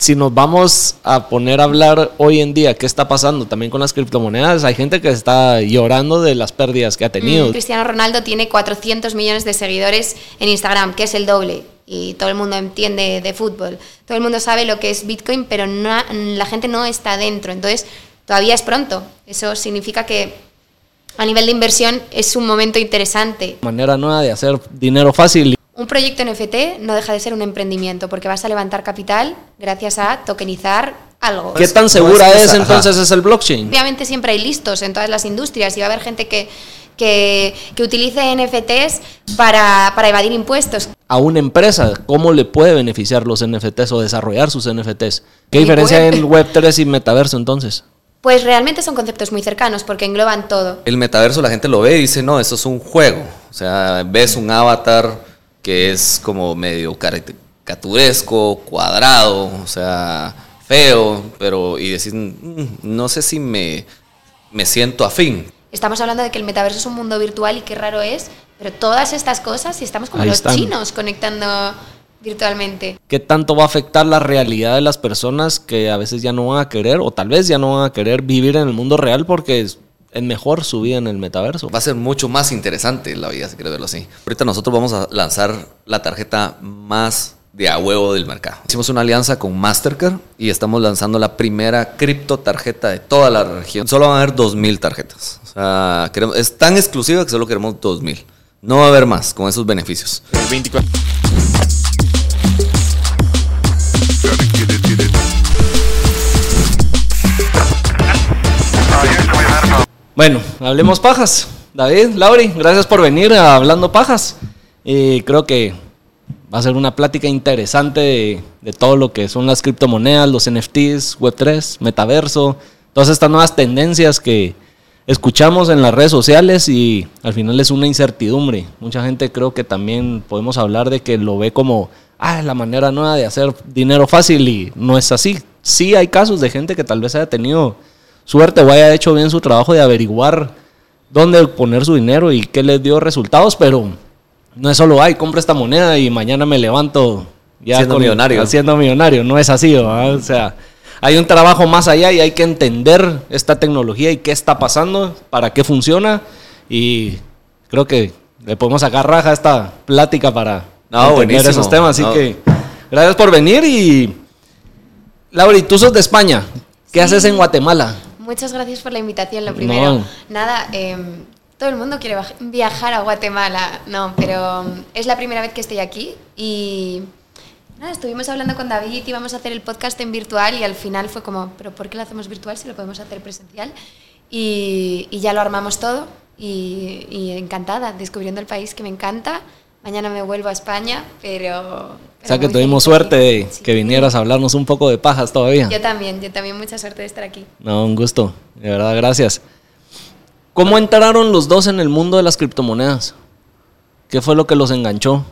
si nos vamos a poner a hablar hoy en día qué está pasando también con las criptomonedas, hay gente que está llorando de las pérdidas que ha tenido. Mm, Cristiano Ronaldo tiene 400 millones de seguidores en Instagram, que es el doble. Y todo el mundo entiende de fútbol. Todo el mundo sabe lo que es Bitcoin, pero no, la gente no está dentro. Entonces, todavía es pronto. Eso significa que a nivel de inversión es un momento interesante. Manera nueva de hacer dinero fácil. Un proyecto NFT no deja de ser un emprendimiento porque vas a levantar capital gracias a tokenizar algo. ¿Qué tan segura es, entonces es el blockchain? Obviamente siempre hay listos en todas las industrias y va a haber gente que, que, que utilice NFTs para, para, evadir impuestos. A una empresa, ¿cómo le puede beneficiar los NFTs o desarrollar sus NFTs? ¿Qué diferencia hay en Web3 y metaverso entonces? Pues realmente son conceptos muy cercanos porque engloban todo. El metaverso la gente lo ve y dice, no, eso es un juego. O sea, ves un avatar que es como medio caricaturesco, cuadrado, o sea, feo, pero y decir, mm, no sé si me, me siento afín. Estamos hablando de que el metaverso es un mundo virtual y qué raro es, pero todas estas cosas, si estamos como Ahí los están. chinos conectando virtualmente. ¿Qué tanto va a afectar la realidad de las personas que a veces ya no van a querer o tal vez ya no van a querer vivir en el mundo real porque es mejor su vida en el metaverso. Va a ser mucho más interesante la vida, si quieres verlo así. Ahorita nosotros vamos a lanzar la tarjeta más de a huevo del mercado. Hicimos una alianza con Mastercard y estamos lanzando la primera cripto tarjeta de toda la región. Solo van a haber 2.000 tarjetas. O sea, queremos, es tan exclusiva que solo queremos 2.000. No va a haber más con esos beneficios. El 24. Bueno, hablemos pajas. David, Lauri, gracias por venir a Hablando Pajas. Y creo que va a ser una plática interesante de, de, todo lo que son las criptomonedas, los NFTs, Web3, metaverso, todas estas nuevas tendencias que escuchamos en las redes sociales y al final es una incertidumbre. Mucha gente creo que también podemos hablar de que lo ve como, ah, la manera nueva de hacer dinero fácil y no es así. Sí hay casos de gente que tal vez haya tenido suerte o haya hecho bien su trabajo de averiguar dónde poner su dinero y qué les dio resultados, pero no es solo, ay, compro esta moneda y mañana me levanto ya siendo millonario. Siendo millonario, no es así, o sea, hay un trabajo más allá y hay que entender esta tecnología y qué está pasando, para qué funciona y creo que le podemos sacar raja a esta plática para no, entender esos temas, así que gracias por venir y Lauri, tú sos de España, ¿qué sí. haces en Guatemala? Muchas gracias por la invitación, lo primero. No. Nada, eh, todo el mundo quiere viajar a Guatemala, no, pero es la primera vez que estoy aquí y nada, estuvimos hablando con David, íbamos a hacer el podcast en virtual y al final fue como, pero ¿por qué lo hacemos virtual si lo podemos hacer presencial? Y, y ya lo armamos todo y, y, encantada, descubriendo el país que me encanta. Mañana me vuelvo a España, pero... o sea que tuvimos suerte de sí. que vinieras a hablarnos un poco de pajas todavía. Yo también, yo también mucha suerte de estar aquí. No, un gusto, de verdad, gracias. ¿Cómo entraron los dos en el mundo de las criptomonedas? ¿Qué fue lo que los enganchó?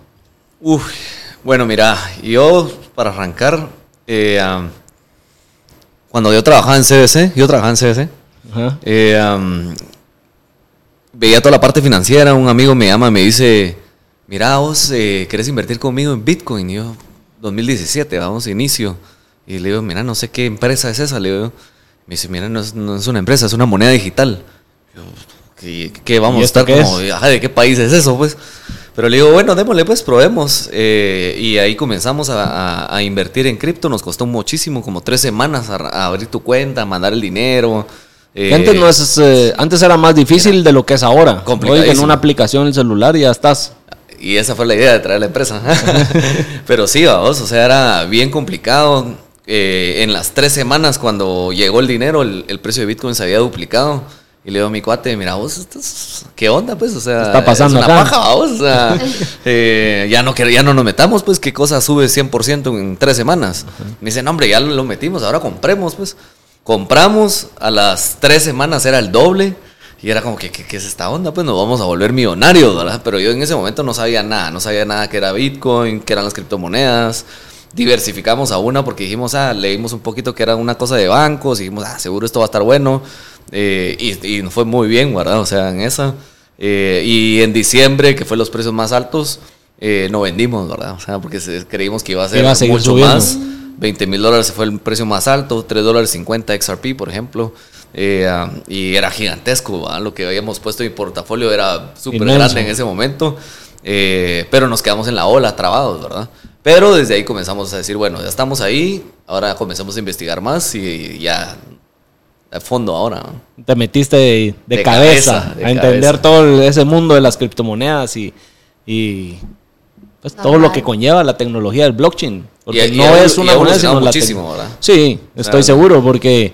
Uf, bueno, mira, yo para arrancar, eh, um, cuando yo trabajaba en CBC, yo trabajaba en CBC. Eh, um, veía toda la parte financiera, un amigo me llama, me dice, mira, vos eh, querés invertir conmigo en Bitcoin, y yo, 2017, vamos, inicio, y le digo, mira, no sé qué empresa es esa, le digo, me dice, mira, no es, no es una empresa, es una moneda digital. ¿Qué, qué vamos a estar como, ¿de qué país es eso? Pues. Pero le digo, bueno, démosle, pues probemos. Eh, y ahí comenzamos a, a, a invertir en cripto. Nos costó muchísimo, como tres semanas a, a abrir tu cuenta, mandar el dinero. Eh, antes, no es, eh, antes era más difícil era de lo que es ahora. Hoy en una aplicación en el celular y ya estás. Y esa fue la idea de traer la empresa. Pero sí, vamos, o sea, era bien complicado. Eh, en las tres semanas cuando llegó el dinero, el, el precio de Bitcoin se había duplicado. Y le digo a mi cuate, mira vos, ¿qué onda pues? O sea, está pasando es una acá? paja, vos. O sea, eh, ya, no, ya no nos metamos, pues, ¿qué cosa sube 100% en tres semanas? Uh -huh. Me dice, no, hombre, ya lo metimos, ahora compremos, pues. Compramos, a las tres semanas era el doble. Y era como, ¿qué, qué, qué es esta onda? Pues nos vamos a volver millonarios, ¿verdad? Pero yo en ese momento no sabía nada, no sabía nada que era Bitcoin, que eran las criptomonedas diversificamos a una porque dijimos, ah, leímos un poquito que era una cosa de bancos, y dijimos, ah, seguro esto va a estar bueno. Eh, y, y, fue muy bien, ¿verdad? O sea, en esa. Eh, y en diciembre, que fue los precios más altos, eh, no vendimos, ¿verdad? O sea, porque creímos que iba a ser iba a mucho subiendo. más. 20 mil dólares fue el precio más alto, 3 dólares 50 XRP, por ejemplo. Eh, y era gigantesco, lo que habíamos puesto en mi portafolio era súper grande en ese momento. Eh, pero nos quedamos en la ola, trabados, ¿verdad? Pero desde ahí comenzamos a decir, bueno, ya estamos ahí, ahora comenzamos a investigar más y ya a fondo ahora. Te metiste de, cabeza, a entender todo ese mundo de las criptomonedas y, y pues, todo lo que conlleva la tecnología del blockchain. Porque no es una moneda, sino muchísimo, ¿verdad? Sí, estoy seguro, porque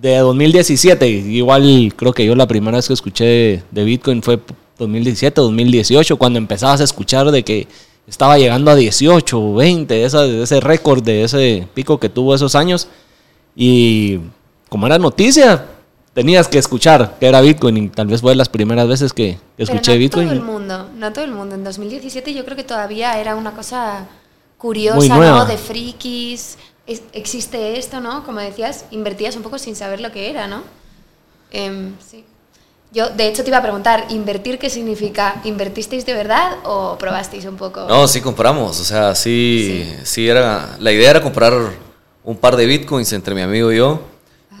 de 2017, igual creo que yo la primera vez que escuché de Bitcoin fue 2017, 2018, cuando empezabas a escuchar de que estaba llegando a 18, 20, ese récord de ese pico que tuvo esos años. Y como era noticia, tenías que escuchar que era Bitcoin y tal vez fue de las primeras veces que, escuché Bitcoin. No todo el mundo, no todo el mundo. En 2017 yo creo que todavía era una cosa curiosa, ¿no? De frikis. Existe esto, ¿no? Como decías, invertías un poco sin saber lo que era, ¿no? Em, sí. Yo, de hecho, te iba a preguntar, ¿invertir qué significa? ¿Invertisteis de verdad o probasteis un poco? No, sí compramos. O sea, sí, sí, era. La idea era comprar un par de bitcoins entre mi amigo y yo.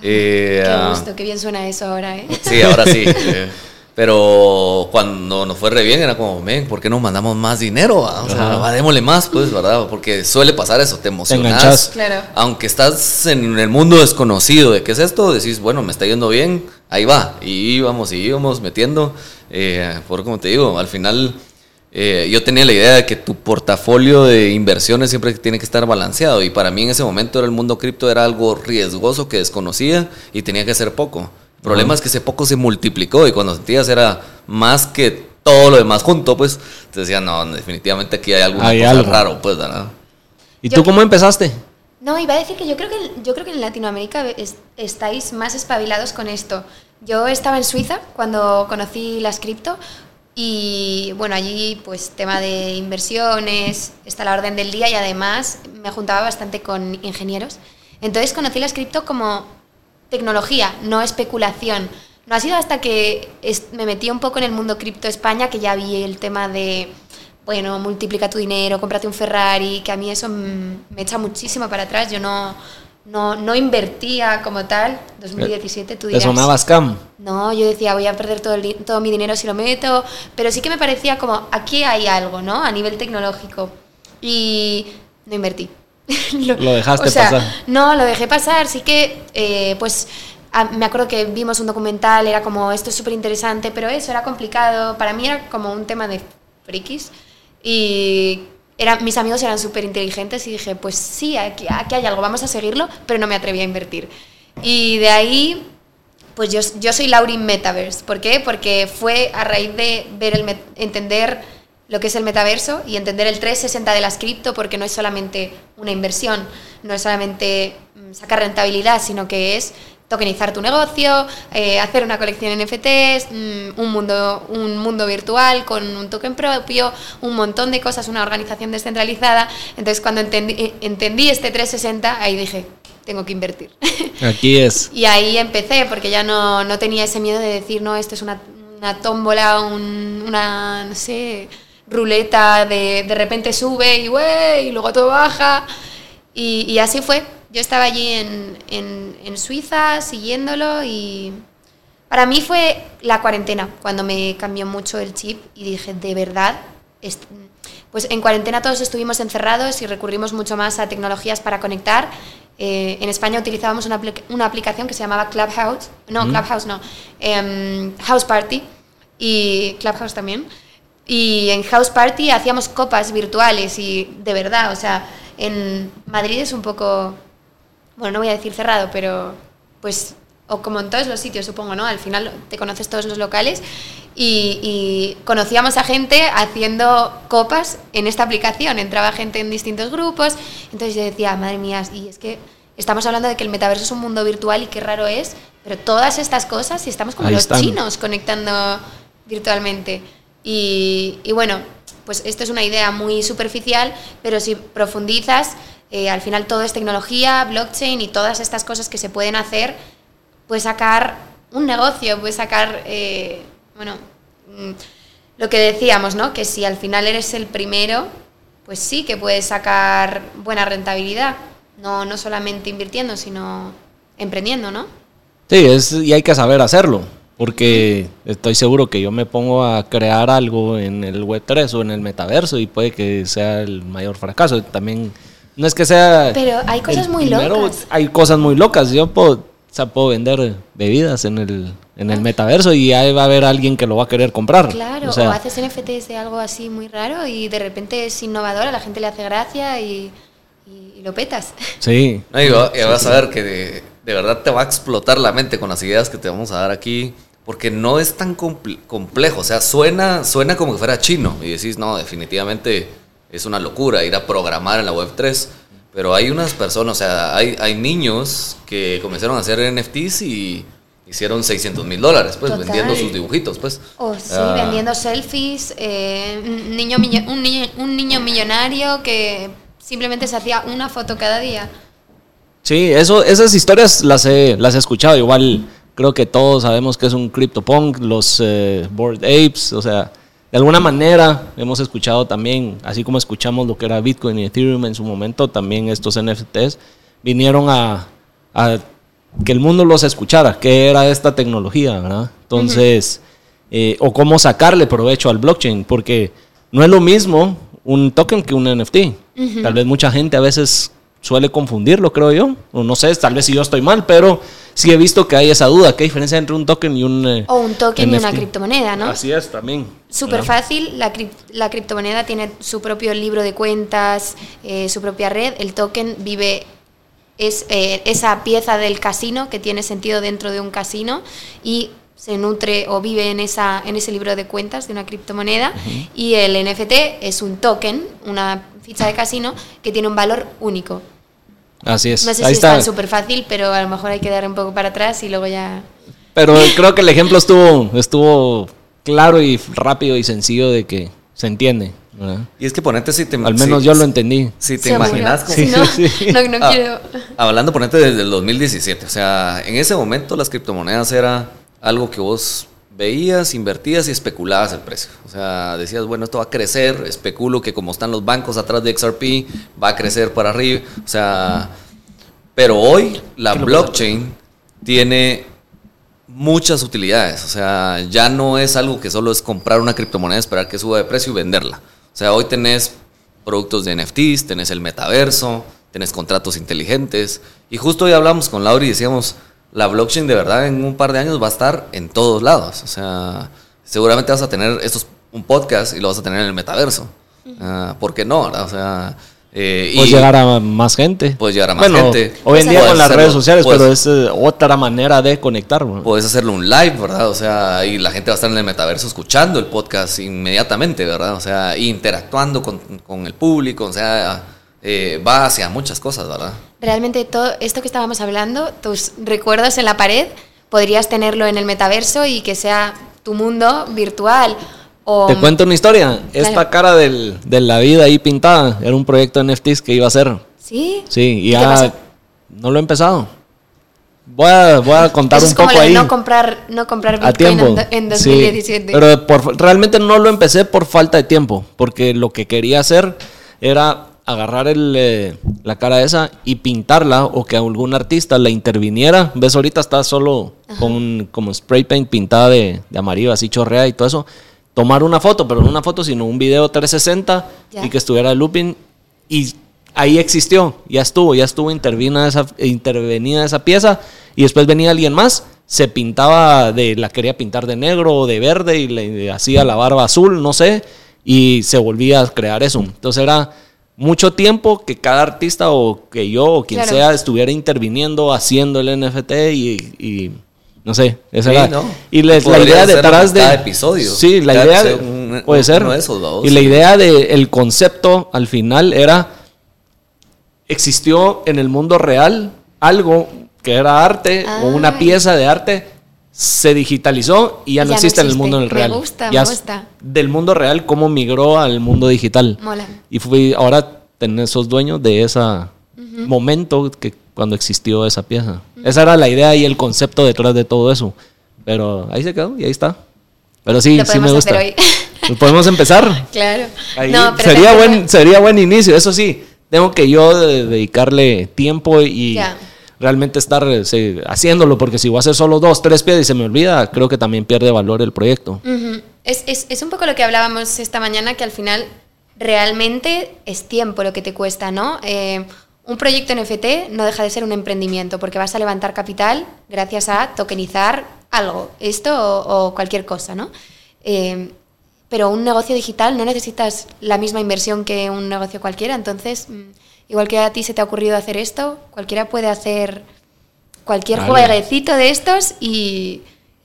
Eh, qué ah, gusto, qué bien suena eso ahora, ¿eh? Sí, ahora sí. Pero cuando nos fue re bien era como, men, ¿por qué no mandamos más dinero? O sea, démosle más, pues, ¿verdad? Porque suele pasar eso, te emocionas. claro. Aunque estás en el mundo desconocido de qué es esto, decís, bueno, me está yendo bien, ahí va. Y íbamos y íbamos metiendo. Eh, por como te digo, al final eh, yo tenía la idea de que tu portafolio de inversiones siempre tiene que estar balanceado. Y para mí en ese momento era el mundo cripto era algo riesgoso que desconocía y tenía que ser poco. El problema es que ese poco se multiplicó y cuando sentías era más que todo lo demás junto, pues te decía, no, definitivamente aquí hay algo, raro, pues, ¿Y tú cómo empezaste? No, iba a decir que yo creo que, yo creo que en Latinoamérica estáis más espabilados con esto. Yo estaba en Suiza cuando conocí las cripto y bueno, allí pues tema de inversiones está la orden del día y además me juntaba bastante con ingenieros. Entonces conocí las cripto como tecnología, no especulación. No ha sido hasta que me metí un poco en el mundo cripto España que ya vi el tema de bueno, multiplica tu dinero, cómprate un Ferrari, que a mí eso me echa muchísimo para atrás. Yo no, no, no invertía como tal. 2017, tú dirás. ¿Te sonaba scam? No, yo decía, voy a perder todo, el, todo mi dinero si lo meto. Pero sí que me parecía como, aquí hay algo, ¿no? A nivel tecnológico. Y no invertí. lo, dejaste pasar. No, lo dejé pasar. Sí que, eh, pues me acuerdo que vimos un documental, era como, esto es súper interesante, pero eso era complicado. Para mí era como un tema de frikis. Y era, mis amigos eran súper inteligentes y dije, pues sí, aquí, aquí, hay algo, vamos a seguirlo, pero no me atreví a invertir. Y de ahí, pues yo, yo soy Laurin Metaverse. ¿Por qué? Porque fue a raíz de ver el, entender lo que es el metaverso y entender el 360 de las cripto, porque no es solamente una inversión, no es solamente mm, sacar rentabilidad, sino que es tokenizar tu negocio, eh, hacer una colección NFTs, mm, un, mundo, un mundo virtual con un token propio, un montón de cosas, una organización descentralizada. Entonces, cuando entendí, eh, entendí este 360, ahí dije, tengo que invertir. Aquí es. y ahí empecé, porque ya no, no, tenía ese miedo de decir, no, esto es una, una tómbola, una, no sé, ruleta, de, de repente sube y, wey, y luego todo baja. Y, y así fue yo estaba allí en, en, Suiza siguiéndolo y para mí fue la cuarentena cuando me cambió mucho el chip y dije, de verdad, pues en cuarentena todos estuvimos encerrados y recurrimos mucho más a tecnologías para conectar. Eh, en España utilizábamos una, una, aplicación que se llamaba Clubhouse, no, Clubhouse no, em, House Party y Clubhouse también. Y en House Party hacíamos copas virtuales y de verdad, o sea, en Madrid es un poco bueno, no voy a decir cerrado, pero pues, o como en todos los sitios, supongo, ¿no? Al final te conoces todos los locales y, conocíamos a gente haciendo copas en esta aplicación. Entraba gente en distintos grupos, entonces yo decía, madre mía, y es que estamos hablando de que el metaverso es un mundo virtual y qué raro es, pero todas estas cosas, y estamos como los chinos conectando virtualmente. Y, bueno, pues esto es una idea muy superficial, pero si profundizas, eh, al final todo es tecnología, blockchain y todas estas cosas que se pueden hacer, puedes sacar un negocio, puedes sacar, eh, bueno, mm, lo que decíamos, ¿no? Que si al final eres el primero, pues sí que puedes sacar buena rentabilidad. No, no solamente invirtiendo, sino emprendiendo, ¿no? Sí, es, y hay que saber hacerlo, porque estoy seguro que yo me pongo a crear algo en el Web3 o en el metaverso y puede que sea el mayor fracaso. También no es que sea... Pero hay cosas muy locas. Hay cosas muy locas. Yo puedo, puedo vender bebidas en el, en el ah. metaverso y ahí va a haber alguien que lo va a querer comprar. Claro, o, haces NFTs de algo así muy raro y de repente es innovador, a la gente le hace gracia y, lo petas. Sí. y vas a ver que de, de, verdad te va a explotar la mente con las ideas que te vamos a dar aquí. Porque no es tan complejo, o sea, suena, suena como que fuera chino y decís, no, definitivamente es una locura ir a programar en la Web 3. Pero hay unas personas, o sea, hay, hay niños que comenzaron a hacer NFTs y hicieron 600 mil dólares, pues, vendiendo sus dibujitos, pues. Oh, sí, ah. vendiendo selfies, eh, un, niño, un, niño, un niño millonario que simplemente se hacía una foto cada día. Sí, eso, esas historias las he, las he escuchado, igual creo que todos sabemos que es un CryptoPunk, los eh, Board Apes, o sea, de alguna manera hemos escuchado también, así como escuchamos lo que era Bitcoin y Ethereum en su momento, también estos NFTs vinieron a, a que el mundo los escuchara, qué era esta tecnología, ¿verdad? Entonces, eh, o cómo sacarle provecho al blockchain, porque no es lo mismo un token que un NFT. Tal vez mucha gente a veces suele confundirlo, creo yo. O no sé, tal vez si yo estoy mal, pero sí he visto que hay esa duda. ¿Qué diferencia entre un token y un. Eh, o un token y una criptomoneda, ¿no? Así es, también. Súper fácil. La, la, criptomoneda tiene su propio libro de cuentas, eh, su propia red. El token vive es eh, esa pieza del casino que tiene sentido dentro de un casino y se nutre o vive en, esa, en ese libro de cuentas de una criptomoneda y el NFT es un token, una ficha de casino que tiene un valor único. Así es. No sé si está. es súper fácil, pero a lo mejor hay que dar un poco para atrás y luego ya... Pero creo que el ejemplo estuvo, estuvo claro y rápido y sencillo de que se entiende. Y es que ponete si te... Al menos yo lo entendí. Si te imaginas... no, no, ah, quiero... Hablando, ponete desde el 2017. O sea, en ese momento las criptomonedas era algo que vos veías, invertías y especulabas el precio. O sea, decías, bueno, esto va a crecer, especulo que como están los bancos atrás de XRP, va a crecer para arriba. O sea, pero hoy la blockchain tiene muchas utilidades. O sea, ya no es algo que solo es comprar una criptomoneda, esperar que suba de precio y venderla. O sea, hoy tenés productos de NFTs, tenés el metaverso, tenés contratos inteligentes. Y justo hoy hablamos con Laura y decíamos, la blockchain de verdad en un par de años va a estar en todos lados. O sea, seguramente vas a tener estos, un podcast y lo vas a tener en el metaverso. Uh, ¿Por qué no? O sea, eh, puedes llegar a más gente. Puedes llegar a más gente. Hoy en día con las redes sociales, pero es eh, otra manera de conectar. Puedes hacerlo un live, ¿verdad? O sea, y la gente va a estar en el metaverso escuchando el podcast inmediatamente, ¿verdad? O sea, interactuando con, con el público, o sea, eh, va hacia muchas cosas, ¿verdad? Realmente todo esto que estábamos hablando, tus recuerdos en la pared, podrías tenerlo en el metaverso y que sea tu mundo virtual te cuento una historia. Esta cara del, de la vida ahí pintada era un proyecto de NFTs que iba a hacer. ¿Sí? Sí, y ya no lo he empezado. Voy a, voy a contar un poco ahí. No comprar, no comprar Bitcoin en, 2017. pero realmente no lo empecé por falta de tiempo, porque lo que quería hacer era agarrar el, eh, la cara esa y pintarla o que algún artista la interviniera. Ves, ahorita está solo con como spray paint pintada de, de amarillo, así chorrea y todo eso tomar una foto, pero no una foto, sino un video 360 y que estuviera looping. Y ahí existió, ya estuvo, ya estuvo intervenida esa, intervenida esa pieza. Y después venía alguien más, se pintaba de, la quería pintar de negro o de verde y le hacía la barba azul, no sé, y se volvía a crear eso. Entonces era mucho tiempo que cada artista o que yo o quien sea estuviera interviniendo, haciendo el NFT y no sé, esa era. Y la idea detrás de. Cada episodio. Sí, la idea. puede ser. y la idea del concepto al final era. Existió en el mundo real algo que era arte o una ah. pieza de arte, se digitalizó y ya, no, existe en el mundo real. Me gusta, me gusta. Del mundo real, cómo migró al mundo digital. Mola. Y fui, ahora tener esos dueños de ese momento que cuando existió esa pieza. Esa era la idea y el concepto detrás de todo eso. Pero ahí se quedó y ahí está. Pero sí, sí me gusta. Hoy. Podemos empezar. Claro. sería, buen, sería buen inicio. Eso sí, tengo que yo dedicarle tiempo y realmente estar haciéndolo, porque si voy a hacer solo dos, tres pies y se me olvida, creo que también pierde valor el proyecto. es, es, es, un poco lo que hablábamos esta mañana, que al final realmente es tiempo lo que te cuesta, ¿no? Eh, un proyecto NFT no deja de ser un emprendimiento, porque vas a levantar capital gracias a tokenizar algo, esto o, cualquier cosa, ¿no? Eh, pero un negocio digital no necesitas la misma inversión que un negocio cualquiera, entonces mm, Igual que a ti se te ha ocurrido hacer esto, cualquiera puede hacer cualquier jueguecito de estos y,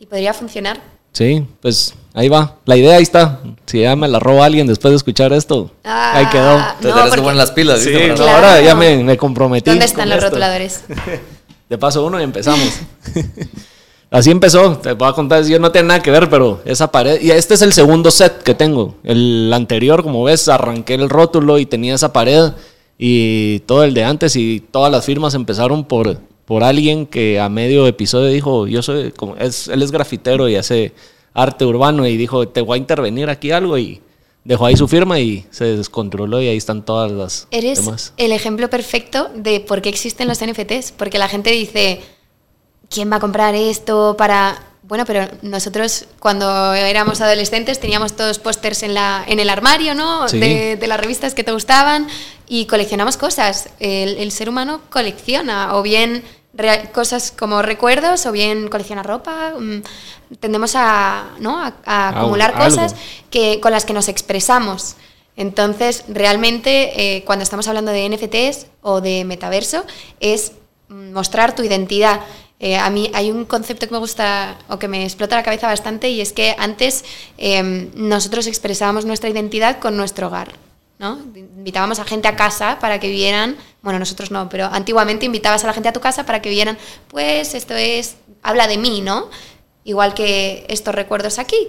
podría funcionar. Sí, pues ahí va. La idea ahí está. Si ya me la roba alguien después de escuchar esto, ahí quedó. Te no, que poner las pilas. Sí, ahora ya me, comprometí. ¿Dónde están los rotuladores? De paso uno y empezamos. Así empezó, te voy a contar, yo no tiene nada que ver, pero esa pared, y este es el segundo set que tengo. El anterior, como ves, arranqué el rótulo y tenía esa pared y todo el de antes y todas las firmas empezaron por, por alguien que a medio episodio dijo, yo soy, como, es, él es grafitero y hace arte urbano y dijo, te voy a intervenir aquí algo y dejó ahí su firma y se descontroló y ahí están todas las Eres el ejemplo perfecto de por qué existen los NFTs, porque la gente dice, ¿quién va a comprar esto para bueno, pero nosotros cuando éramos adolescentes teníamos todos pósters en, la, en el armario, ¿no? De, las revistas que te gustaban y coleccionamos cosas. El, ser humano colecciona, o bien cosas como recuerdos, o bien colecciona ropa. Mm, tendemos a, ¿no? a, acumular cosas que, con las que nos expresamos. Entonces, realmente, eh, cuando estamos hablando de NFTs o de metaverso, es mm, mostrar tu identidad. Eh, a mí hay un concepto que me gusta o que me explota la cabeza bastante y es que antes em, nosotros expresábamos nuestra identidad con nuestro hogar. ¿no? Invitábamos a gente a casa para que vieran, bueno, nosotros no, pero antiguamente invitabas a la gente a tu casa para que vieran, pues esto es, habla de mí, ¿no? Igual que estos recuerdos aquí.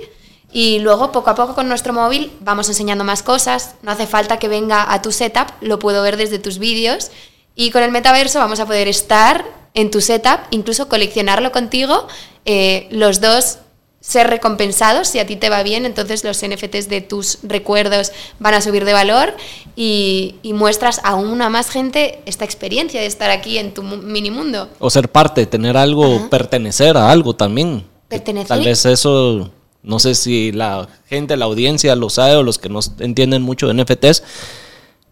Y luego, poco a poco, con nuestro móvil vamos enseñando más cosas. No hace falta que venga a tu setup, lo puedo ver desde tus vídeos. Y con el metaverso vamos a poder estar en tu setup, incluso coleccionarlo contigo, eh, los dos ser recompensados, si a ti te va bien, entonces los NFTs de tus recuerdos van a subir de valor y, muestras a una más gente esta experiencia de estar aquí en tu mini mundo. O ser parte, tener algo, pertenecer a algo también. Pertenecer. Tal vez eso, no sé si la gente, la audiencia lo sabe o los que no entienden mucho de NFTs,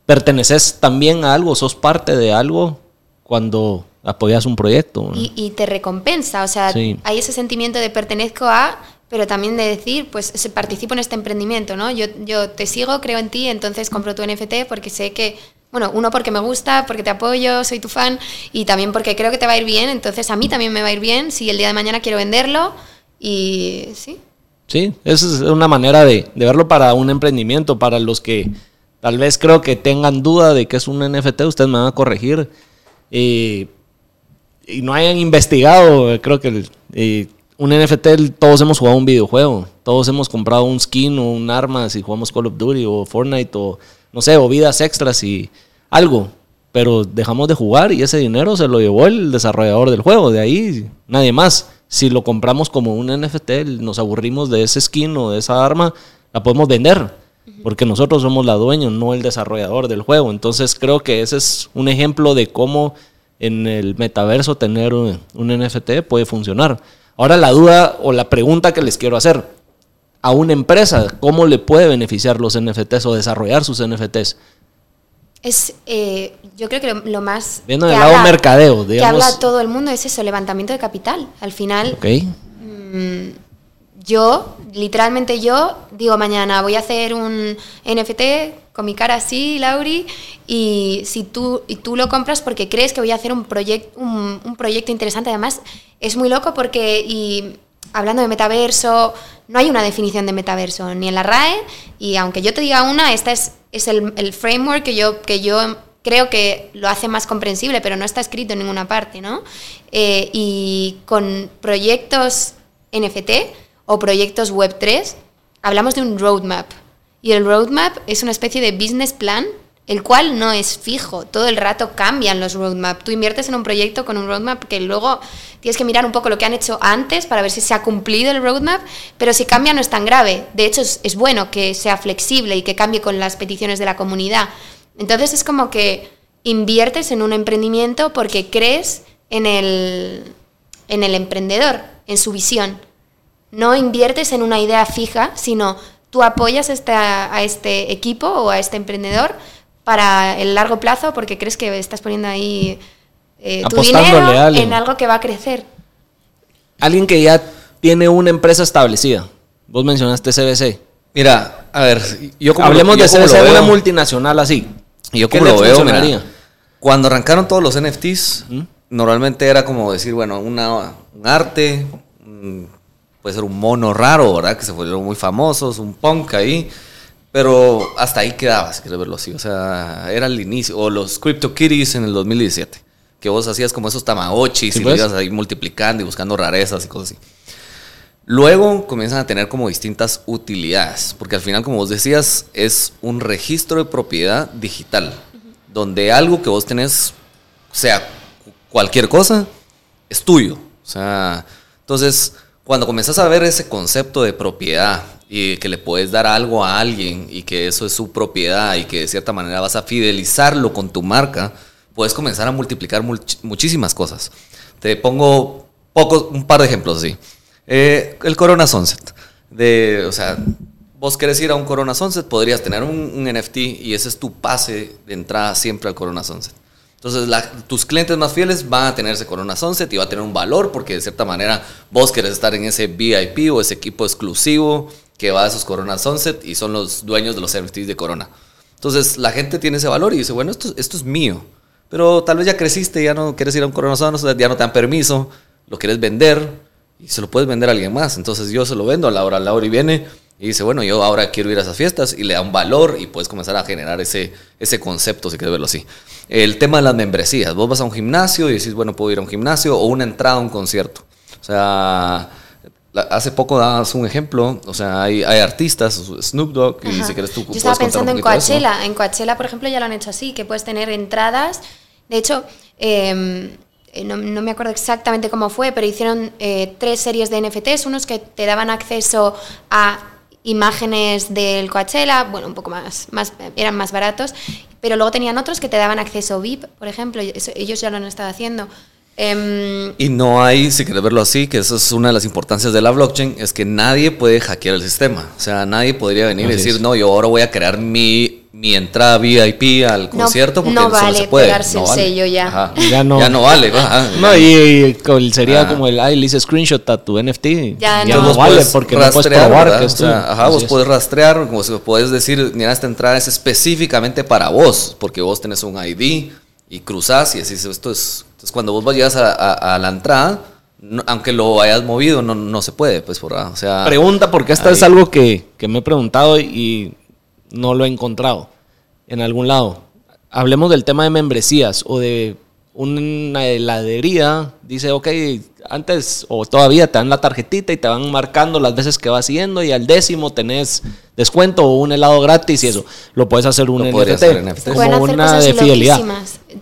perteneces también a algo, sos parte de algo cuando apoyas un proyecto. Y, te recompensa, o sea, hay ese sentimiento de pertenezco a, pero también de decir, pues participo en este emprendimiento, ¿no? Yo, yo te sigo, creo en ti, entonces compro tu NFT porque sé que, bueno, uno porque me gusta, porque te apoyo, soy tu fan, y también porque creo que te va a ir bien, entonces a mí también me va a ir bien si el día de mañana quiero venderlo, y sí. Sí, esa es una manera de, de verlo para un emprendimiento, para los que tal vez creo que tengan duda de que es un NFT, ustedes me van a corregir. Y no hayan investigado, creo que un NFT todos hemos jugado un videojuego, todos hemos comprado un skin o un arma si jugamos Call of Duty o Fortnite o no sé, o vidas extras y algo, pero dejamos de jugar y ese dinero se lo llevó el desarrollador del juego, de ahí nadie más. Si lo compramos como un NFT, nos aburrimos de ese skin o de esa arma, la podemos vender, porque nosotros somos la dueña, no el desarrollador del juego. Entonces creo que ese es un ejemplo de cómo en el metaverso tener un, NFT puede funcionar. Ahora la duda o la pregunta que les quiero hacer a una empresa, ¿cómo le puede beneficiar los NFTs o desarrollar sus NFTs? Es, eh, yo creo que lo, más... Viendo del lado mercadeo, digamos. Que habla todo el mundo es eso, levantamiento de capital. Al final, mm, yo, literalmente yo, digo mañana voy a hacer un NFT con mi cara así, Lauri, y si tú, y tú lo compras porque crees que voy a hacer un, proyecto un, proyecto interesante, además es muy loco porque, y hablando de metaverso, no hay una definición de metaverso ni en la RAE, y aunque yo te diga una, esta es, es el, el framework que yo, que yo creo que lo hace más comprensible, pero no está escrito en ninguna parte, ¿no? Eh, y con proyectos NFT o proyectos Web3, hablamos de un roadmap. Y el roadmap es una especie de business plan, el cual no es fijo. Todo el rato cambian los roadmap. Tú inviertes en un proyecto con un roadmap que luego tienes que mirar un poco lo que han hecho antes para ver si se ha cumplido el roadmap, pero si cambia no es tan grave. De hecho, es, bueno que sea flexible y que cambie con las peticiones de la comunidad. Entonces es como que inviertes en un emprendimiento porque crees en el, en el emprendedor, en su visión. No inviertes en una idea fija, sino tú apoyas a este equipo o a este emprendedor para el largo plazo porque crees que estás poniendo ahí eh, tu dinero en algo que va a crecer. Alguien que ya tiene una empresa establecida. Vos mencionaste CBC. Mira, a ver, yo como Hablemos de CBC, una multinacional así. yo como lo veo, mira, cuando arrancaron todos los NFTs, normalmente era como decir, bueno, una, un arte, puede ser un mono raro, ¿verdad? Que se fueron muy famosos, un punk ahí. Pero hasta ahí quedaba, si quieres verlo así. O sea, era el inicio. O los CryptoKitties en el 2017 que vos hacías como esos tamagotchis y lo pues. ibas ahí multiplicando y buscando rarezas y cosas así. Luego comienzan a tener como distintas utilidades, porque al final, como vos decías, es un registro de propiedad digital, donde algo que vos tenés, sea cualquier cosa, es tuyo. O sea, entonces, cuando comienzas a ver ese concepto de propiedad y que le puedes dar algo a alguien y que eso es su propiedad y que de cierta manera vas a fidelizarlo con tu marca, puedes comenzar a multiplicar muchísimas cosas. Te pongo un par de ejemplos así. Eh, el Corona Sunset. O sea, vos querés ir a un Corona Sunset, podrías tener un, NFT y ese es tu pase de entrada siempre al Corona Sunset. Entonces, tus clientes más fieles van a tener ese Corona Sunset y va a tener un valor porque de cierta manera vos querés estar en ese VIP o ese equipo exclusivo que va a esos Corona Sunset y son los dueños de los NFTs de Corona. Entonces, la gente tiene ese valor y dice, bueno, esto, es mío. Pero tal vez ya creciste, ya no quieres ir a un coronazón, ya no te dan permiso, lo quieres vender y se lo puedes vender a alguien más. Entonces yo se lo vendo a Laura, Laura y viene y dice, bueno, yo ahora quiero ir a esas fiestas y le da un valor y puedes comenzar a generar ese, ese concepto, si quieres verlo así. El tema de las membresías, vos vas a un gimnasio y decís, bueno, puedo ir a un gimnasio o una entrada a un concierto. O sea, Hace poco dabas un ejemplo, o sea, hay, hay artistas, Snoop Dogg, y si quieres tú Yo estaba pensando en Coachella, en Coachella, por ejemplo, ya lo han hecho así, que puedes tener entradas. De hecho, em, eh, no, me acuerdo exactamente cómo fue, pero hicieron eh, tres series de NFTs, unos que te daban acceso a imágenes del Coachella, bueno, un poco más, más eran más baratos, pero luego tenían otros que te daban acceso VIP, por ejemplo, ellos ya lo han estado haciendo. Em, y no hay, si quieres verlo así, que eso es una de las importancias de la blockchain, es que nadie puede hackear el sistema. O sea, nadie podría venir y decir, no, yo ahora voy a crear mi, mi entrada VIP al concierto porque no vale se puede. pegarse el sello ya. Ya no, ya no vale. no, y, sería como el, ay, le hice screenshot a tu NFT. Ya, no, vale porque no puedes probar que esto. ajá, vos puedes rastrear, como puedes decir, mira, esta entrada es específicamente para vos, porque vos tenés un ID y cruzás y decís, esto es entonces, cuando vos vayas a, a, la entrada, aunque lo hayas movido, no, no se puede, pues, por, o sea... Pregunta, porque esta es algo que, que me he preguntado y no lo he encontrado en algún lado. Hablemos del tema de membresías o de una heladería dice, ok, antes o todavía te dan la tarjetita y te van marcando las veces que vas yendo y al décimo tenés descuento o un helado gratis y eso. Lo puedes hacer un NFT, como una de fidelidad.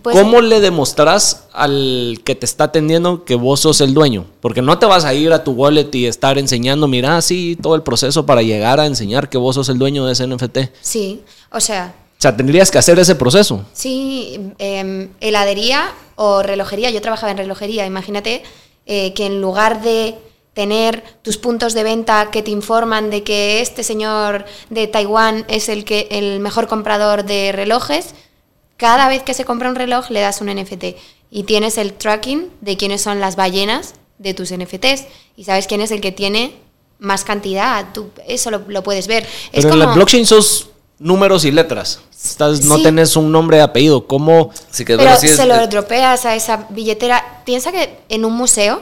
¿Cómo le demostrarás al que te está atendiendo que vos sos el dueño? Porque no te vas a ir a tu wallet y estar enseñando, mira, así todo el proceso para llegar a enseñar que vos sos el dueño de ese NFT. Sí, o sea, sea, tendrías que hacer ese proceso. Sí, em, heladería o relojería. Yo trabajaba en relojería. Imagínate eh, que en lugar de tener tus puntos de venta que te informan de que este señor de Taiwán es el, que, el mejor comprador de relojes, cada vez que se compra un reloj le das un NFT y tienes el tracking de quiénes son las ballenas de tus NFTs y sabes quién es el que tiene más cantidad. Tú eso lo, puedes ver. Pero es en la blockchain sos números y letras. Estás, No tenés un nombre de apellido. ¿Cómo? Pero se lo dropeas a esa billetera. Piensa que en un museo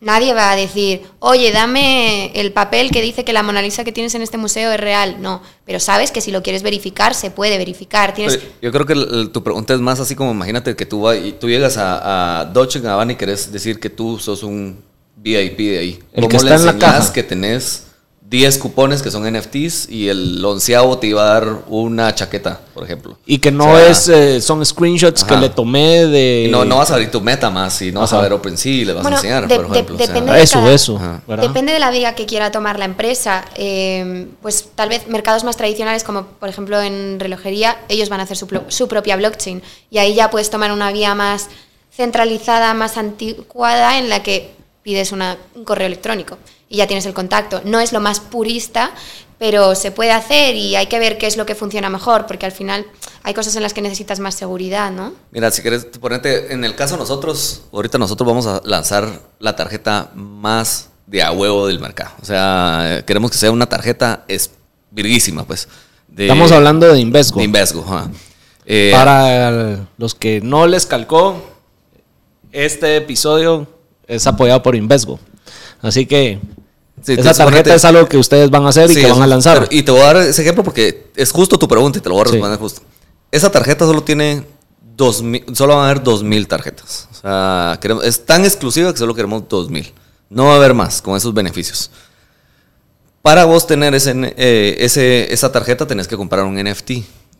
nadie va a decir, oye, dame el papel que dice que la Mona Lisa que tienes en este museo es real. No, pero sabes que si lo quieres verificar, se puede verificar. Tienes... Yo creo que tu pregunta es más así como, imagínate que tú, y tú llegas a, a Dolce Gabbana y querés decir que tú sos un VIP de ahí. El que está en la casa. que tenés 10 cupones que son NFTs y el onceavo te iba a dar una chaqueta, por ejemplo. Y que no es, eh, son screenshots que le tomé de... no, no vas a abrir tu meta más y no vas a ver OpenSea y le vas a enseñar, por ejemplo. depende de eso, eso. Depende de la vía que quiera tomar la empresa. Eh, pues tal vez mercados más tradicionales como por ejemplo en relojería, ellos van a hacer su, su propia blockchain y ahí ya puedes tomar una vía más centralizada, más anticuada en la que pides un correo electrónico y ya tienes el contacto. No es lo más purista, pero se puede hacer y hay que ver qué es lo que funciona mejor, porque al final hay cosas en las que necesitas más seguridad, ¿no? Mira, si quieres ponerte, en el caso nosotros, ahorita nosotros vamos a lanzar la tarjeta más de a huevo del mercado. O sea, queremos que sea una tarjeta es virguísima, pues. Estamos hablando de Invesgo. De Invesgo, eh, Para los que no les calcó, este episodio es apoyado por Invesgo. Así que esa tarjeta es algo que ustedes van a hacer y que van a lanzar. y te voy a dar ese ejemplo porque es justo tu pregunta y te lo voy a responder justo. Esa tarjeta solo tiene dos solo van a haber dos mil tarjetas. O sea, es tan exclusiva que solo queremos dos mil. No va a haber más con esos beneficios. Para vos tener ese, eh, ese, esa tarjeta tenés que comprar un NFT.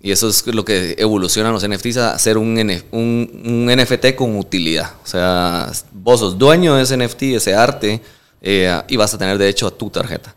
Y eso es lo que evolucionan los NFTs a hacer un, un, NFT con utilidad. O sea, vos sos dueño de ese NFT, ese arte, eh, y vas a tener derecho a tu tarjeta.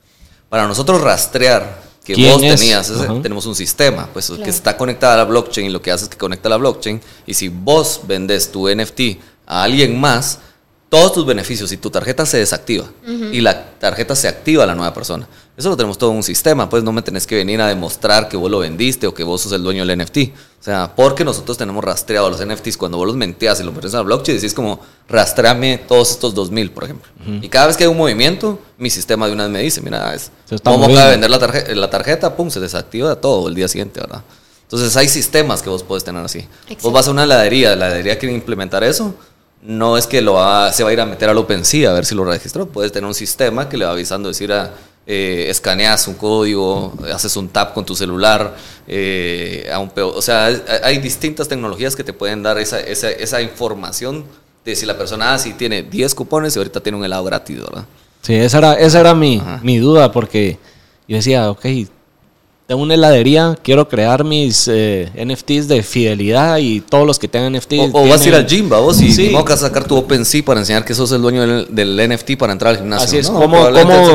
Para nosotros rastrear que vos tenías, tenemos un sistema pues, que está conectado a la blockchain y lo que hace es que conecta a la blockchain. Y si vos vendes tu NFT a alguien más, todos tus beneficios y tu tarjeta se desactiva y la tarjeta se activa a la nueva persona. Eso lo tenemos todo en un sistema, pues no me tenés que venir a demostrar que vos lo vendiste o que vos sos el dueño del NFT. O sea, porque nosotros tenemos rastreado los NFTs, cuando vos los mentías y lo metes a la blockchain, decís como, rastreame todos estos 2000, por ejemplo. Y cada vez que hay un movimiento, mi sistema de una vez me dice, mira, es, ¿cómo acaba de vender la tarjeta, la tarjeta? Pum, se desactiva todo el día siguiente, ¿verdad? Entonces hay sistemas que vos puedes tener así. Vos vas a una heladería, la heladería quiere implementar eso, no es que lo se va a ir a meter al OpenSea a ver si lo registró. Puedes tener un sistema que le va avisando, decir, a, ah, eh, escaneas un código, haces un tap con tu celular, eh, a un o sea, hay distintas tecnologías que te pueden dar esa, esa, esa información de si la persona ah, tiene 10 cupones y ahorita tiene un helado gratis, ¿verdad? Sí, esa era, esa era mi, mi duda, porque yo decía, ok, tengo una heladería, quiero crear mis eh, NFTs de fidelidad y todos los que tengan NFTs. O, vas a ir al gym, vos, y sí. vas a sacar tu OpenSea para enseñar que sos el dueño del, NFT para entrar al gimnasio. Así es, ¿no? como,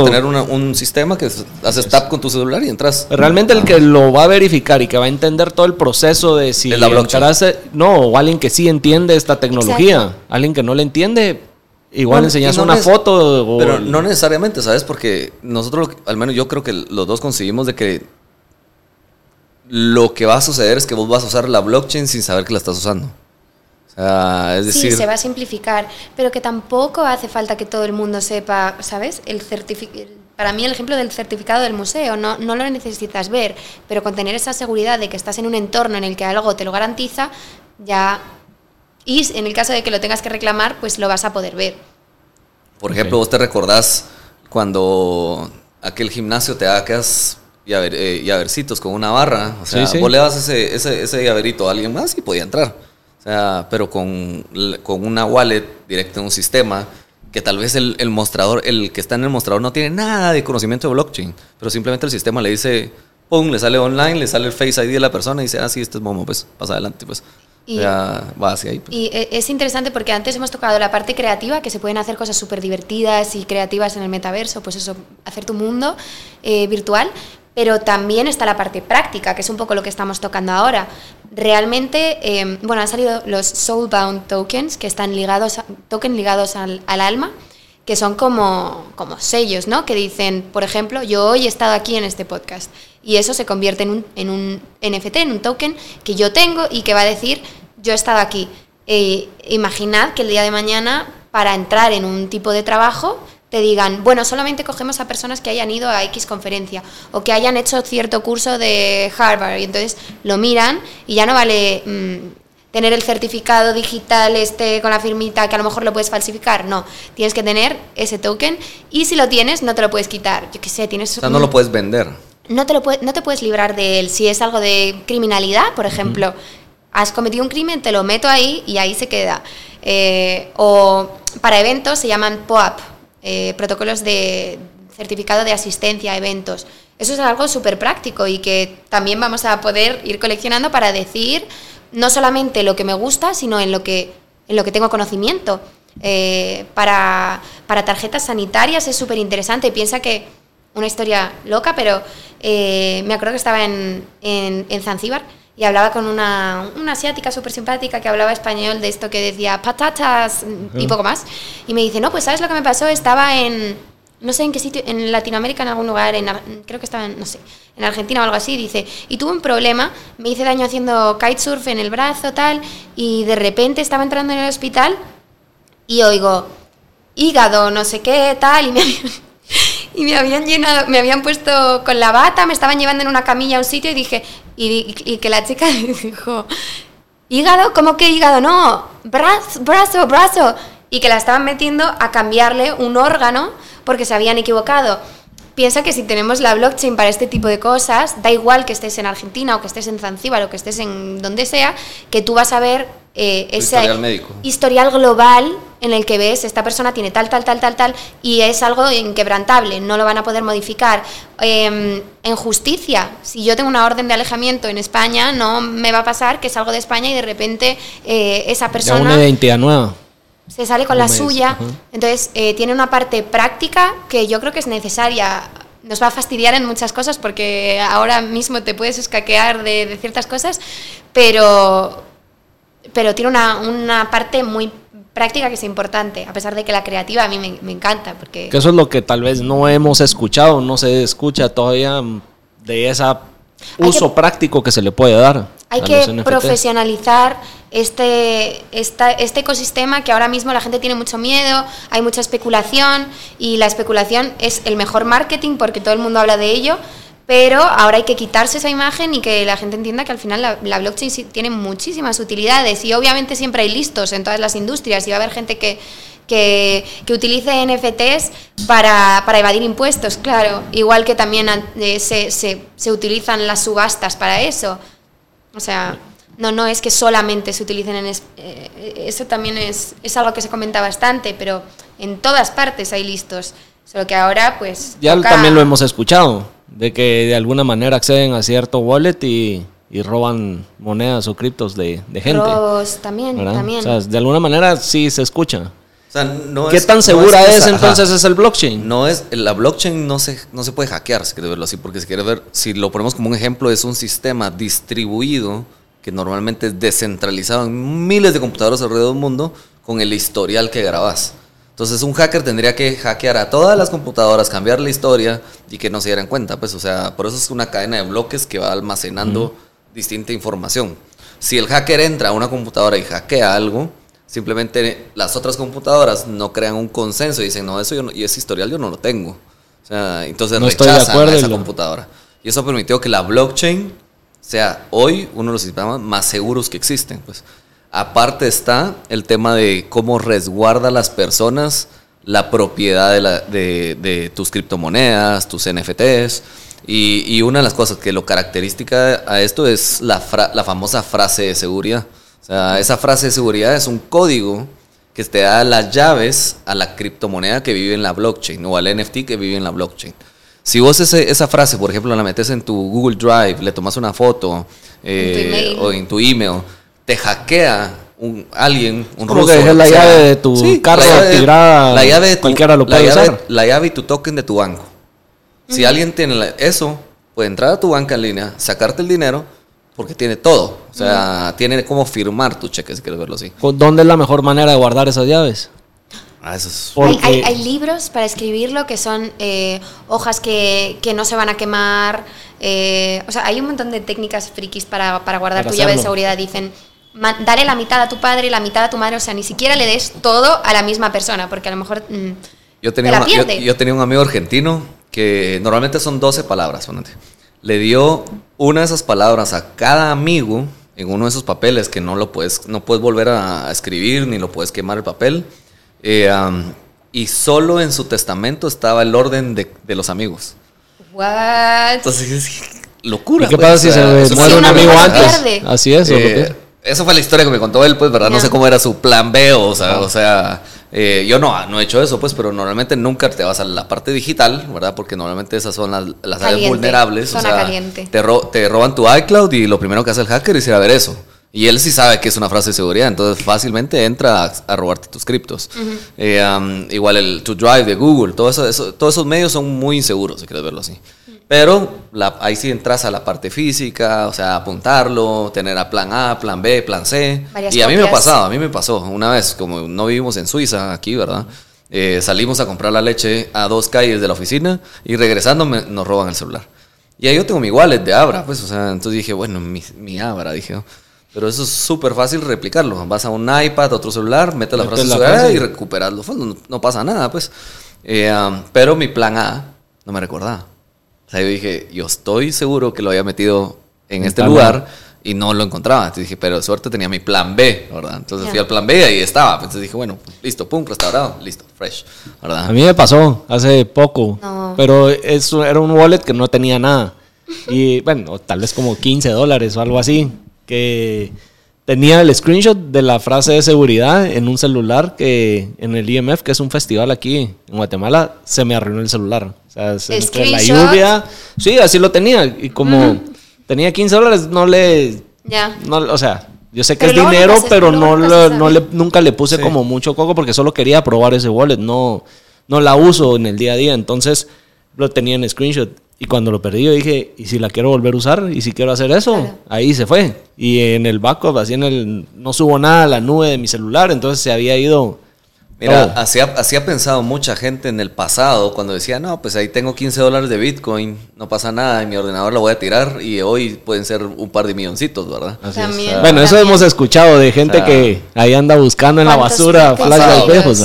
tener un sistema que haces tap con tu celular y entras. Realmente el que lo va a verificar y que va a entender todo el proceso de si la no, o alguien que sí entiende esta tecnología, alguien que no le entiende, Igual enseñas una foto. Pero no necesariamente, ¿sabes? Porque nosotros, al menos yo creo que los dos conseguimos de que lo que va a suceder es que vos vas a usar la blockchain sin saber que la estás usando. O sea, es decir... Sí, se va a simplificar, pero que tampoco hace falta que todo el mundo sepa, ¿sabes? El para mí el ejemplo del certificado del museo, no, no lo necesitas ver, pero con tener esa seguridad de que estás en un entorno en el que algo te lo garantiza, ya... Y en el caso de que lo tengas que reclamar, pues lo vas a poder ver. Por ejemplo, vos te recordás cuando aquel gimnasio te hagas llaver, eh, llavercitos con una barra. O sea, vos le das ese, ese, ese, llaverito a alguien más y podía entrar. O sea, pero con, con una wallet directa en un sistema que tal vez el, el, mostrador, el que está en el mostrador no tiene nada de conocimiento de blockchain, pero simplemente el sistema le dice, pum, le sale online, le sale el Face ID de la persona y dice, ah, sí, este es Momo, pues pasa adelante, pues. Y, ya va hacia ahí. Pues. Y e, es interesante porque antes hemos tocado la parte creativa, que se pueden hacer cosas súper divertidas y creativas en el metaverso, pues eso, hacer tu mundo eh, virtual, pero también está la parte práctica, que es un poco lo que estamos tocando ahora. Realmente, em, bueno, han salido los Soulbound Tokens, que están ligados, token ligados al, alma, que son como, como sellos, ¿no? Que dicen, por ejemplo, yo hoy he estado aquí en este podcast. Y eso se convierte en un, en un NFT, en un token que yo tengo y que va a decir, yo he estado aquí. E imaginad que el día de mañana, para entrar en un tipo de trabajo, te digan, bueno, solamente cogemos a personas que hayan ido a X conferencia o que hayan hecho cierto curso de Harvard y entonces lo miran y ya no vale mm, tener el certificado digital este con la firmita que a lo mejor lo puedes falsificar, no, tienes que tener ese token y si lo tienes no te lo puedes quitar, yo qué sé, tienes... O sea, no lo puedes vender. No te, lo no te puedes librar de él, si es algo de criminalidad, por ejemplo. Has cometido un crimen, te lo meto ahí y ahí se queda. Eh, o para eventos se llaman POAP, eh, protocolos de, certificado de asistencia a eventos. Eso es algo súper práctico y que también vamos a poder ir coleccionando para decir no solamente lo que me gusta, sino en lo que, en lo que tengo conocimiento. Eh, para, tarjetas sanitarias es súper interesante. Piensa que una historia loca, pero eh, me acuerdo que estaba en, en, Zanzíbar y hablaba con una, una asiática súper simpática que hablaba español de esto que decía patatas y poco más. Y me dice, no, pues ¿sabes lo que me pasó? Estaba en, no sé en qué sitio, en Latinoamérica en algún lugar, en, creo que estaba en, no sé, en Argentina o algo así, dice, y tuve un problema, me hice daño haciendo kitesurf en el brazo, tal, y de repente estaba entrando en el hospital y oigo, hígado, no sé qué, tal, y me y me habían llenado, me habían puesto con la bata, me estaban llevando en una camilla a un sitio y dije, y, que la chica dijo, hígado, ¿cómo que hígado? No, brazo, brazo, brazo. Y que la estaban metiendo a cambiarle un órgano porque se habían equivocado. Piensa que si tenemos la blockchain para este tipo de cosas, da igual que estés en Argentina o que estés en Zanzíbar o que estés en donde sea, que tú vas a ver eh, ese historial, global en el que ves esta persona tiene tal, tal, tal, tal, tal y es algo inquebrantable, no lo van a poder modificar. Eh, en justicia, si yo tengo una orden de alejamiento en España, no me va a pasar que salgo de España y de repente eh, esa persona... una identidad nueva se sale con la suya. Entonces, eh, tiene una parte práctica que yo creo que es necesaria. Nos va a fastidiar en muchas cosas porque ahora mismo te puedes escaquear de, ciertas cosas, pero, pero tiene una, una, parte muy práctica que es importante, a pesar de que la creativa a mí me, me encanta. Porque... Que eso es lo que tal vez no hemos escuchado, no se escucha todavía de ese uso práctico que se le puede dar. Hay que profesionalizar este, este ecosistema que ahora mismo la gente tiene mucho miedo, hay mucha especulación y la especulación es el mejor marketing porque todo el mundo habla de ello, pero ahora hay que quitarse esa imagen y que la gente entienda que al final la, blockchain tiene muchísimas utilidades y obviamente siempre hay listos en todas las industrias y va a haber gente que, que, utilice NFTs para, para, evadir impuestos, claro, igual que también eh, se, se, se utilizan las subastas para eso. O sea, no, no es que solamente se utilicen en... Eh, eso también es, es algo que se comenta bastante, pero en todas partes hay listos. Solo que ahora, pues... Ya también lo hemos escuchado, de que de alguna manera acceden a cierto wallet y, y roban monedas o criptos de, de gente. Robos, también, también. O sea, de alguna manera sí se escucha. O sea, no ¿Qué tan segura es, entonces es el blockchain? No es, la blockchain no se, no se puede hackear, si quieres verlo así, porque si quieres ver, si lo ponemos como un ejemplo, es un sistema distribuido que normalmente es descentralizado en miles de computadoras alrededor del mundo con el historial que grabas. Entonces un hacker tendría que hackear a todas las computadoras, cambiar la historia y que no se dieran cuenta. Pues, o sea, por eso es una cadena de bloques que va almacenando distinta información. Si el hacker entra a una computadora y hackea algo, Simplemente las otras computadoras no crean un consenso y dicen, no, eso yo y ese historial yo no lo tengo. O sea, entonces no rechazan a esa computadora. Y eso permitió que la blockchain sea hoy uno de los sistemas más seguros que existen. Pues. Aparte está el tema de cómo resguarda a las personas la propiedad de, la, de, de tus criptomonedas, tus NFTs. Y, y, una de las cosas que lo característica a esto es la, la famosa frase de seguridad. O sea, esa frase de seguridad es un código que te da las llaves a la criptomoneda que vive en la blockchain o al NFT que vive en la blockchain. Si vos esa frase, por ejemplo, la metes en tu Google Drive, le tomas una foto eh, o en tu email, te hackea un, alguien, un Como que es la llave de tu carro la llave, de cualquiera lo puede la llave, La llave y tu token de tu banco. Si alguien tiene eso, puede entrar a tu banca en línea, sacarte el dinero porque tiene todo. O sea, tiene como firmar tu cheque, si quieres verlo así. ¿Dónde es la mejor manera de guardar esas llaves? Ah, eso es... hay, libros para escribirlo que son eh, hojas que, que, no se van a quemar. Eh, o sea, hay un montón de técnicas frikis para, para guardar tu llave de seguridad. Dicen, dale la mitad a tu padre y la mitad a tu madre. O sea, ni siquiera le des todo a la misma persona, porque a lo mejor... Mm, yo, tenía yo, tenía un amigo argentino que normalmente son 12 palabras. Ponete le dio una de esas palabras a cada amigo en uno de esos papeles que no lo puedes, no puedes volver a escribir ni lo puedes quemar el papel. Eh, y solo en su testamento estaba el orden de, los amigos. What? Entonces es locura. ¿Y qué pasa si se muere un amigo antes? Así es. Eh, eso fue la historia que me contó él, pues, ¿verdad? No sé cómo era su plan B, o sea, o sea Eh, yo no, no he hecho eso, pues, pero normalmente nunca te vas a la parte digital, ¿verdad? Porque normalmente esas son las, las áreas vulnerables. Zona caliente. Te, te roban tu iCloud y lo primero que hace el hacker es ir a ver eso. Y él sí sabe que es una frase de seguridad, entonces fácilmente entra a, robarte tus criptos. Eh, igual el To Drive de Google, todo eso, todos esos medios son muy inseguros, si quieres verlo así. Pero la, ahí sí entras a la parte física, o sea, apuntarlo, tener a plan A, plan B, plan C. y a mí me ha pasado, a mí me pasó. Una vez, como no vivimos en Suiza, aquí, ¿verdad? Eh, salimos a comprar la leche a dos calles de la oficina y regresando nos roban el celular. Y ahí yo tengo mi wallet de Abra, pues, o sea, entonces dije, bueno, mi, mi Abra, dije, pero eso es súper fácil replicarlo. Vas a un iPad, otro celular, metes la frase, y recuperas los fondos. No, pasa nada, pues. Eh, um, pero mi plan A no me recordaba. Sea, yo dije, yo estoy seguro que lo había metido en este lugar y no lo encontraba. Entonces dije, pero de suerte tenía mi plan B, ¿verdad? Entonces fui al plan B y ahí estaba. Entonces dije, bueno, listo, pum, restaurado, listo, fresh, ¿verdad? A mí me pasó hace poco, pero eso era un wallet que no tenía nada. Y bueno, tal vez como 15 dólares o algo así que tenía el screenshot de la frase de seguridad en un celular que en el IMF, que es un festival aquí en Guatemala, se me arruinó el celular. O sea, entre la lluvia. Sí, así lo tenía. Y como tenía 15 dólares, no le. Ya. No, o sea, yo sé que es dinero, pero no, no le, nunca le puse como mucho coco porque solo quería probar ese wallet. No, no la uso en el día a día. Entonces lo tenía en screenshot. Y cuando lo perdí, yo dije, ¿y si la quiero volver a usar? ¿Y si quiero hacer eso? Ahí se fue. Y en el backup, así en el. No subo nada a la nube de mi celular, entonces se había ido. Mira, así ha, pensado mucha gente en el pasado cuando decía, no, pues ahí tengo 15 dólares de Bitcoin, no pasa nada, en mi ordenador lo voy a tirar y hoy pueden ser un par de milloncitos, ¿verdad? También, bueno, eso hemos escuchado de gente que ahí anda buscando en la basura flash viejos.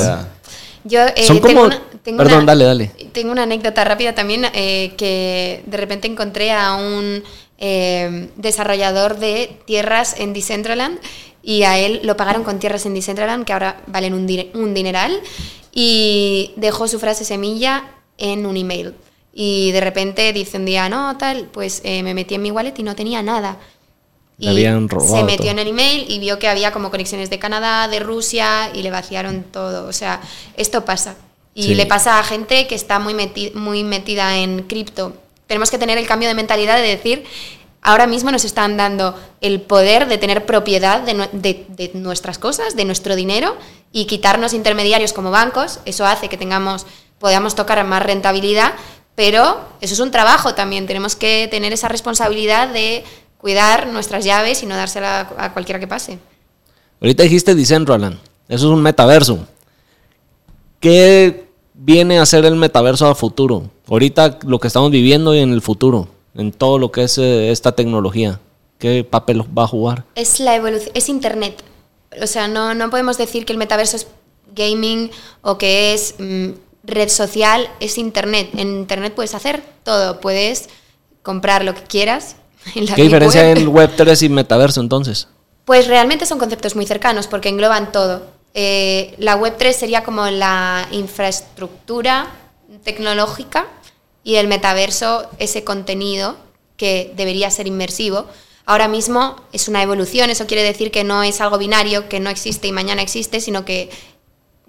Yo eh, Son como, Perdón, dale, dale. Tengo una anécdota rápida también eh, que de repente encontré a un eh, desarrollador de tierras en Decentraland y a él lo pagaron con tierras en Decentraland que ahora valen un, un dineral y dejó su frase semilla en un email. Y de repente dice un día, no, tal, pues eh, me metí en mi wallet y no tenía nada. Y habían robado se metió en el email y vio que había como conexiones de Canadá, de Rusia y le vaciaron todo. O sea, esto pasa. Y le pasa a gente que está muy, muy metida en cripto. Tenemos que tener el cambio de mentalidad de decir, ahora mismo nos están dando el poder de tener propiedad de, nuestras cosas, de nuestro dinero y quitarnos intermediarios como bancos. Eso hace que tengamos, podamos tocar más rentabilidad, pero eso es un trabajo también. Tenemos que tener esa responsabilidad de cuidar nuestras llaves y no dársela a cualquiera que pase. Ahorita dijiste Decentraland, eso es un metaverso. ¿Qué viene a ser el metaverso a futuro? Ahorita lo que estamos viviendo y en el futuro, en todo lo que es eh, esta tecnología. ¿Qué papel va a jugar? Es la evolución, es Internet. O sea, no, no podemos decir que el metaverso es gaming o que es mm, red social, es Internet. En Internet puedes hacer todo, puedes comprar lo que quieras. ¿Qué diferencia hay en Web3 y metaverso entonces? Pues realmente son conceptos muy cercanos porque engloban todo. Eh, la Web3 sería como la infraestructura tecnológica y el metaverso ese contenido que debería ser inmersivo. Ahora mismo es una evolución, eso quiere decir que no es algo binario, que no existe y mañana existe, sino que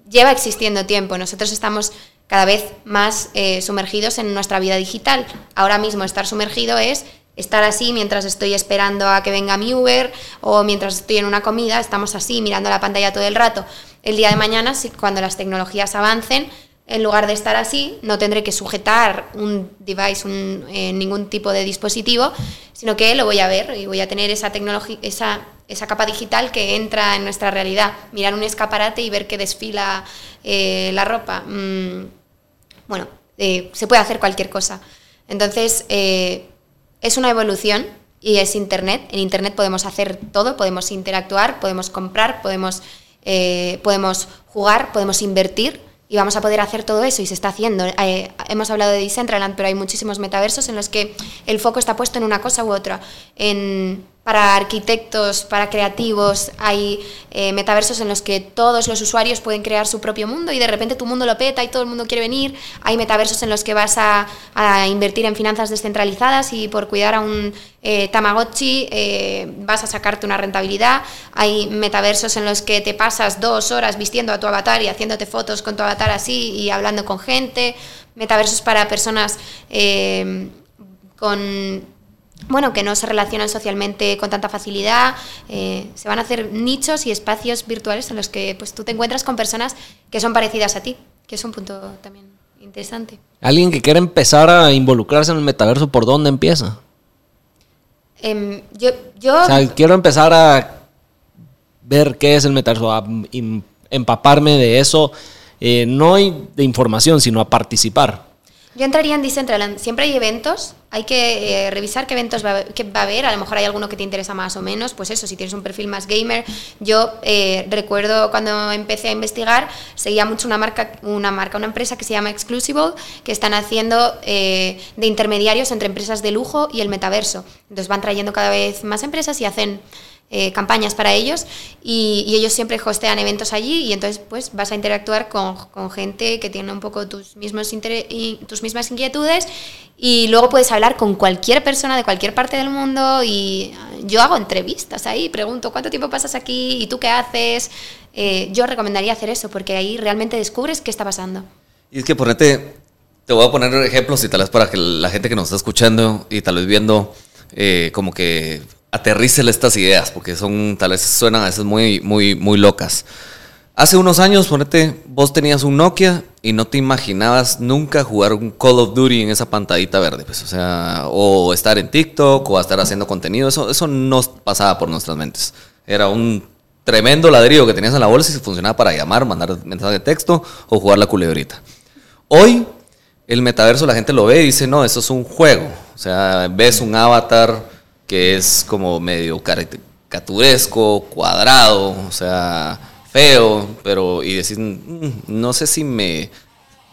lleva existiendo tiempo. Nosotros estamos cada vez más eh, sumergidos en nuestra vida digital. Ahora mismo estar sumergido es estar así mientras estoy esperando a que venga mi Uber o mientras estoy en una comida, estamos así mirando la pantalla todo el rato. El día de mañana, cuando las tecnologías avancen, en lugar de estar así, no tendré que sujetar un device, eh, ningún tipo de dispositivo, sino que lo voy a ver y voy a tener esa tecnología, esa, esa capa digital que entra en nuestra realidad. Mirar un escaparate y ver que desfila eh, la ropa. Mm, bueno, eh, se puede hacer cualquier cosa. Entonces, es una evolución y es Internet. En Internet podemos hacer todo, podemos interactuar, podemos comprar, podemos, eh, podemos jugar, podemos invertir y vamos a poder hacer todo eso y se está haciendo. Eh, hemos hablado de Decentraland, pero hay muchísimos metaversos en los que el foco está puesto en una cosa u otra. Para arquitectos, para creativos, hay eh, metaversos en los que todos los usuarios pueden crear su propio mundo y de repente tu mundo lo peta y todo el mundo quiere venir. Hay metaversos en los que vas a, invertir en finanzas descentralizadas y por cuidar a un eh, Tamagotchi eh, vas a sacarte una rentabilidad. Hay metaversos en los que te pasas dos horas vistiendo a tu avatar y haciéndote fotos con tu avatar así y hablando con gente. Metaversos para personas con bueno, que no se relacionan socialmente con tanta facilidad. Eh, se van a hacer nichos y espacios virtuales en los que pues, tú te encuentras con personas que son parecidas a ti, que es un punto también interesante. Alguien que quiera empezar a involucrarse en el metaverso, ¿por dónde empieza? Em, yo, yo... O sea, quiero empezar a ver qué es el metaverso, a empaparme de eso, eh, no de información, sino a participar. Yo entraría en Decentraland. Siempre hay eventos, hay que eh, revisar qué eventos va, va, a haber. A lo mejor hay alguno que te interesa más o menos. Pues eso, si tienes un perfil más gamer. Yo eh, recuerdo cuando empecé a investigar, seguía mucho una marca, una marca, una empresa que se llama Exclusible, que están haciendo eh, de intermediarios entre empresas de lujo y el metaverso. Entonces van trayendo cada vez más empresas y hacen eh, campañas para ellos y, ellos siempre hostean eventos allí y entonces pues vas a interactuar con, gente que tiene un poco tus, mismos y, tus mismas inquietudes y luego puedes hablar con cualquier persona de cualquier parte del mundo y yo hago entrevistas ahí, pregunto cuánto tiempo pasas aquí y tú qué haces. Eh, yo recomendaría hacer eso porque ahí realmente descubres qué está pasando. Y es que ponete, te voy a poner ejemplos y tal vez para que la gente que nos está escuchando y tal vez viendo eh, como que aterrícele estas ideas, porque son, tal vez suenan a veces muy, muy, muy locas. Hace unos años, ponete, vos tenías un Nokia y no te imaginabas nunca jugar un Call of Duty en esa pantallita verde, pues, o sea, o estar en TikTok o estar haciendo contenido, eso, eso no pasaba por nuestras mentes. Era un tremendo ladrillo que tenías en la bolsa y se funcionaba para llamar, mandar mensaje de texto o jugar la culebrita. Hoy, el metaverso la gente lo ve y dice, no, eso es un juego. O sea, ves un avatar que es como medio caricaturesco, cuadrado, o sea, feo, pero y decir, mm, no sé si me,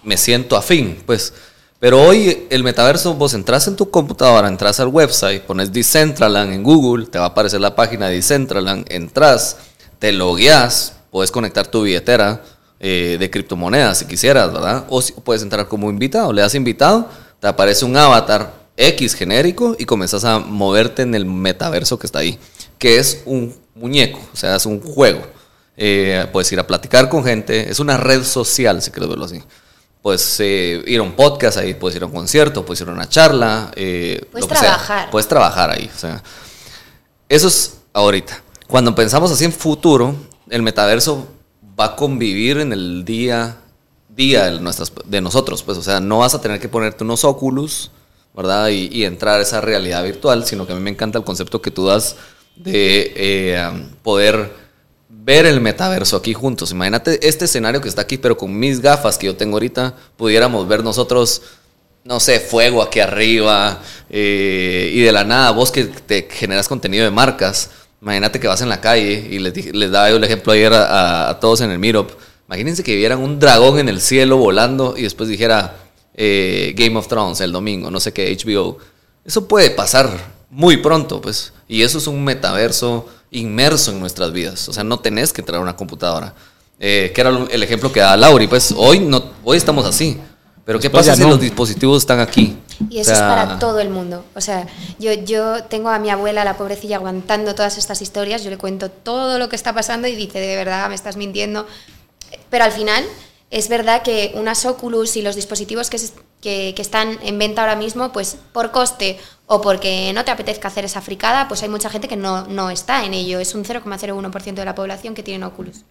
me siento afín, pues. Pero hoy el metaverso, vos entras en tu computadora, entras al website, pones Decentraland en Google, te va a aparecer la página de Decentraland, entras, te logueas, puedes conectar tu billetera eh, de criptomonedas si quisieras, ¿verdad? O si, puedes entrar como invitado, le das invitado, te aparece un avatar X genérico y comenzas a moverte en el metaverso que está ahí, que es un muñeco, o sea, es un juego. Eh, puedes ir a platicar con gente, es una red social, si quieres verlo así. Puedes eh, ir a un podcast ahí, puedes ir a un concierto, puedes ir a una charla. Eh, puedes trabajar. Puedes trabajar ahí. O sea, eso es ahorita. Cuando pensamos así en futuro, el metaverso va a convivir en el día día de, nuestras, de nosotros. Pues, o sea, no vas a tener que ponerte unos óculos ¿verdad? Y, entrar a esa realidad virtual, sino que a mí me encanta el concepto que tú das de eh, poder ver el metaverso aquí juntos. Imagínate este escenario que está aquí, pero con mis gafas que yo tengo ahorita, pudiéramos ver nosotros, no sé, fuego aquí arriba, eh, y de la nada, vos que te generas contenido de marcas, imagínate que vas en la calle, y les, les daba yo el ejemplo ayer a, todos en el Meetup, imagínense que vieran un dragón en el cielo volando y después dijera, eh, Game of Thrones el domingo, no sé qué, HBO. Eso puede pasar muy pronto, pues. Y eso es un metaverso inmerso en nuestras vidas. O sea, no tenés que traer una computadora. Eh, que era el ejemplo que da Lauri. Pues hoy, no, hoy estamos así. Pero ¿qué pasa si los dispositivos están aquí? Y eso es para todo el mundo. O sea, yo, yo tengo a mi abuela, la pobrecilla, aguantando todas estas historias. Yo le cuento todo lo que está pasando y dice, de verdad, me estás mintiendo. Pero al final es verdad que unas Oculus y los dispositivos que, están en venta ahora mismo, pues por coste o porque no te apetezca hacer esa fricada, pues hay mucha gente que no, no está en ello. Es un 0,01% de la población que tiene Oculus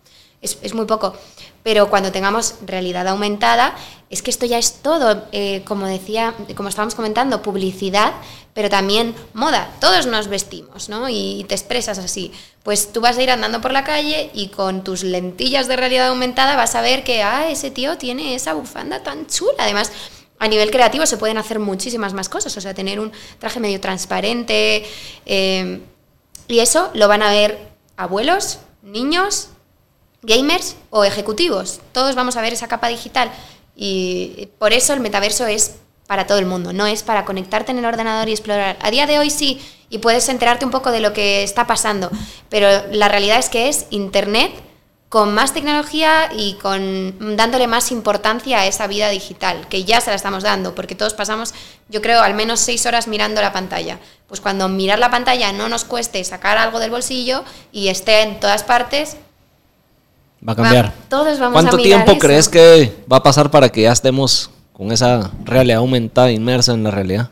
es, muy poco. Pero cuando tengamos realidad aumentada, es que esto ya es todo, eh, como decía, como estábamos comentando, publicidad, pero también moda. Todos nos vestimos, ¿no? Y te expresas así. Pues tú vas a ir andando por la calle y con tus lentillas de realidad aumentada vas a ver que, ah, ese tío tiene esa bufanda tan chula. Además, a nivel creativo se pueden hacer muchísimas más cosas, o sea, tener un traje medio transparente. Eh, y eso lo van a ver abuelos, niños, gamers o ejecutivos. Todos vamos a ver esa capa digital y por eso el metaverso es para todo el mundo, no es para conectarte en el ordenador y explorar. A día de hoy sí, y puedes enterarte un poco de lo que está pasando, pero la realidad es que es Internet con más tecnología y con dándole más importancia a esa vida digital, que ya se la estamos dando, porque todos pasamos, yo creo, al menos seis horas mirando la pantalla. Pues cuando mirar la pantalla no nos cueste sacar algo del bolsillo y esté en todas partes, va a cambiar. todos vamos ¿Cuánto tiempo crees que va a pasar para que ya estemos con esa realidad aumentada, inmersa en la realidad?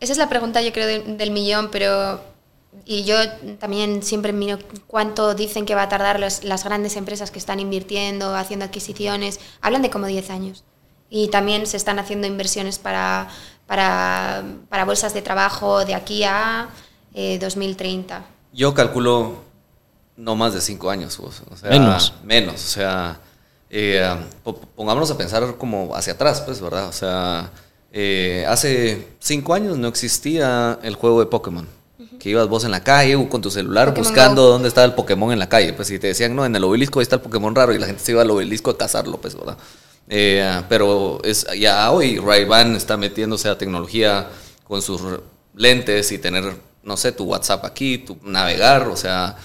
Esa es la pregunta, yo creo, del millón, pero y yo también siempre miro cuánto dicen que va a tardar las grandes empresas que están invirtiendo, haciendo adquisiciones. Hablan de como 10 años. Y también se están haciendo inversiones para, para, para bolsas de trabajo de aquí a 2030. Eh, yo calculo no más de 5 años. O sea, menos. Menos. O sea, eh, pongámonos a pensar como hacia atrás, pues, ¿verdad? O sea, eh, hace 5 años no existía el juego de Pokémon que ibas vos en la calle con tu celular buscando dónde estaba el Pokémon en la calle. Pues si te decían, no, en el obelisco ahí está el Pokémon raro y la gente se iba al obelisco a cazarlo, pues, ¿verdad? Eh, pero es, ya hoy Ray-Ban está metiéndose a tecnología con sus lentes y tener, no sé, tu WhatsApp aquí, tu navegar, o sea,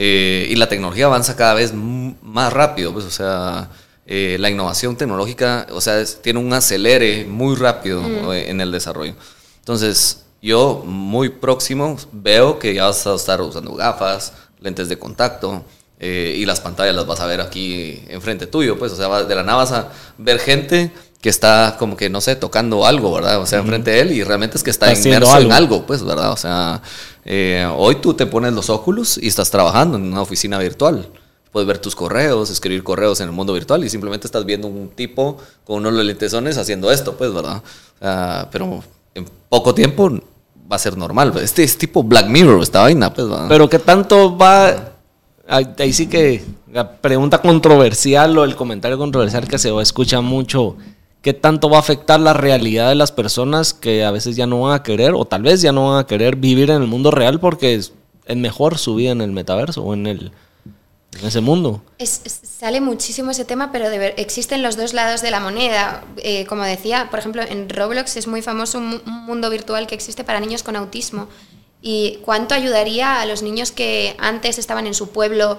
eh, y la tecnología avanza cada vez más rápido, pues, o sea, eh, la innovación tecnológica, o sea, tiene un acelere muy rápido mm. en el desarrollo. Entonces, yo muy próximo veo que ya vas a estar usando gafas, lentes de contacto eh, y las pantallas las vas a ver aquí enfrente tuyo, pues, o sea, de la nada vas a ver gente que está como que, no sé, tocando algo, ¿verdad? O sea, enfrente de él y realmente es que está, inmerso en algo, pues, ¿verdad? O sea, eh, hoy tú te pones los óculos y estás trabajando en una oficina virtual. Puedes ver tus correos, escribir correos en el mundo virtual y simplemente estás viendo un tipo con unos lentesones haciendo esto, pues, ¿verdad? pero en poco tiempo va a ser normal. Este es tipo Black Mirror, esta vaina. Pues, Pero que tanto va... Ahí sí que la pregunta controversial o el comentario controversial que se escucha mucho, ¿qué tanto va a afectar la realidad de las personas que a veces ya no van a querer o tal vez ya no van a querer vivir en el mundo real porque es mejor su vida en el metaverso o en el en ese mundo. sale muchísimo ese tema, pero de ver, existen los dos lados de la moneda. Eh, como decía, por ejemplo, en Roblox es muy famoso un, mundo virtual que existe para niños con autismo. ¿Y cuánto ayudaría a los niños que antes estaban en su pueblo,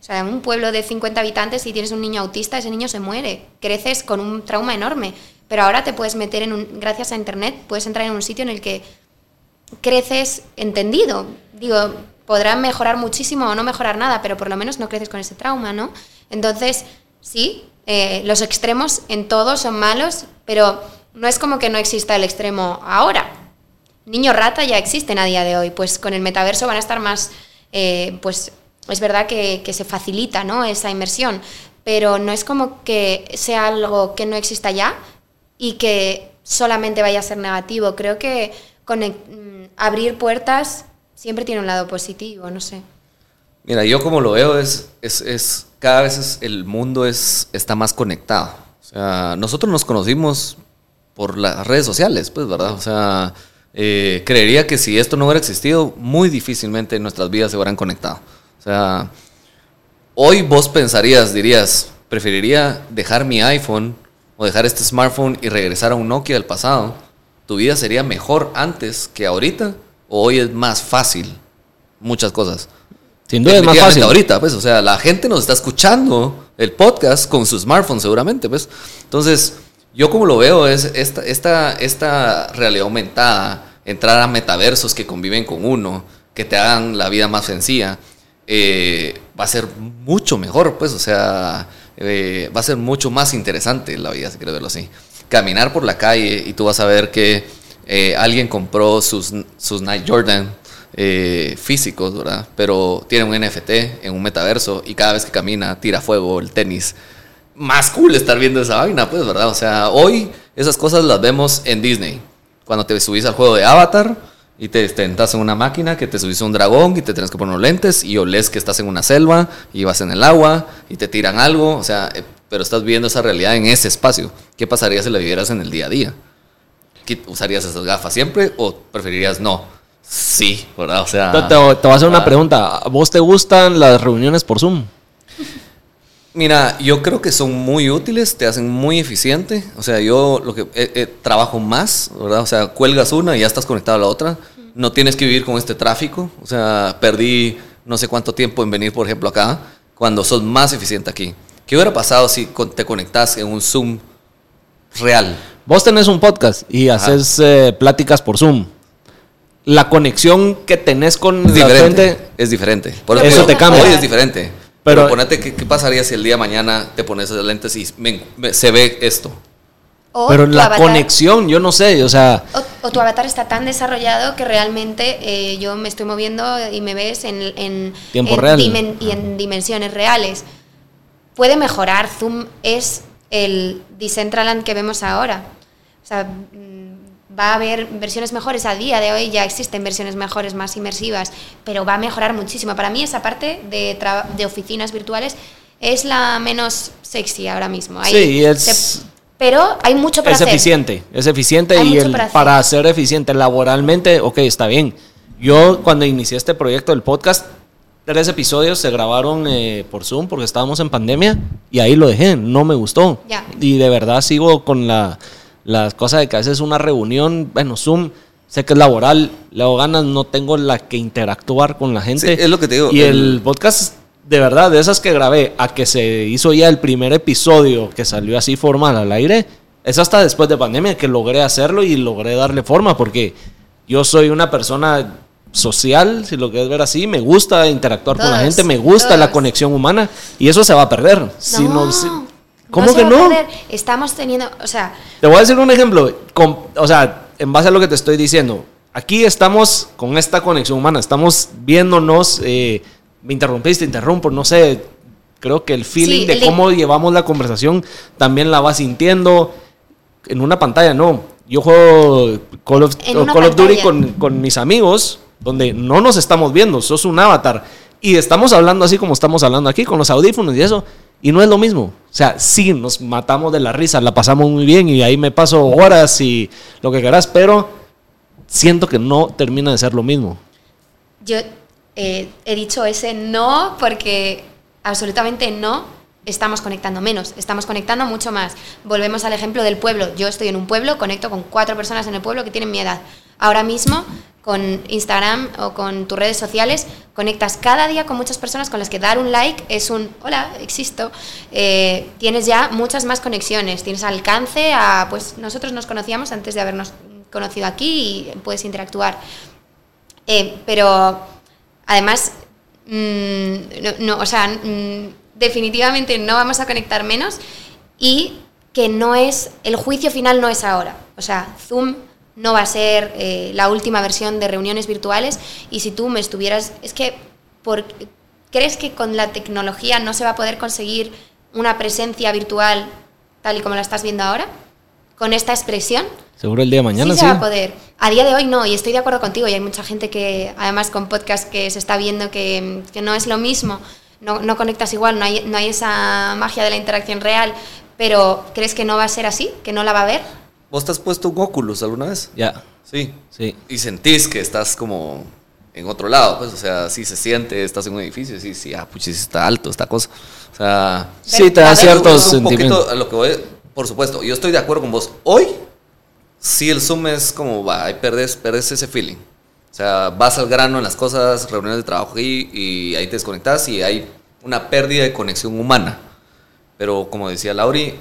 o sea, en un pueblo de 50 habitantes y tienes un niño autista, ese niño se muere, creces con un trauma enorme. Pero ahora te puedes meter en un, gracias a Internet, puedes entrar en un sitio en el que creces entendido. Digo, podrá mejorar muchísimo o no mejorar nada, pero por lo menos no creces con ese trauma, ¿no? Entonces, sí, eh, los extremos en todo son malos, pero no es como que no exista el extremo ahora. Niño rata ya existen a día de hoy, pues con el metaverso van a estar más, eh, pues es verdad que, se facilita ¿no? esa inmersión, pero no es como que sea algo que no exista ya y que solamente vaya a ser negativo. Creo que con mm, abrir puertas siempre tiene un lado positivo, no sé. Mira, yo como lo veo es, es, cada vez el mundo es, está más conectado. O sea, nosotros nos conocimos por las redes sociales, pues, ¿verdad? O sea, eh, creería que si esto no hubiera existido, muy difícilmente nuestras vidas se hubieran conectado. O sea, hoy vos pensarías, dirías, preferiría dejar mi iPhone o dejar este smartphone y regresar a un Nokia del pasado. Tu vida sería mejor antes que ahorita hoy es más fácil muchas cosas. Sin duda es más fácil. Ahorita, pues, o sea, la gente nos está escuchando el podcast con su smartphone seguramente, pues. Entonces, yo como lo veo es esta, esta, esta realidad aumentada, entrar a metaversos que conviven con uno, que te hagan la vida más sencilla, eh, va a ser mucho mejor, pues, o sea, eh, va a ser mucho más interesante la vida, si quieres verlo así. Caminar por la calle y tú vas a ver que eh, alguien compró sus, sus Nike Jordan físicos, ¿verdad? Pero tiene un NFT en un metaverso y cada vez que camina tira fuego el tenis. Más cool estar viendo esa vaina, pues, ¿verdad? O sea, hoy esas cosas las vemos en Disney. Cuando te subís al juego de Avatar y te tentas en una máquina que te subís a un dragón y te tienes que poner unos lentes y olés que estás en una selva y vas en el agua y te tiran algo, o sea, eh, pero estás viendo esa realidad en ese espacio. ¿Qué pasaría si la vivieras en el día a día? ¿Usarías esas gafas siempre o preferirías no? Sí, ¿verdad? O sea... Te, voy a hacer una pregunta. ¿A vos te gustan las reuniones por Zoom? Mira, yo creo que son muy útiles, te hacen muy eficiente. O sea, yo lo que eh, eh, trabajo más, ¿verdad? O sea, cuelgas una y ya estás conectado a la otra. No tienes que vivir con este tráfico. O sea, perdí no sé cuánto tiempo en venir, por ejemplo, acá, cuando sos más eficiente aquí. ¿Qué hubiera pasado si te conectas en un Zoom real? Vos tenés un podcast y haces eh, pláticas por Zoom. La conexión que tenés con es la gente es diferente. Por eso te cambia. Hoy es diferente. Pero, ponete, ¿qué, pasaría si el día de mañana te pones esas lentes y se ve esto? Pero la conexión, yo no sé, o sea... O, tu avatar está tan desarrollado que realmente eh, yo me estoy moviendo y me ves en, Tiempo real. y en dimensiones reales. Puede mejorar, Zoom es el Decentraland que vemos ahora. O sea, va a haber versiones mejores a día de hoy, ya existen versiones mejores, más inmersivas, pero va a mejorar muchísimo. Para mí esa parte de, de oficinas virtuales es la menos sexy ahora mismo. sí, es... pero hay mucho para es eficiente, es eficiente y el, para, ser eficiente laboralmente, ok, está bien. Yo cuando inicié este proyecto del podcast, tres episodios se grabaron eh, por Zoom porque estábamos en pandemia y ahí lo dejé, no me gustó. Y de verdad sigo con la las cosas de que a veces una reunión, bueno, Zoom, sé que es laboral, le hago ganas, no tengo la que interactuar con la gente. es lo que te digo. Y el, podcast, de verdad, de esas que grabé, a que se hizo ya el primer episodio que salió así formal al aire, es hasta después de pandemia que logré hacerlo y logré darle forma, porque yo soy una persona social, si lo quieres ver así, me gusta interactuar con la gente, me gusta la conexión humana y eso se va a perder. Si no, ¿Cómo que no? Estamos teniendo, o sea... Te voy a decir un ejemplo, o sea, en base a lo que te estoy diciendo. Aquí estamos con esta conexión humana, estamos viéndonos, eh, me interrumpiste, interrumpo, no sé, creo que el feeling de cómo llevamos la conversación también la vas sintiendo en una pantalla, no. Yo juego Call of, Call of Duty con, con mis amigos, donde no nos estamos viendo, sos un avatar. Y estamos hablando así como estamos hablando aquí, con los audífonos y eso. Y no es lo mismo. O sea, sí, nos matamos de la risa, la pasamos muy bien y ahí me paso horas y lo que querás, pero siento que no termina de ser lo mismo. Yo eh, he dicho ese no porque absolutamente no estamos conectando menos, estamos conectando mucho más. Volvemos al ejemplo del pueblo. Yo estoy en un pueblo, conecto con cuatro personas en el pueblo que tienen mi edad. Ahora mismo con Instagram o con tus redes sociales, conectas cada día con muchas personas con las que dar un like es un hola, existo. Eh, tienes ya muchas más conexiones, tienes alcance a, pues nosotros nos conocíamos antes de habernos conocido aquí y puedes interactuar. Eh, pero además, mm, o sea, mm, definitivamente no vamos a conectar menos y que no es, el juicio final no es ahora. O sea, Zoom no va a ser eh, la última versión de reuniones virtuales y si tú me estuvieras, es que, ¿crees que con la tecnología no se va a poder conseguir una presencia virtual tal y como la estás viendo ahora? Con esta expresión. Seguro el día de mañana sí. se va a poder. A día de hoy no, y estoy de acuerdo contigo, y hay mucha gente que, además con podcast que se está viendo que, que no es lo mismo, no, no conectas igual, no hay, no hay esa magia de la interacción real, pero ¿crees que no va a ser así? ¿Que no la va a haber? ¿Vos te has puesto un Oculus alguna vez? Ya. Sí. Sí. Y sentís que estás como en otro lado, pues, o sea, sí se siente, estás en un edificio, sí, sí, ah, puchis, está alto esta cosa. O sea, sí, te da ciertos sentimientos. Un poquito lo que voy, por supuesto, yo estoy de acuerdo con vos. Hoy, sí, el Zoom es como, va, ahí perdes, perdes ese feeling. O sea, vas al grano en las cosas, reuniones de trabajo y, y ahí te desconectas y hay una pérdida de conexión humana. Pero como decía Lauri,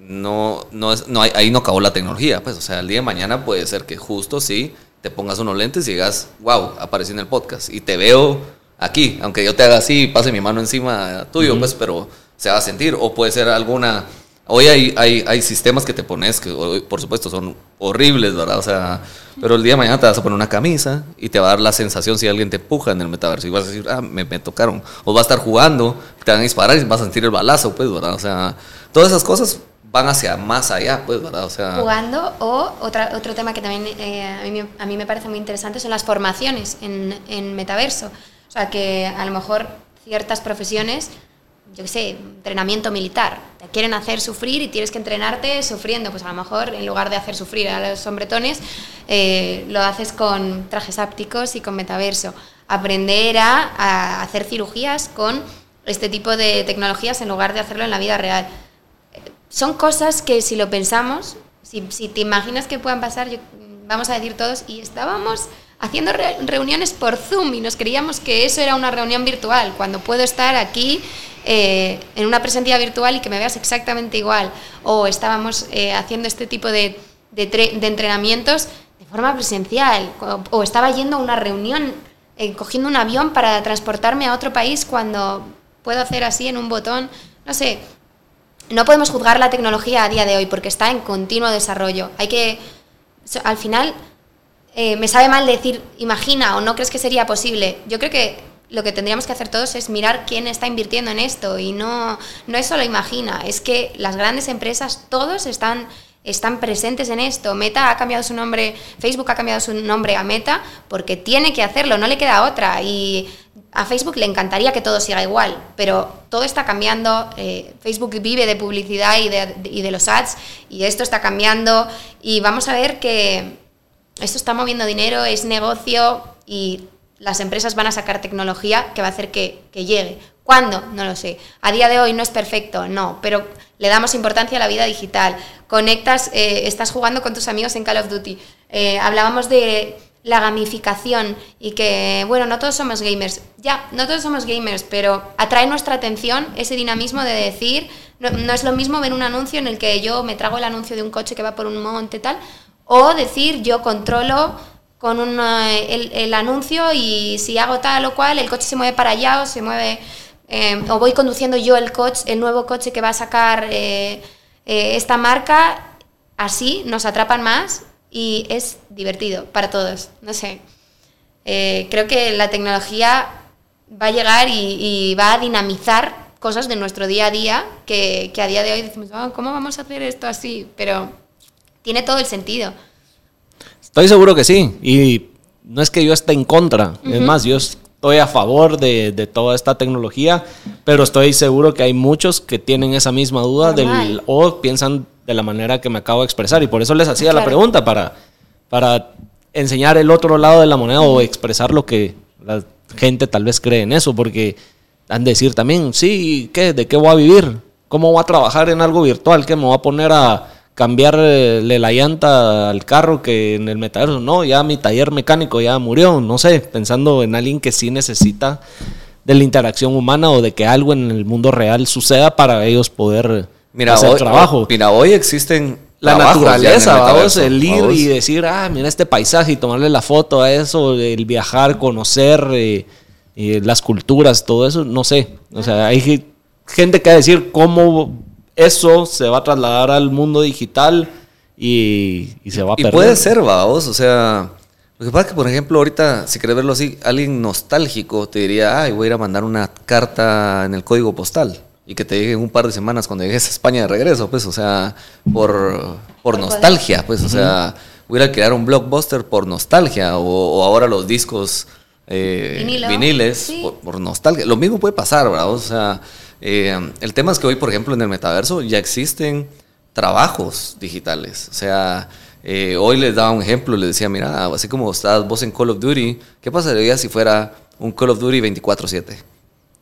no, no es, no ahí no acabó la tecnología, pues, o sea, el día de mañana puede ser que justo sí te pongas unos lentes y digas, wow, aparecí en el podcast y te veo aquí, aunque yo te haga así y pase mi mano encima tuyo, pues, pero se va a sentir, o puede ser alguna, hoy hay, hay, hay sistemas que te pones que, por supuesto, son horribles, ¿verdad? O sea, pero el día de mañana te vas a poner una camisa y te va a dar la sensación si alguien te empuja en el metaverso y vas a decir, ah, me, me tocaron, o vas a estar jugando, te van a disparar y vas a sentir el balazo, pues, ¿verdad? O sea, todas esas cosas van hacia más allá, pues, ¿verdad? O sea... Jugando o otra, otro tema que también eh, a, mí, a, mí, me parece muy interesante son las formaciones en, en metaverso. O sea, que a lo mejor ciertas profesiones, yo qué sé, entrenamiento militar, te quieren hacer sufrir y tienes que entrenarte sufriendo. Pues a lo mejor en lugar de hacer sufrir a los hombretones, eh, lo haces con trajes ápticos y con metaverso. Aprender a, a hacer cirugías con este tipo de tecnologías en lugar de hacerlo en la vida real. Son cosas que si lo pensamos, si, si te imaginas que puedan pasar, vamos a decir todos, y estábamos haciendo reuniones por Zoom y nos creíamos que eso era una reunión virtual, cuando puedo estar aquí eh, en una presencia virtual y que me veas exactamente igual. O estábamos eh, haciendo este tipo de, de, entrenamientos de forma presencial, o, estaba yendo a una reunión, eh, cogiendo un avión para transportarme a otro país cuando puedo hacer así en un botón. No sé, no podemos juzgar la tecnología a día de hoy porque está en continuo desarrollo. Hay que, al final, me sabe mal decir, imagina o no crees que sería posible. Yo creo que lo que tendríamos que hacer todos es mirar quién está invirtiendo en esto y no, no es solo imagina, es que las grandes empresas, todos están, están presentes en esto. Meta ha cambiado su nombre, Facebook ha cambiado su nombre a Meta porque tiene que hacerlo, no le queda otra. Y a Facebook le encantaría que todo siga igual, pero todo está cambiando. Eh, Facebook vive de publicidad y de, y de los ads y esto está cambiando y vamos a ver que esto está moviendo dinero, es negocio y las empresas van a sacar tecnología que va a hacer que, llegue. ¿Cuándo? No lo sé. A día de hoy no es perfecto, no, pero le damos importancia a la vida digital. Conectas, eh, estás jugando con tus amigos en Call of Duty. Eh, hablábamos de la gamificación y que, bueno, no todos somos gamers. Ya, no todos somos gamers, pero atrae nuestra atención ese dinamismo de decir, no, no es lo mismo ver un anuncio en el que yo me trago el anuncio de un coche que va por un monte tal, o decir yo controlo con el, anuncio y si hago tal o cual, el coche se mueve para allá o se mueve, eh, o voy conduciendo yo el coche, el nuevo coche que va a sacar eh, eh, esta marca, así nos atrapan más y es divertido para todos, no sé. creo que la tecnología va a llegar y, va a dinamizar cosas de nuestro día a día que, a día de hoy decimos, oh, ¿cómo vamos a hacer esto así? Pero tiene todo el sentido. Estoy seguro que sí. Y no es que yo esté en contra. Es más, yo estoy a favor de, toda esta tecnología, pero estoy seguro que hay muchos que tienen esa misma duda del, o piensan de la manera que me acabo de expresar. Y por eso les hacía la pregunta, para, para enseñar el otro lado de la moneda o expresar lo que la gente tal vez cree en eso, porque han de decir también, sí, ¿qué? ¿De qué voy a vivir? ¿Cómo voy a trabajar en algo virtual? ¿Qué me voy a poner a cambiarle la llanta al carro que en el metaverso. No, ya mi taller mecánico ya murió, no sé, pensando en alguien que sí necesita de la interacción humana o de que algo en el mundo real suceda para ellos poder mira, hacer hoy, trabajo. Mira, hoy existen la naturaleza, vamos, el ir y decir, ah, mira este paisaje y tomarle la foto a eso, el viajar, conocer eh, las culturas, todo eso, no sé. O sea, hay gente que va a decir cómo eso se va a trasladar al mundo digital y, se va a perder. Y puede ser, vamos, o sea, lo que pasa es que, por ejemplo, ahorita, si quieres verlo así, alguien nostálgico te diría, ay, voy a ir a mandar una carta en el código postal y que te llegue en un par de semanas cuando llegues a España de regreso, pues, o sea, por, por nostalgia, pues, o sea, voy a ir a crear un blockbuster por nostalgia o, ahora los discos eh, viniles por, por, nostalgia. Lo mismo puede pasar, ¿verdad? O sea, eh, el tema es que hoy, por ejemplo, en el metaverso ya existen trabajos digitales. O sea, eh, hoy les daba un ejemplo, les decía, mira, así como estás vos en Call of Duty, ¿qué pasaría si fuera un Call of Duty 24/7?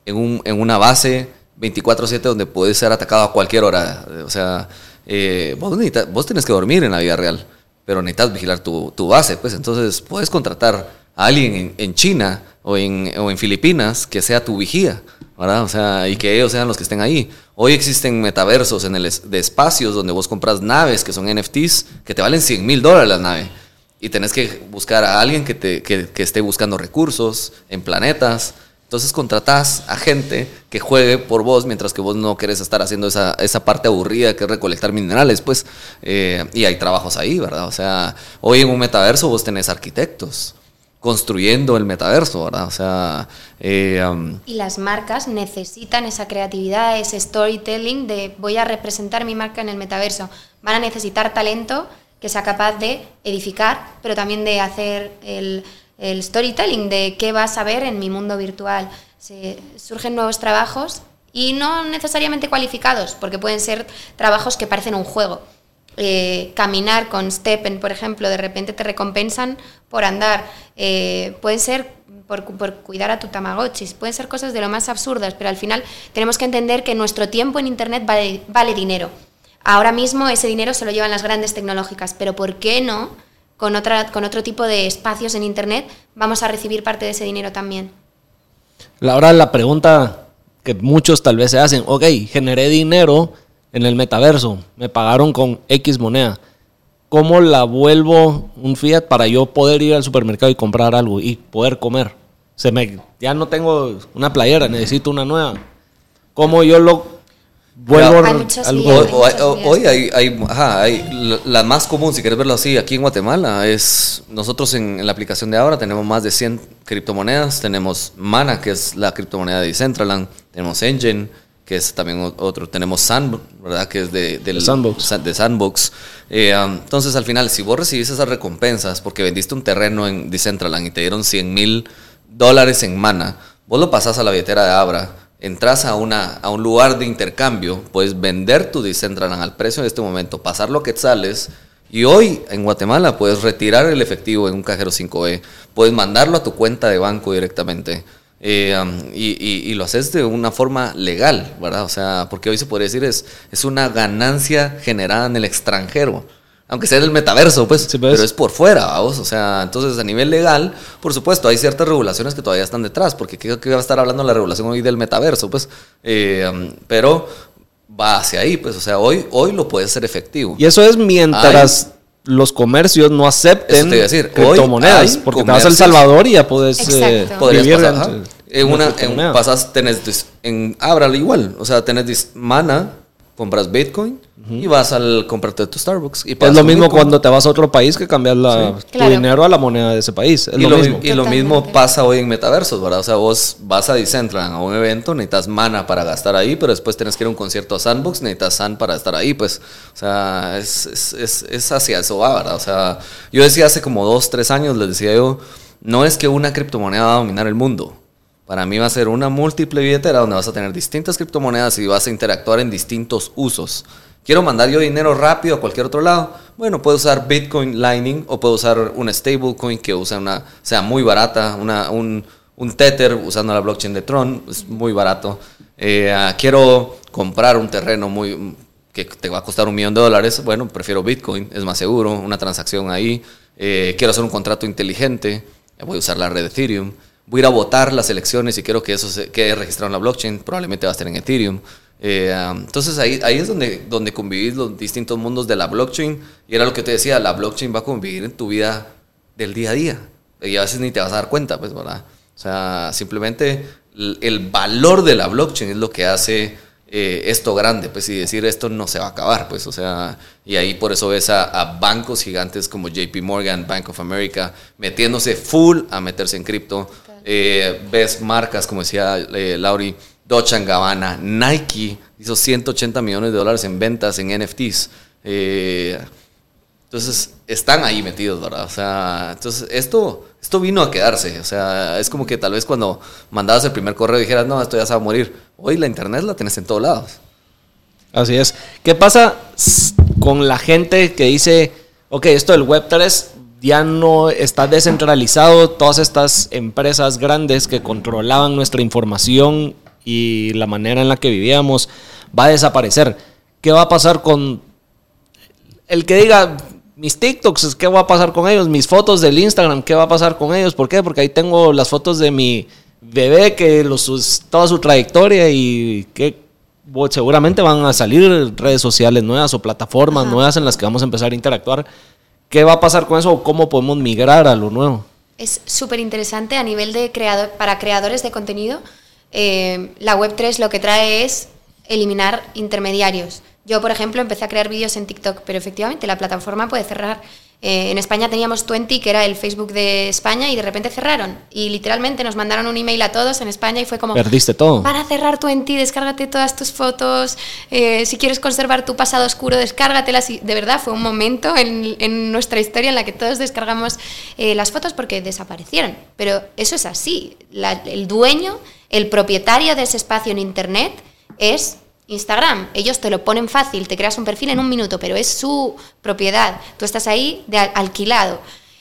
En, un, en una base 24/7 donde puedes ser atacado a cualquier hora. O sea, eh, vos, vos tenés que dormir en la vida real, pero necesitas vigilar tu, tu base. Pues entonces puedes contratar a alguien en, en China o en, o en Filipinas que sea tu vigía. ¿Verdad? O sea, y que ellos sean los que estén ahí. Hoy existen metaversos en el de espacios donde vos compras naves que son NFTs que te valen 100 mil dólares la nave. Y tenés que buscar a alguien que, te, que, que esté buscando recursos en planetas. Entonces contratás a gente que juegue por vos mientras que vos no querés estar haciendo esa, esa parte aburrida que es recolectar minerales, pues. Eh, y hay trabajos ahí, ¿verdad? O sea, hoy en un metaverso vos tenés arquitectos construyendo el metaverso, ¿verdad? O sea... Eh, y las marcas necesitan esa creatividad, ese storytelling de voy a representar mi marca en el metaverso. Van a necesitar talento que sea capaz de edificar, pero también de hacer el, el storytelling de qué vas a ver en mi mundo virtual. Se, surgen nuevos trabajos y no necesariamente cualificados, porque pueden ser trabajos que parecen un juego. Eh, caminar con Steppen, por ejemplo, de repente te recompensan por andar. Eh, pueden ser por, cuidar a tu Tamagotchi. Pueden ser cosas de lo más absurdas, pero al final tenemos que entender que nuestro tiempo en Internet vale, vale dinero. Ahora mismo ese dinero se lo llevan las grandes tecnológicas, pero ¿por qué no? Con, otra, con otro tipo de espacios en Internet vamos a recibir parte de ese dinero también. Ahora la pregunta que muchos tal vez se hacen, ok, generé dinero en el metaverso, me pagaron con X moneda. ¿Cómo la vuelvo un fiat para yo poder ir al supermercado y comprar algo y poder comer? Se me, ya no tengo una playera, necesito una nueva. ¿Cómo yo lo vuelvo Hoy hay, hay, la, más común, si quieres verlo así, aquí en Guatemala, es nosotros en, la aplicación de ahora tenemos más de 100 criptomonedas. Tenemos Mana, que es la criptomoneda de Decentraland. Tenemos Engine, que es también otro. Tenemos Sand, ¿verdad? Que es de, del, Sandbox. De Sandbox. Eh, um, entonces, al final, si vos recibís esas recompensas porque vendiste un terreno en Decentraland y te dieron 100 mil dólares en Mana, vos lo pasás a la billetera de Abra entras a, una, a un lugar de intercambio, puedes vender tu Decentraland al precio en este momento, pasarlo a quetzales, y hoy en Guatemala puedes retirar el efectivo en un cajero 5E, puedes mandarlo a tu cuenta de banco directamente. Eh, y, lo haces de una forma legal, ¿verdad? O sea, porque hoy se puede decir es, es una ganancia generada en el extranjero aunque sea del metaverso, pues, pues, pero es por fuera, vamos. O sea, entonces a nivel legal, por supuesto, hay ciertas regulaciones que todavía están detrás, porque creo que va a estar hablando la regulación hoy del metaverso, pues, eh, um, pero va hacia ahí, pues, o sea, hoy, hoy lo puede ser efectivo. Y eso es mientras los comercios no acepten decir, criptomonedas, porque te vas a El Salvador y ya puedes eh, vivir en, una, en, pasas, tenés en Abral igual, o sea, tenés Mana, compras Bitcoin y vas al comprarte tu Starbucks. Y es lo mismo cuando te vas a otro país que cambias la, tu dinero a la moneda de ese país. y, lo, mismo. y lo mismo pasa hoy en metaversos, ¿verdad? O sea, vos vas a Decentraland, a un evento, necesitas mana para gastar ahí, pero después tienes que ir a un concierto a Sandbox, necesitas San para estar ahí, pues. O sea, es, es, es, hacia eso va, ¿verdad? O sea, yo decía hace como dos, tres años, les decía yo, no es que una criptomoneda va a dominar el mundo para mí va a ser una múltiple billetera donde vas a tener distintas criptomonedas y vas a interactuar en distintos usos. Quiero mandar yo dinero rápido a cualquier otro lado. Bueno, puedo usar Bitcoin Lightning o puedo usar una stablecoin que usa una, sea muy barata, una, un, un, Tether usando la blockchain de Tron, es muy barato. Eh, ah, quiero comprar un terreno muy que te va a costar un millón de dólares. Bueno, prefiero Bitcoin, es más seguro, una transacción ahí. Eh, quiero hacer un contrato inteligente, voy a usar la red Ethereum voy a ir a votar las elecciones y quiero que eso se quede registrado en la blockchain, probablemente va a estar en Ethereum. Eh, entonces ahí, ahí es donde, donde convivís los distintos mundos de la blockchain y era lo que te decía, la blockchain va a convivir en tu vida del día a día y a veces ni te vas a dar cuenta, pues, ¿verdad? O sea, simplemente el, valor de la blockchain es lo que hace eh, esto grande, pues, y decir esto no se va a acabar, pues, o sea, y ahí por eso ves a, bancos gigantes como JP Morgan, Bank of America, metiéndose full a meterse en cripto. Eh, ves marcas, como decía eh, Lauri, Dolce Gabbana, Nike hizo 180 millones de dólares en ventas en NFTs. entonces, están ahí metidos, ¿verdad? O sea, entonces esto, esto vino a quedarse. O sea, es como que tal vez cuando mandabas el primer correo dijeras, no, esto ya se va a morir Hoy la internet la tienes en todos lados. Así es. ¿Qué pasa con la gente que dice, ok, esto del Web3 ya no está descentralizado, todas estas empresas grandes que controlaban nuestra información y la manera en la que vivíamos va a desaparecer? ¿Qué va a pasar con el que diga, mis TikToks, ¿qué va a pasar con ellos? Mis fotos del Instagram, ¿qué va a pasar con ellos? ¿Por qué? Porque ahí tengo las fotos de mi bebé que los, toda su trayectoria y que seguramente van a salir redes sociales nuevas o plataformas nuevas en las que vamos a empezar a interactuar. ¿Qué va a pasar con eso o cómo podemos migrar a lo nuevo? Es súper interesante a nivel de creador, para creadores de contenido. Eh, la Web3 lo que trae es eliminar intermediarios. Yo, por ejemplo, empecé a crear vídeos en TikTok, pero efectivamente la plataforma puede cerrar. Eh, en España teníamos Twenty, que era el Facebook de España, y de repente cerraron. Y literalmente nos mandaron un email a todos en España y fue como... Perdiste todo. Para cerrar Twenty, descárgate todas tus fotos. Eh, si quieres conservar tu pasado oscuro, descárgatelas. Y de verdad fue un momento en, nuestra historia en la que todos descargamos eh, las fotos porque desaparecieron. Pero eso es así. el dueño, el propietario de ese espacio en Internet es Instagram, ellos te lo ponen fácil, te creas un perfil en un minuto, pero es su propiedad. Tú estás ahí de alquilado.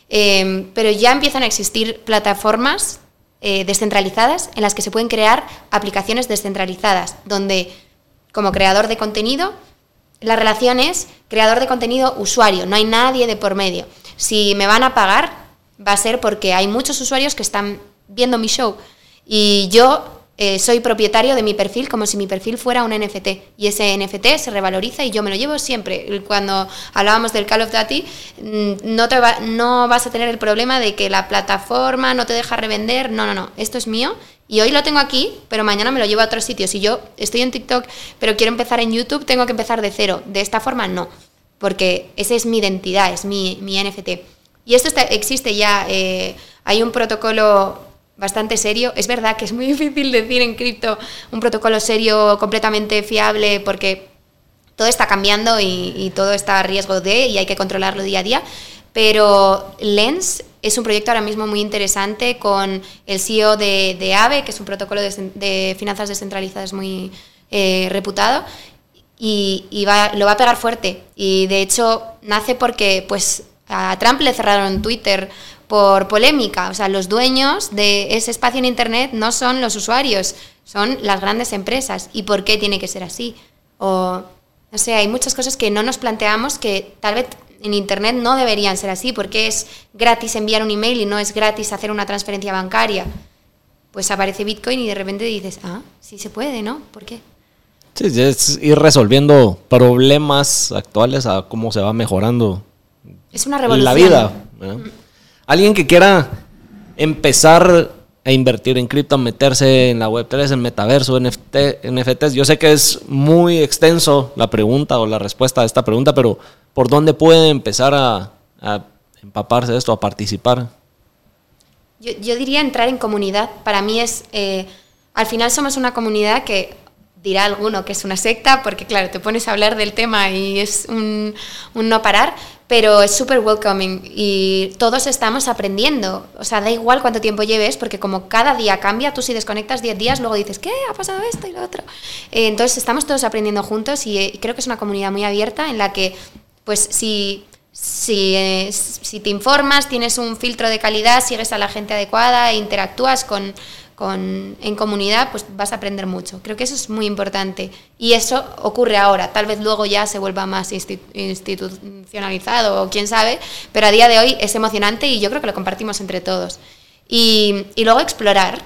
Em, pero ya empiezan a existir plataformas eh, descentralizadas en las que se pueden crear aplicaciones descentralizadas, donde como creador de contenido, la relación es creador de contenido usuario, no hay nadie de por medio. Si me van a pagar, va a ser porque hay muchos usuarios que están viendo mi show y yo eh, soy propietario de mi perfil como si mi perfil fuera un NFT y ese NFT se revaloriza y yo me lo llevo siempre. Cuando hablábamos del Call of Duty, mm, no, te no vas a tener el problema de que la plataforma no te deja revender. No, no, no, esto es mío y hoy lo tengo aquí, pero mañana me lo llevo a otro sitio. Si yo estoy en TikTok, pero quiero empezar en YouTube, tengo que empezar de cero. De esta forma, no, porque esa es mi identidad, es mi, mi NFT. Y esto existe ya, eh, hay un protocolo bastante serio. Es verdad que es muy difícil decir en cripto un protocolo serio, completamente fiable, porque todo está cambiando y, todo está a riesgo de y hay que controlarlo día a día. Pero Lens es un proyecto ahora mismo muy interesante con el CEO de, de AVE, que es un protocolo de, finanzas descentralizadas muy eh, reputado, y, lo va a pegar fuerte. Y de hecho nace porque pues, a Trump le cerraron Twitter por polémica. O sea, los dueños de ese espacio en Internet no son los usuarios, son las grandes empresas. ¿Y por qué tiene que ser así? O, no sé, hay muchas cosas que no nos planteamos que tal vez en Internet no deberían ser así, porque es gratis enviar un email y no es gratis hacer una transferencia bancaria. Pues aparece Bitcoin y de repente dices, ah, sí se puede, ¿no? ¿Por qué? Sí, es ir resolviendo problemas actuales a cómo se va mejorando es una revolución. la vida. Alguien que quiera empezar a invertir en cripto, meterse en la Web3, en metaverso, NFT, NFTs. Yo sé que es muy extenso la pregunta o la respuesta a esta pregunta, pero ¿por dónde puede empezar a, empaparse de esto, a participar? Yo, diría entrar en comunidad. Para mí es, eh, al final somos una comunidad que dirá alguno que es una secta, porque claro, te pones a hablar del tema y es un, no parar, pero es súper welcoming y todos estamos aprendiendo. O sea, da igual cuánto tiempo lleves, porque como cada día cambia, tú si desconectas 10 días, luego dices, ¿qué? Ha pasado esto y lo otro. Eh, entonces estamos todos aprendiendo juntos y, eh, creo que es una comunidad muy abierta en la que, pues si, si, eh, si te informas, tienes un filtro de calidad, sigues a la gente adecuada e interactúas con en comunidad, pues vas a aprender mucho. Creo que eso es muy importante. Y eso ocurre ahora. Tal vez luego ya se vuelva más institucionalizado o quién sabe, pero a día de hoy es emocionante y yo creo que lo compartimos entre todos. Y, luego explorar.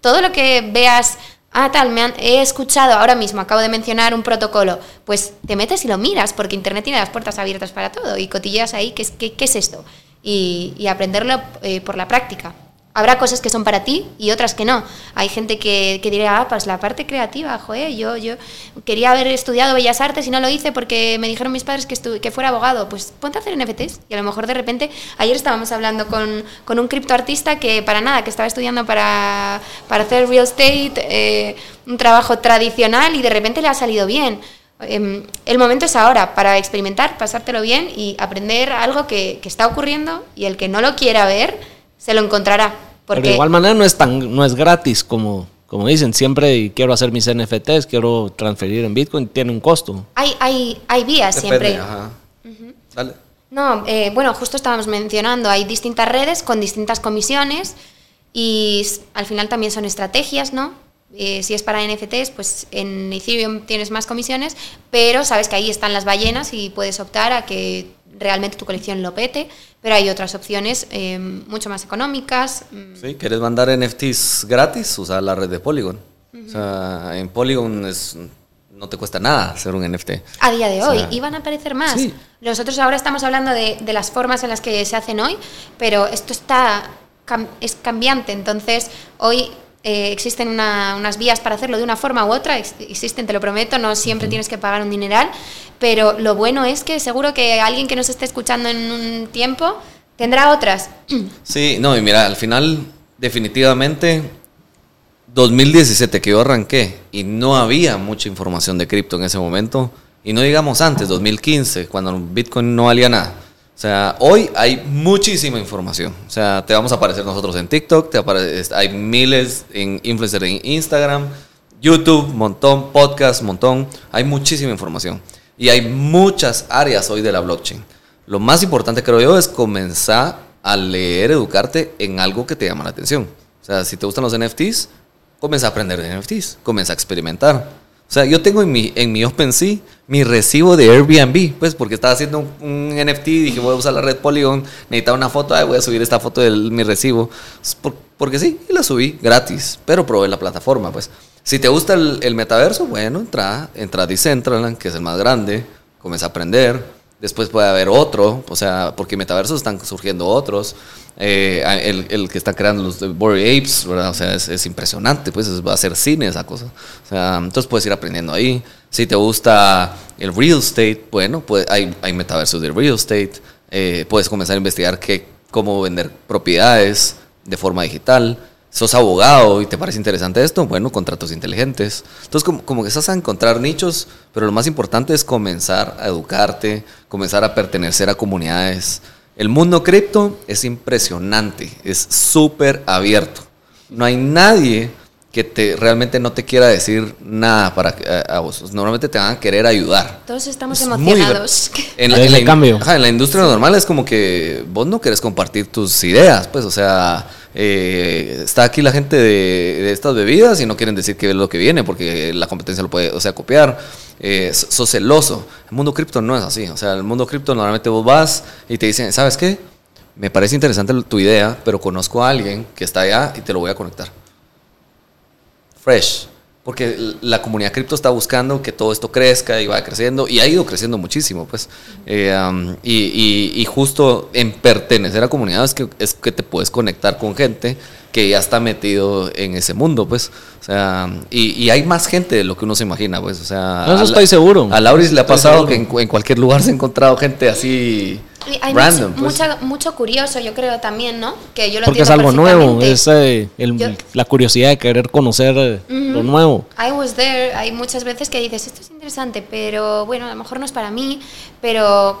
Todo lo que veas ah, tal, me he escuchado ahora mismo, acabo de mencionar un protocolo, pues te metes y lo miras, porque Internet tiene las puertas abiertas para todo y cotilleas ahí, ¿qué, qué, qué es esto? Y, aprenderlo eh, por la práctica. Habrá cosas que son para ti y otras que no. Hay gente que, que dirá, ah, pues la parte creativa, joder, yo, yo quería haber estudiado Bellas Artes y no lo hice porque me dijeron mis padres que, que fuera abogado. Pues ponte a hacer NFTs y a lo mejor de repente, ayer estábamos hablando con, con un criptoartista que para nada, que estaba estudiando para, para hacer real estate, eh, un trabajo tradicional y de repente le ha salido bien. Em, el momento es ahora para experimentar, pasártelo bien y aprender algo que, que está ocurriendo y el que no lo quiera ver, se lo encontrará. Porque de igual manera no es tan no es gratis como como dicen, siempre quiero hacer mis NFTs, quiero transferir en Bitcoin, tiene un costo. Hay, hay, hay vías siempre. No, eh, bueno, justo estábamos mencionando, hay distintas redes con distintas comisiones y al final también son estrategias, ¿no? Eh, si es para NFTs, pues en Ethereum tienes más comisiones, pero sabes que ahí están las ballenas y puedes optar a que realmente tu colección lo pete, pero hay otras opciones eh, mucho más económicas. Mm. Sí, ¿quieres mandar NFTs gratis? Usa la red de Polygon. O sea, en Polygon es, no te cuesta nada hacer un NFT. A día de hoy, y van a aparecer más. Nosotros ahora estamos hablando de, de, las formas en las que se hacen hoy, pero esto está es cambiante, entonces hoy eh, existen unas vías para hacerlo de una forma u otra, existen, te lo prometo, no siempre tienes que pagar un dineral, pero lo bueno es que seguro que alguien que nos esté escuchando en un tiempo tendrá otras. Sí, no, y mira, al final, definitivamente, 2017 que yo arranqué y no había mucha información de cripto en ese momento, y no digamos antes, 2015, cuando Bitcoin no valía nada o sea, hoy hay muchísima información. O sea, te vamos a aparecer nosotros en TikTok, te hay miles en influencers en Instagram, YouTube, montón, podcast, montón. Hay muchísima información. Y hay muchas áreas hoy de la blockchain. Lo más importante, creo yo, es comenzar a leer, educarte en algo que te llama la atención. O sea, si te gustan los NFTs, comienza a aprender de NFTs, comienza a experimentar. O sea, yo tengo en mi, en mi OpenSea mi recibo de Airbnb, pues porque estaba haciendo un, NFT y dije, voy a usar la red Polygon, necesitaba una foto, voy a subir esta foto de mi recibo. porque sí, y la subí gratis, pero probé la plataforma, pues. Si te gusta el, metaverso, bueno, entra, entra a Decentraland, que es el más grande, comienza a aprender, después puede haber otro, o sea, porque metaversos están surgiendo otros. Eh, el, el, que está creando los Bored Apes, ¿verdad? O sea, es, impresionante, pues va a ser cine esa cosa. O sea, entonces puedes ir aprendiendo ahí. Si te gusta el real estate, bueno, pues hay, hay metaversos de real estate. Eh, puedes comenzar a investigar qué, cómo vender propiedades de forma digital. Sos abogado y te parece interesante esto, bueno, contratos inteligentes. Entonces, como, como que estás a encontrar nichos, pero lo más importante es comenzar a educarte, comenzar a pertenecer a comunidades. El mundo cripto es impresionante, es súper abierto. No hay nadie que te, realmente no te quiera decir nada para a, vos. Normalmente te van a querer ayudar. Todos estamos emocionados. en, la, en, cambio. en la industria normal es como que vos no querés compartir tus ideas, pues, o sea, eh, está aquí la gente de, estas bebidas y no quieren decir que es lo que viene porque la competencia lo puede, o sea, copiar. Eh, sos celoso. El mundo cripto no es así. O sea, el mundo cripto normalmente vos vas y te dicen, ¿sabes qué? Me parece interesante tu idea, pero conozco a alguien que está allá y te lo voy a conectar. Fresh. Porque la comunidad cripto está buscando que todo esto crezca y vaya creciendo y ha ido creciendo muchísimo, pues. Eh, y, justo en pertenecer a comunidades que, es que te puedes conectar con gente que ya está metido en ese mundo, pues. O sea, y, hay más gente de lo que uno se imagina, pues. O sea, eso estoy seguro. A Lauris le ha pasado que en, cualquier lugar se ha encontrado gente así. hay random, pues. mucho, curioso, yo creo también, ¿no? Que yo lo Porque es algo nuevo, es eh, la curiosidad de querer conocer eh, lo nuevo. I was there, hay muchas veces que dices, esto es interesante, pero bueno, a lo mejor no es para mí, pero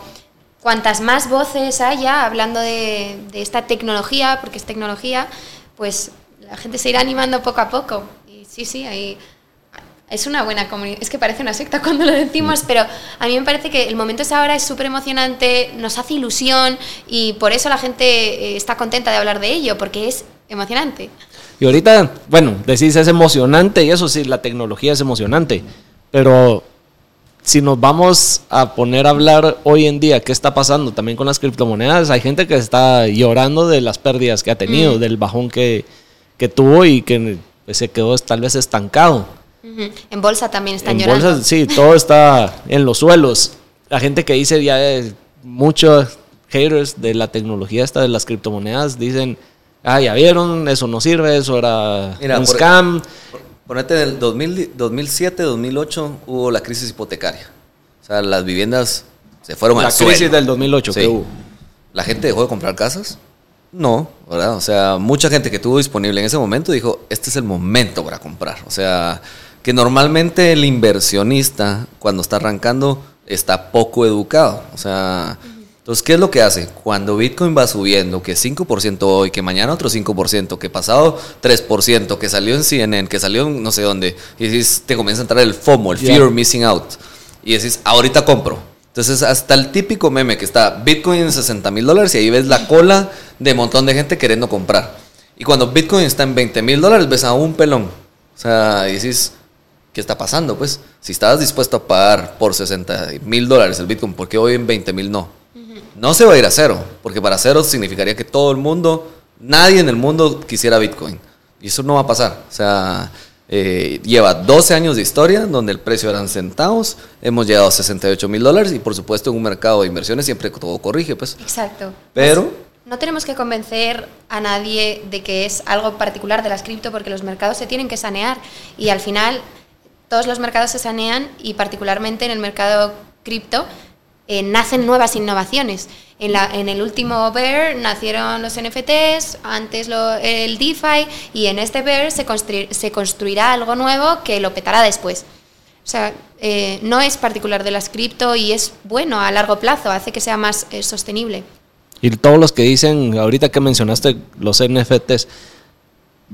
cuantas más voces haya hablando de, de esta tecnología, porque es tecnología, pues la gente se irá animando poco a poco. Y sí, sí, ahí es una buena comunidad. Es que parece una secta cuando lo decimos, pero a mí me parece que el momento es ahora, es súper emocionante, nos hace ilusión y por eso la gente eh, está contenta de hablar de ello, porque es emocionante. Y ahorita, bueno, decís es emocionante y eso sí, la tecnología es emocionante, pero si nos vamos a poner a hablar hoy en día qué está pasando también con las criptomonedas, hay gente que está llorando de las pérdidas que ha tenido, mm. del bajón que, tuvo y que pues, se quedó tal vez estancado. En bolsa también están en Bolsa, sí, todo está en los suelos. La gente que dice ya muchos haters de la tecnología esta de las criptomonedas dicen, ah, ya vieron, eso no sirve, eso era un scam. Ponete en el 2007, 2008 hubo la crisis hipotecaria. O sea, las viviendas se fueron la al La crisis del 2008, ¿qué hubo? ¿La gente dejó de comprar casas? No, ¿verdad? O sea, mucha gente que tuvo disponible en ese momento dijo, este es el momento para comprar. O sea, que normalmente el inversionista, cuando está arrancando, está poco educado. O sea, entonces, ¿qué es lo que hace? Cuando Bitcoin va subiendo, que 5% hoy, que mañana otro 5%, que pasado 3%, que salió en CNN, que salió en no sé dónde, y decís, te comienza a entrar el FOMO, el Fear of Missing Out, y decís, ahorita compro. Entonces, hasta el típico meme que está Bitcoin en 60 mil dólares y ahí ves la cola de un montón de gente queriendo comprar. Y cuando Bitcoin está en 20 mil dólares, ves a un pelón. O sea, y decís, ¿qué está pasando? Pues, si estabas dispuesto a pagar por 60 mil dólares el Bitcoin, ¿por qué hoy en 20 mil no? No se va a ir a cero, porque para cero significaría que todo el mundo, nadie en el mundo quisiera Bitcoin. Y eso no va a pasar. O sea, eh, lleva 12 años de historia donde el precio eran centavos, hemos llegado a 68 mil dólares y por supuesto en un mercado de inversiones siempre todo corrige. Pues. Exacto. Pero... no tenemos que convencer a nadie de que es algo particular de las cripto porque los mercados se tienen que sanear y al final todos los mercados se sanean y particularmente en el mercado cripto eh, nacen nuevas innovaciones. En, la, en, el último Bear nacieron los NFTs, antes lo, el DeFi y en este Bear se, se, construirá algo nuevo que lo petará después. O sea, eh, no es particular de las cripto y es bueno a largo plazo, hace que sea más eh, sostenible. Y todos los que dicen, ahorita que mencionaste los NFTs,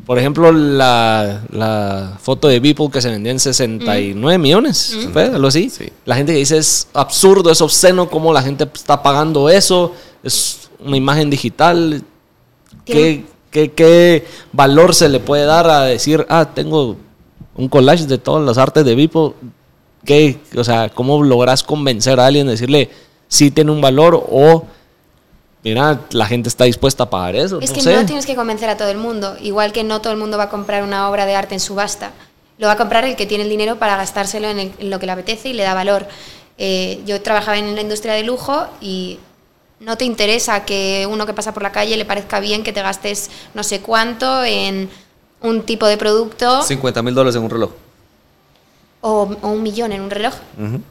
por ejemplo, la, foto de Beeple que se vendía en 69 millones, ¿Algo así? La gente que dice es absurdo, es obsceno cómo la gente está pagando eso, es una imagen digital. Tiene, ¿Qué, valor se le puede dar a decir, ah, tengo un collage de todas las artes de Vipo? ¿Qué, o sea, ¿cómo logras convencer a alguien, decirle, sí tiene un valor o mira, la gente está dispuesta a pagar eso. Es que no tienes que convencer a todo el mundo, igual que no todo el mundo va a comprar una obra de arte en subasta. Lo va a comprar el que tiene el dinero para gastárselo en, lo que le apetece y le da valor. Eh, yo trabajaba en la industria de lujo y no te interesa que uno que pasa por la calle le parezca bien que te gastes no sé cuánto en un tipo de producto. 50 mil dólares en un reloj o, un millón en un reloj.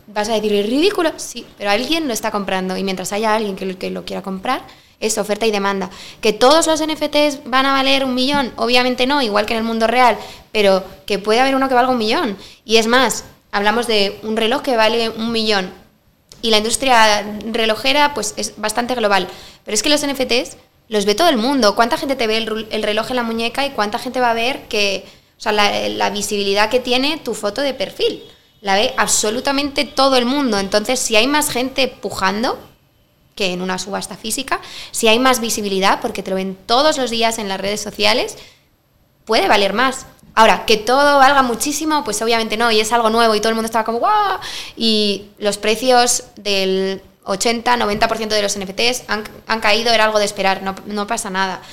Vas a decir, ¿es ridículo? Sí, pero alguien lo está comprando y mientras haya alguien que lo, que lo quiera comprar, es oferta y demanda. ¿Que todos los NFTs van a valer un millón? Obviamente no, igual que en el mundo real, pero que puede haber uno que valga un millón. Y es más, hablamos de un reloj que vale un millón. Y la industria relojera pues es bastante global. Pero es que los NFTs los ve todo el mundo. ¿Cuánta gente te ve el reloj en la muñeca y cuánta gente va a ver que o sea, la, visibilidad que tiene tu foto de perfil. La ve absolutamente todo el mundo. Entonces, si hay más gente pujando que en una subasta física, si hay más visibilidad, porque te lo ven todos los días en las redes sociales, puede valer más. Ahora, que todo valga muchísimo, pues obviamente no, y es algo nuevo y todo el mundo estaba como ¡guau! Y los precios del 80-90% de los NFTs han, caído, era algo de esperar, no, no pasa nada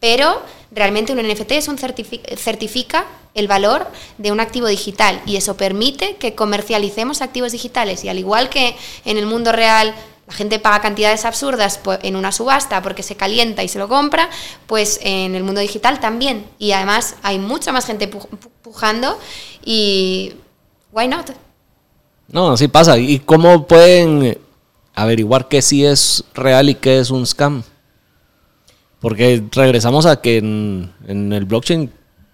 pero realmente un NFT es un certifica el valor de un activo digital y eso permite que comercialicemos activos digitales y al igual que en el mundo real la gente paga cantidades absurdas en una subasta porque se calienta y se lo compra, pues en el mundo digital también. Y además hay mucha más gente pujando y why not? No, así pasa. ¿Y cómo pueden averiguar qué sí es real y qué es un scam? Porque regresamos a que en, el blockchain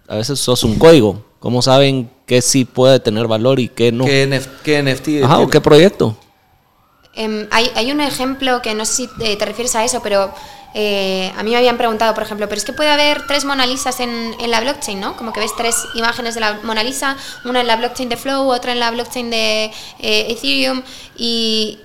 a veces sos un código. ¿Cómo saben qué sí puede tener valor y qué no? ¿Qué, NFT? Ajá, o qué proyecto. Em, hay, un ejemplo que no sé si te, refieres a eso, pero eh, a mí me habían preguntado, por ejemplo, pero es que puede haber tres Mona Lisas en, en, la blockchain, ¿no? Como que ves tres imágenes de la Mona Lisa, una en la blockchain de Flow, otra en la blockchain de eh, Ethereum, y,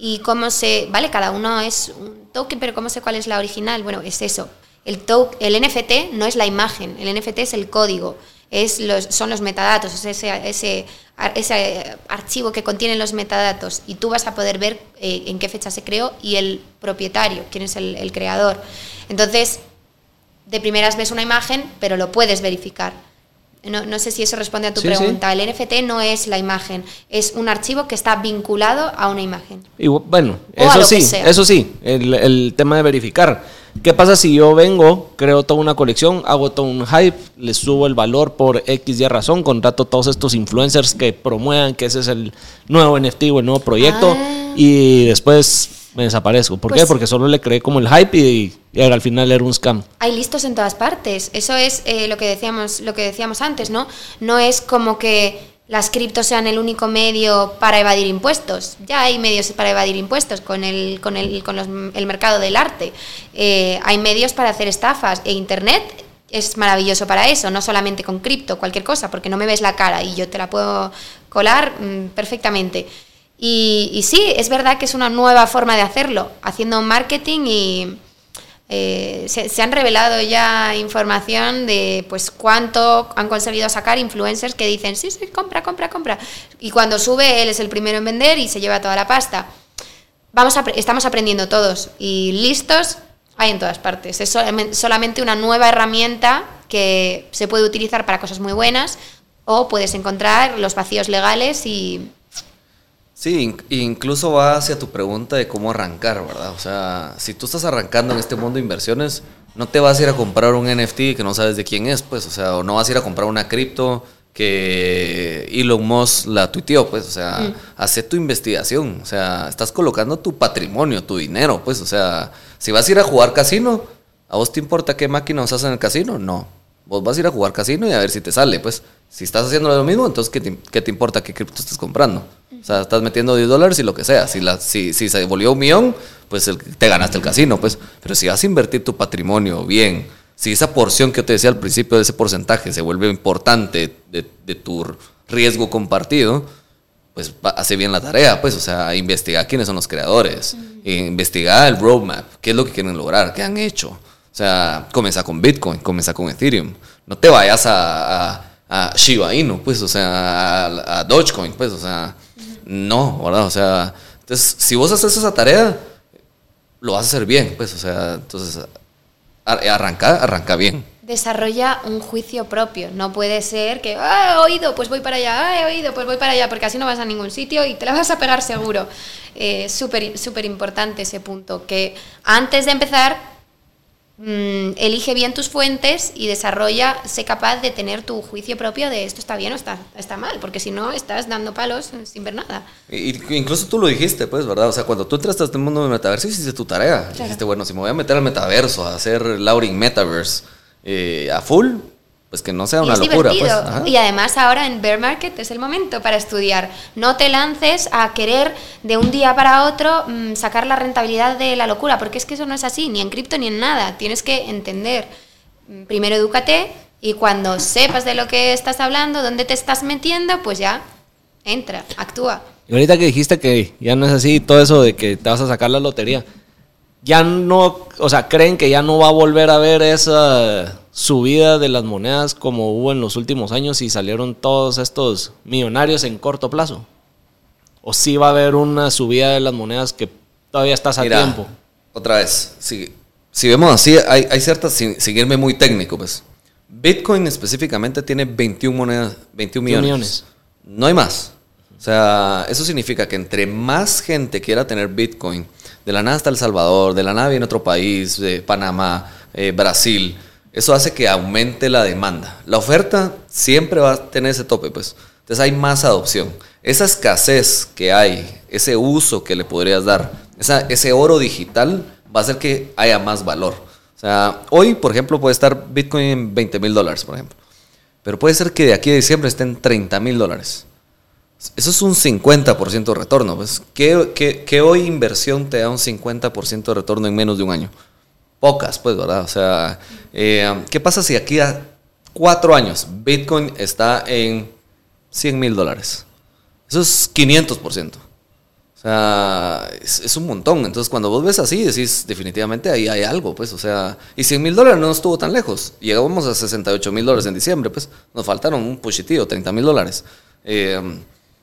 y cómo se, vale, cada uno es un token, pero cómo sé cuál es la original. Bueno, es eso. El, el NFT no es la imagen, el NFT es el código, es los, son los metadatos, es ese, ese, ese archivo que contiene los metadatos y tú vas a poder ver eh, en qué fecha se creó y el propietario, quién es el, el creador. Entonces, de primeras ves una imagen, pero lo puedes verificar. No, no, sé si eso responde a tu pregunta. El NFT no es la imagen, es un archivo que está vinculado a una imagen. Y bueno, eso sí, eso sí, el, el, tema de verificar. ¿Qué pasa si yo vengo, creo toda una colección, hago todo un hype, le subo el valor por X y razón, contrato todos estos influencers que promuevan que ese es el nuevo NFT o el nuevo proyecto ah. y después me desaparezco. ¿Por qué? Pues Porque solo le creé como el hype y, al final era un scam. Hay listos en todas partes. Eso es eh, lo que decíamos, lo que decíamos antes, ¿no? No es como que las criptos sean el único medio para evadir impuestos. Ya hay medios para evadir impuestos con el, con el, con el mercado del arte. Eh, hay medios para hacer estafas e Internet es maravilloso para eso, no solamente con cripto, cualquier cosa, porque no me ves la cara y yo te la puedo colar mm, perfectamente. Y, sí, es verdad que es una nueva forma de hacerlo, haciendo marketing y eh, se, han revelado ya información de pues cuánto han conseguido sacar influencers que dicen, sí, sí, compra, compra, compra. Y cuando sube, él es el primero en vender y se lleva toda la pasta. Vamos a, estamos aprendiendo todos y listos hay en todas partes. Es solamente una nueva herramienta que se puede utilizar para cosas muy buenas o puedes encontrar los vacíos legales y Sí, incluso va hacia tu pregunta de cómo arrancar, ¿verdad? O sea, si tú estás arrancando en este mundo de inversiones, no te vas a ir a comprar un NFT que no sabes de quién es, pues, o sea, o no vas a ir a comprar una cripto que Elon Musk la tuiteó, pues, o sea, mm. hace tu investigación, o sea, estás colocando tu patrimonio, tu dinero, pues, o sea, si vas a ir a jugar casino, ¿a vos te importa qué máquina usas en el casino? No, vos vas a ir a jugar casino y a ver si te sale, pues, si estás haciendo lo mismo, entonces, ¿qué te, qué te importa qué cripto estás comprando? O sea, estás metiendo 10 dólares y lo que sea. Si, la, si, si se volvió un millón, pues te ganaste el casino, pues. Pero si vas a invertir tu patrimonio bien, si esa porción que te decía al principio de ese porcentaje se vuelve importante de, de tu riesgo compartido, pues hace bien la tarea, pues, o sea, investigar quiénes son los creadores, investigar el roadmap, qué es lo que quieren lograr, qué han hecho. O sea, comienza con Bitcoin, comienza con Ethereum. No te vayas a, a, Shiba Inu, pues, o sea, a, Dogecoin, pues, o sea, no, ¿verdad? O sea, entonces, si vos haces esa tarea, lo vas a hacer bien, pues, o sea, entonces, arranca, arranca bien desarrolla un juicio propio. No puede ser que, ah, he oído, pues voy para allá, ah, he oído, pues voy para allá, porque así no vas a ningún sitio y te la vas a pegar seguro. Eh, Súper súper importante ese punto, que antes de empezar, mm, elige bien tus fuentes y desarrolla, sé capaz de tener tu juicio propio de esto está bien o está, está mal, porque si no, estás dando palos sin ver nada. Y, incluso tú lo dijiste, pues, ¿verdad? O sea, cuando tú entraste a este mundo del metaverso, hiciste tu tarea. Dijiste, bueno, si me voy a meter al metaverso, a hacer Lauring Metaverse, eh, a full, pues que no sea una locura. Pues. Y además ahora en bear market es el momento para estudiar. No te lances a querer de un día para otro mm, sacar la rentabilidad de la locura, porque es que eso no es así, ni en cripto ni en nada. Tienes que entender. Mm, primero edúcate y cuando sepas de lo que estás hablando, dónde te estás metiendo, pues ya entra, actúa. Y ahorita que dijiste que ya no es así, todo eso de que te vas a sacar la lotería ya no, o sea, creen que ya no va a volver a haber esa subida de las monedas como hubo en los últimos años y salieron todos estos millonarios en corto plazo. O sí va a haber una subida de las monedas que todavía estás a tiempo. Otra vez, si, si vemos así, hay, hay ciertas, sin, seguirme muy técnico, pues. Bitcoin específicamente tiene 21 monedas, 21 millones. millones. No hay más. O sea, eso significa que entre más gente quiera tener Bitcoin, de la nada está El Salvador, de la nada viene otro país, de Panamá, eh, Brasil. Eso hace que aumente la demanda. La oferta siempre va a tener ese tope, pues. Entonces hay más adopción. Esa escasez que hay, ese uso que le podrías dar, ese oro digital va a hacer que haya más valor. O sea, hoy, por ejemplo, puede estar Bitcoin en 20 mil dólares, por ejemplo. Pero puede ser que de aquí a diciembre esté en 30 mil dólares. Eso es un 50% de retorno. Pues. ¿Qué, hoy inversión te da un 50% de retorno en menos de un año? Pocas, pues, ¿verdad? O sea, eh, ¿qué pasa si aquí a cuatro años Bitcoin está en 100 mil dólares? Eso es 500%. O sea, es, un montón. Entonces, cuando vos ves así, decís, definitivamente ahí hay algo, pues. O sea, y 100 mil dólares no estuvo tan lejos. Llegamos a 68 mil dólares en diciembre, pues. Nos faltaron un puchitío, 30 mil dólares. Eh,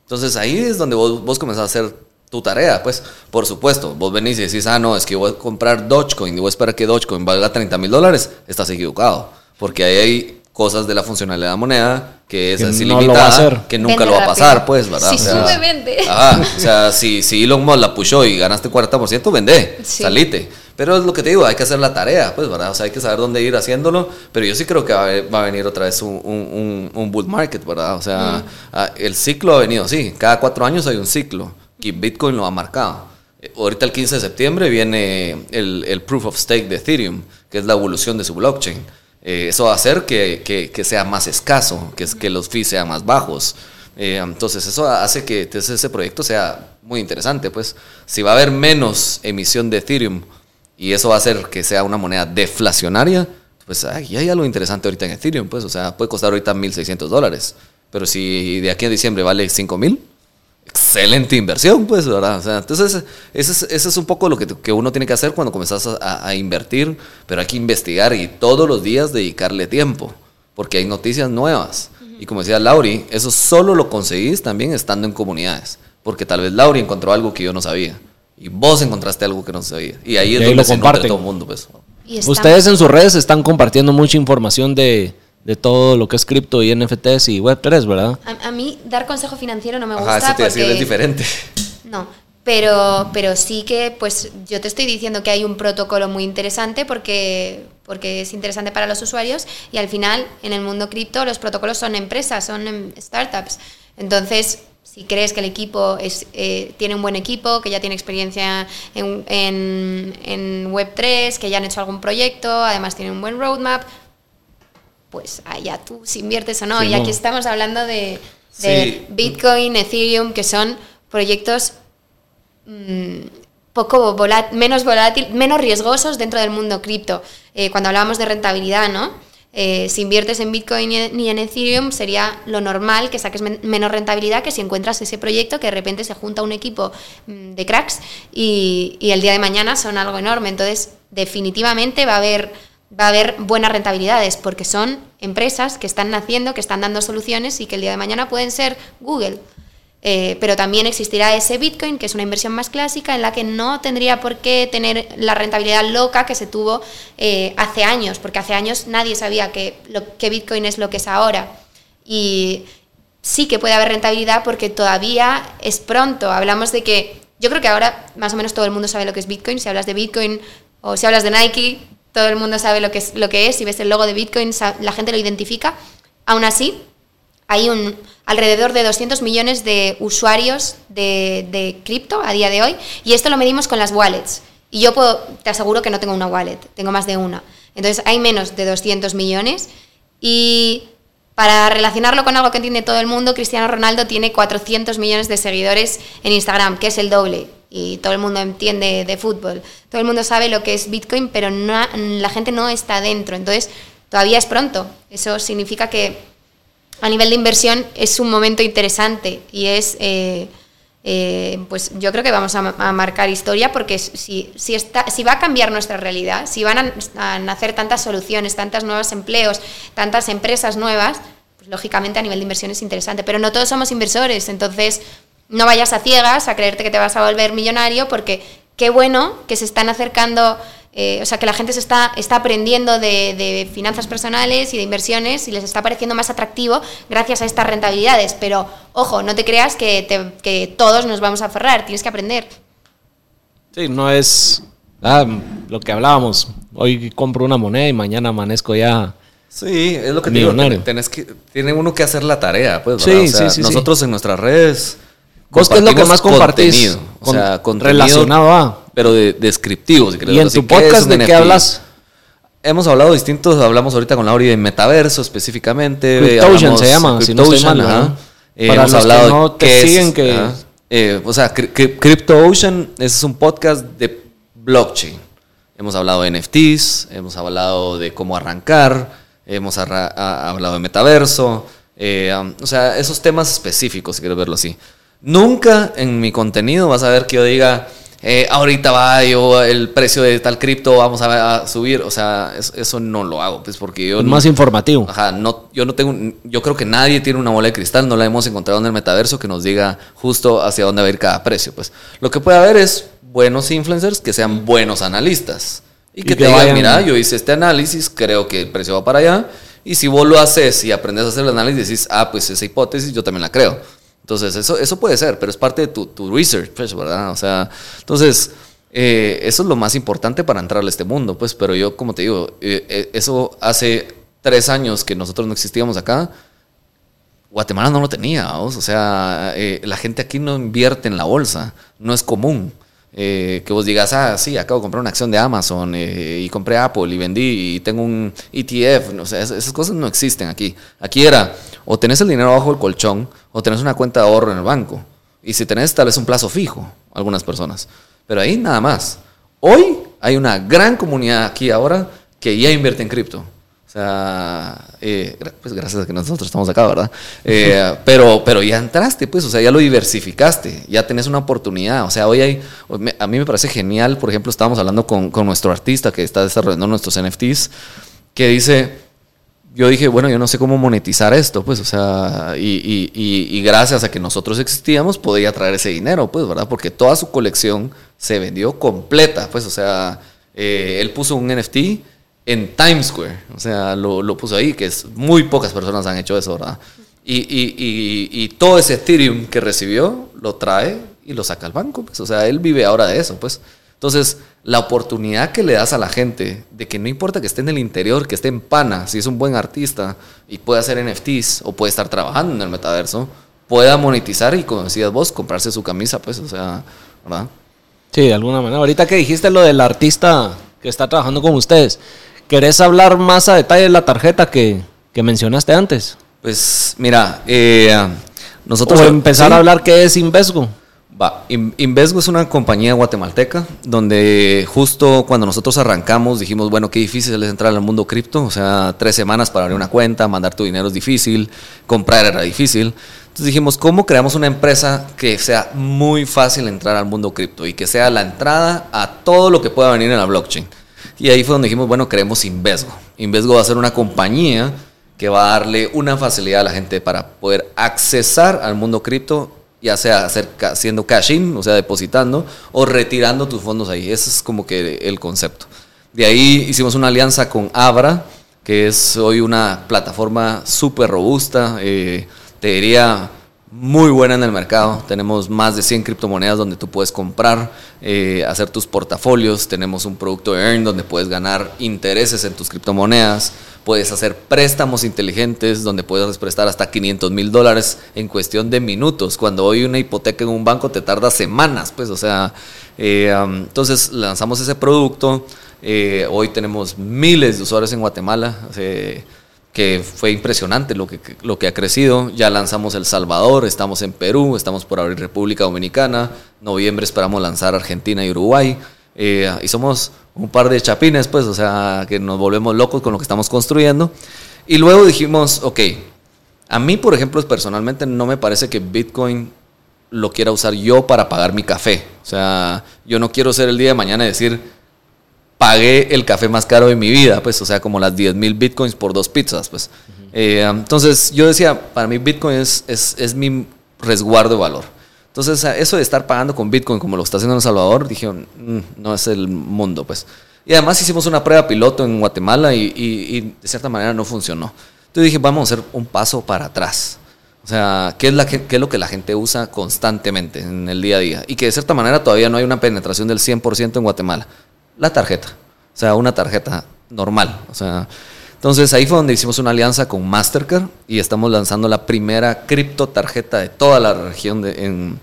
entonces ahí es donde vos, vos comenzás a hacer tu tarea, pues, por supuesto, vos venís y decís, ah, no, es que voy a comprar Dogecoin y voy a esperar que Dogecoin valga 30 mil dólares, estás equivocado, porque ahí hay cosas de la funcionalidad de la moneda que es así limitada, que nunca lo va a pasar, pues, ¿verdad? Si sube, vende. o sea, si, si Elon Musk la pushó y ganaste 40%, vende, salite. Pero es lo que te digo, hay que hacer la tarea, pues, ¿verdad? O sea, hay que saber dónde ir haciéndolo. Pero yo sí creo que va a, venir otra vez un, un, un, bull market, ¿verdad? O sea, ah, el ciclo ha venido así. Cada cuatro años hay un ciclo. Y Bitcoin lo ha marcado. Eh, ahorita el 15 de septiembre viene el, el proof of stake de Ethereum, que es la evolución de su blockchain. Eh, eso va a hacer que, que, que, sea más escaso, que, que los fees sean más bajos. Eh, entonces eso hace que ese proyecto sea muy interesante. Pues si va a haber menos emisión de Ethereum y eso va a hacer que sea una moneda deflacionaria, pues ay, hay algo interesante ahorita en Ethereum, pues, o sea, puede costar ahorita 1.600 dólares, pero si de aquí a diciembre vale 5.000, excelente inversión, pues, ¿verdad? O sea, entonces, ese es, un poco lo que, que, uno tiene que hacer cuando comenzás a, invertir, pero hay que investigar y todos los días dedicarle tiempo, porque hay noticias nuevas. Y como decía Lauri, eso solo lo conseguís también estando en comunidades, porque tal vez Lauri encontró algo que yo no sabía. Y vos encontraste algo que no sabía. Y ahí es donde lo se todo el mundo. Pues. Ustedes en sus redes están compartiendo mucha información de, de todo lo que es cripto y NFTs y Web3, ¿verdad? A, mí dar consejo financiero no me gusta. Ajá, eso te es diferente. No, pero, pero sí que pues yo te estoy diciendo que hay un protocolo muy interesante porque, porque es interesante para los usuarios y al final en el mundo cripto los protocolos son empresas, son em, startups. Entonces si crees que el equipo es, eh, tiene un buen equipo, que ya tiene experiencia en, en, Web3, que ya han hecho algún proyecto, además tiene un buen roadmap, pues allá tú si inviertes o no. y aquí estamos hablando de, Bitcoin, Ethereum, que son proyectos mm, poco menos volátil, menos riesgosos dentro del mundo cripto. Eh, cuando hablábamos de rentabilidad, ¿no? Eh, si inviertes en Bitcoin ni en Ethereum, sería lo normal que saques menos rentabilidad que si encuentras ese proyecto que de repente se junta un equipo mm, de cracks y, el día de mañana son algo enorme. Entonces, definitivamente va a haber va a haber buenas rentabilidades, porque son empresas que están naciendo, que están dando soluciones y que el día de mañana pueden ser Google. Eh, pero también existirá ese Bitcoin, que es una inversión más clásica, en la que no tendría por qué tener la rentabilidad loca que se tuvo eh, hace años, porque hace años nadie sabía que, lo, Bitcoin es lo que es ahora. Y sí que puede haber rentabilidad porque todavía es pronto. Hablamos de que yo creo que ahora más o menos todo el mundo sabe lo que es Bitcoin. Si hablas de Bitcoin o si hablas de Nike, todo el mundo sabe lo que es, lo que es. Si ves el logo de Bitcoin, la gente lo identifica. Aún así, hay un, alrededor de 200 millones de usuarios de, de cripto a día de hoy y esto lo medimos con las wallets. Y yo puedo, te aseguro que no tengo una wallet, tengo más de una. Entonces hay menos de 200 millones y para relacionarlo con algo que entiende todo el mundo, Cristiano Ronaldo tiene 400 millones de seguidores en Instagram, que es el doble. Y todo el mundo entiende de fútbol. Todo el mundo sabe lo que es Bitcoin, pero la gente no está dentro. Entonces, todavía es pronto. Eso significa que a nivel de inversión es un momento interesante y es... Eh, eh, pues yo creo que vamos a, marcar historia porque si, si, está, si va a cambiar nuestra realidad, si van a, nacer tantas soluciones, tantos nuevos empleos, tantas empresas nuevas, pues lógicamente a nivel de inversión es interesante. Pero no todos somos inversores, entonces no vayas a ciegas a creerte que te vas a volver millonario porque qué bueno que se están acercando eh, o sea, que la gente se está, está aprendiendo de, finanzas personales y de inversiones y les está pareciendo más atractivo gracias a estas rentabilidades. Pero, ojo, no te creas que, que todos nos vamos a aferrar, tienes que aprender. Sí, no es ah, lo que hablábamos. Hoy compro una moneda y mañana amanezco ya. Sí, es lo que digo. Tenés que, tiene uno que hacer la tarea, pues. Sí, sí, sí, nosotros en nuestras redes. ¿Vos qué es lo que más compartís? o sea, relacionado a pero de, descriptivo. Si ¿Y en tu podcast de qué hablas? Hemos hablado distintos, hablamos ahorita con Lauri de metaverso específicamente. Cryptotion se llama, si no estoy mal, eh, Para hemos hablado que no te siguen que... Eh, o sea, CryptoOcean es un podcast de blockchain. Hemos hablado de NFTs, hemos hablado de cómo arrancar, hemos hablado de metaverso, eh, um, o sea, esos temas específicos, si quieres verlo así. Nunca en mi contenido vas a ver que yo diga, eh, ahorita va yo el precio de tal cripto vamos a, subir, o sea, eso, no lo hago, pues porque yo... Es más informativo. Ajá, no, yo no tengo, yo creo que nadie tiene una bola de cristal, no la hemos encontrado en el metaverso que nos diga justo hacia dónde va a ir cada precio, pues. Lo que puede haber es buenos influencers que sean buenos analistas y que, te digan, mira, yo hice este análisis, creo que el precio va para allá, y si vos lo haces y aprendes a hacer el análisis, decís, ah, pues esa hipótesis yo también la creo. Entonces, eso, eso puede ser, pero es parte de tu, research, pues, ¿verdad? O sea, entonces, eh, eso es lo más importante para entrar a este mundo, pues, pero yo, como te digo, eh, eh, eso hace tres años que nosotros no existíamos acá, Guatemala no lo tenía, o sea, la gente aquí no invierte en la bolsa, no es común. Eh, que vos digas, ah, sí, acabo de comprar una acción de Amazon eh, y compré Apple y vendí y tengo un ETF, no sé, esas cosas no existen aquí. Aquí era, o tenés el dinero bajo el colchón o tenés una cuenta de ahorro en el banco. Y si tenés tal vez un plazo fijo, algunas personas. Pero ahí nada más. Hoy hay una gran comunidad aquí ahora que ya invierte en cripto. Sea, eh, pues gracias a que nosotros estamos acá, ¿verdad? Eh, pero, pero ya entraste, pues, o sea, ya lo diversificaste, ya tenés una oportunidad. O sea, hoy hay, a mí me parece genial, por ejemplo, estábamos hablando con, con nuestro artista que está desarrollando nuestros NFTs, que dice, yo dije, bueno, yo no sé cómo monetizar esto, pues, o sea, y, y, y, gracias a que nosotros existíamos, podía traer ese dinero, pues, ¿verdad? Porque toda su colección se vendió completa, pues, o sea, eh, él puso un NFT en Times Square. O sea, lo, lo, puso ahí, que es muy pocas personas han hecho eso, ¿verdad? Y, y, y, y, todo ese Ethereum que recibió lo trae y lo saca al banco. Pues. O sea, él vive ahora de eso, pues. Entonces, la oportunidad que le das a la gente de que no importa que esté en el interior, que esté en pana, si es un buen artista y puede hacer NFTs o puede estar trabajando en el metaverso, pueda monetizar y, como decías vos, comprarse su camisa, pues, o sea, ¿verdad? Sí, de alguna manera. Ahorita que dijiste lo del artista que está trabajando con ustedes, ¿Querés hablar más a detalle de la tarjeta que, mencionaste antes? Pues mira, eh, nosotros... O empezar a hablar qué es Invesgo. Va, Invesgo es una compañía guatemalteca donde justo cuando nosotros arrancamos dijimos, bueno, qué difícil es entrar al mundo cripto, o sea, tres semanas para abrir una cuenta, mandar tu dinero es difícil, comprar era difícil. Entonces dijimos, ¿cómo creamos una empresa que sea muy fácil entrar al mundo cripto y que sea la entrada a todo lo que pueda venir en la blockchain? Y ahí fue donde dijimos, bueno, creemos Invesgo. Invesgo va a ser una compañía que va a darle una facilidad a la gente para poder accesar al mundo cripto, ya sea haciendo cash-in, o sea, depositando, o retirando tus fondos ahí. Ese es como que el concepto. De ahí hicimos una alianza con Abra, que es hoy una plataforma súper robusta, eh, te diría muy buena en el mercado. Tenemos más de 100 criptomonedas donde tú puedes comprar, eh, hacer tus portafolios. Tenemos un producto de Earn donde puedes ganar intereses en tus criptomonedas. Puedes hacer préstamos inteligentes donde puedes prestar hasta 500 mil dólares en cuestión de minutos. Cuando hoy una hipoteca en un banco te tarda semanas, pues, o sea, eh, entonces lanzamos ese producto. Eh, hoy tenemos miles de usuarios en Guatemala que fue impresionante lo que, lo que ha crecido. Ya lanzamos El Salvador, estamos en Perú, estamos por abrir República Dominicana, noviembre esperamos lanzar Argentina y Uruguay. Eh, y somos un par de chapines, pues, o sea, que nos volvemos locos con lo que estamos construyendo. Y luego dijimos, ok, a mí, por ejemplo, personalmente no me parece que Bitcoin lo quiera usar yo para pagar mi café. O sea, yo no quiero ser el día de mañana y decir, pagué el café más caro de mi vida, pues, o sea, como las 10 mil bitcoins por dos pizzas, pues. Eh, entonces, yo decía, para mí Bitcoin es, es, mi resguardo de valor. Entonces, eso de estar pagando con Bitcoin como lo está haciendo en El Salvador, dije, mm, no es el mundo, pues. Y además hicimos una prueba piloto en Guatemala y, de cierta manera no funcionó. Entonces dije, vamos a hacer un paso para atrás. O sea, ¿qué es, la, qué es lo que la gente usa constantemente en el día a día? Y que de cierta manera todavía no hay una penetración del 100% en Guatemala la tarjeta. O sea, una tarjeta normal. O sea, entonces ahí fue donde hicimos una alianza con Mastercard y estamos lanzando la primera cripto tarjeta de toda la región de,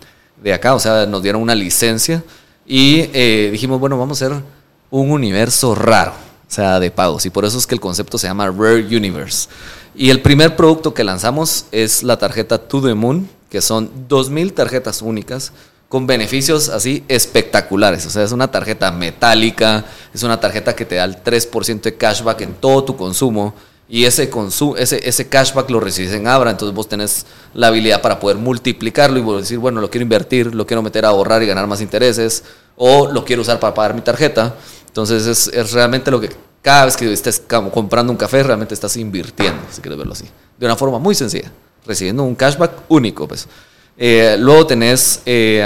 de acá. O sea, nos dieron una licencia y eh, dijimos, bueno, vamos a hacer un universo raro, o sea, de pagos. Y por eso es que el concepto se llama Rare Universe. Y el primer producto que lanzamos es la tarjeta To The Moon, que son 2.000 tarjetas únicas con beneficios así espectaculares. O sea, es una tarjeta metálica, es una tarjeta que te da el 3% de cashback en todo tu consumo. Y ese, ese, ese cashback lo recibes en Abra, entonces vos tenés la habilidad para poder multiplicarlo y decir, bueno, lo quiero invertir, lo quiero meter a ahorrar y ganar más intereses, o lo quiero usar para pagar mi tarjeta. Entonces es, es realmente lo que cada vez que estés comprando un café, realmente estás invirtiendo, si quieres verlo así. De una forma muy sencilla, recibiendo un cashback único. Pues. Eh, luego tenés eh,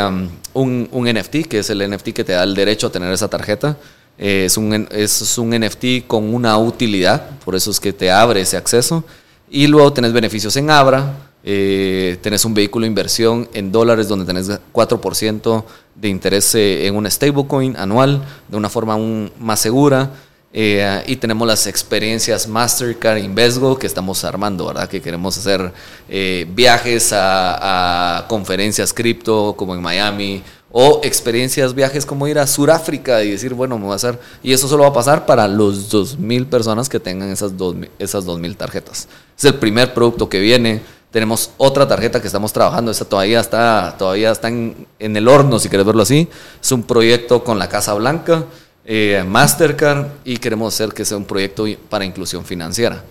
um, un, NFT, que es el NFT que te da el derecho a tener esa tarjeta. Eh, es, un, es un NFT con una utilidad, por eso es que te abre ese acceso. Y luego tenés beneficios en Abra, tenés un vehículo de inversión en dólares donde tenés 4% de interés en un stablecoin anual de una forma aún más segura. Eh, y tenemos las experiencias Mastercard Invesgo que estamos armando, ¿verdad? Que queremos hacer eh, viajes a, conferencias cripto como en Miami o experiencias, viajes como ir a Sudáfrica y decir, bueno, me voy a hacer. Y eso solo va a pasar para los 2.000 personas que tengan esas 2.000 esas tarjetas. Es el primer producto que viene. Tenemos otra tarjeta que estamos trabajando, esa todavía está, todavía está en, en el horno, si quieres verlo así. Es un proyecto con la Casa Blanca. Eh, Mastercard y queremos hacer que sea un proyecto para inclusión financiera.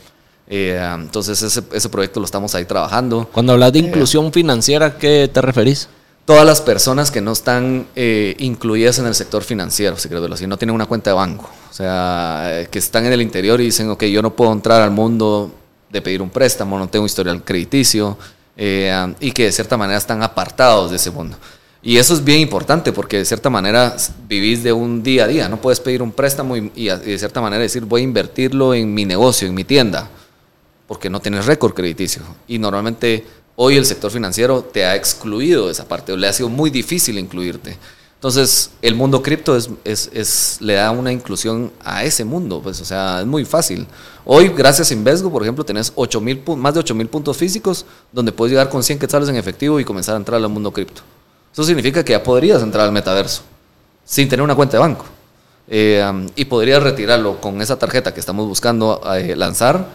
Eh, entonces ese, ese, proyecto lo estamos ahí trabajando. Cuando hablas de inclusión financiera, ¿a qué te referís? Todas las personas que no están eh, incluidas en el sector financiero, si quieres así, no tienen una cuenta de banco, o sea, que están en el interior y dicen, ok, yo no puedo entrar al mundo de pedir un préstamo, no tengo historial crediticio, y que de cierta manera están apartados de ese mundo. Y eso es bien importante porque de cierta manera vivís de un día a día. No puedes pedir un préstamo y, de cierta manera decir voy a invertirlo en mi negocio, en mi tienda, porque no tienes récord crediticio. Y normalmente hoy el sector financiero te ha excluido de esa parte, le ha sido muy difícil incluirte. Entonces, el mundo cripto es, es, le da una inclusión a ese mundo, pues, o sea, es muy fácil. Hoy, gracias a Invesgo, por ejemplo, tenés 8 más de 8 mil puntos físicos donde puedes llegar con 100 quetzales en efectivo y comenzar a entrar al mundo cripto. Eso significa que ya podrías entrar al metaverso sin tener una cuenta de banco. Eh, y podrías retirarlo con esa tarjeta que estamos buscando eh, lanzar,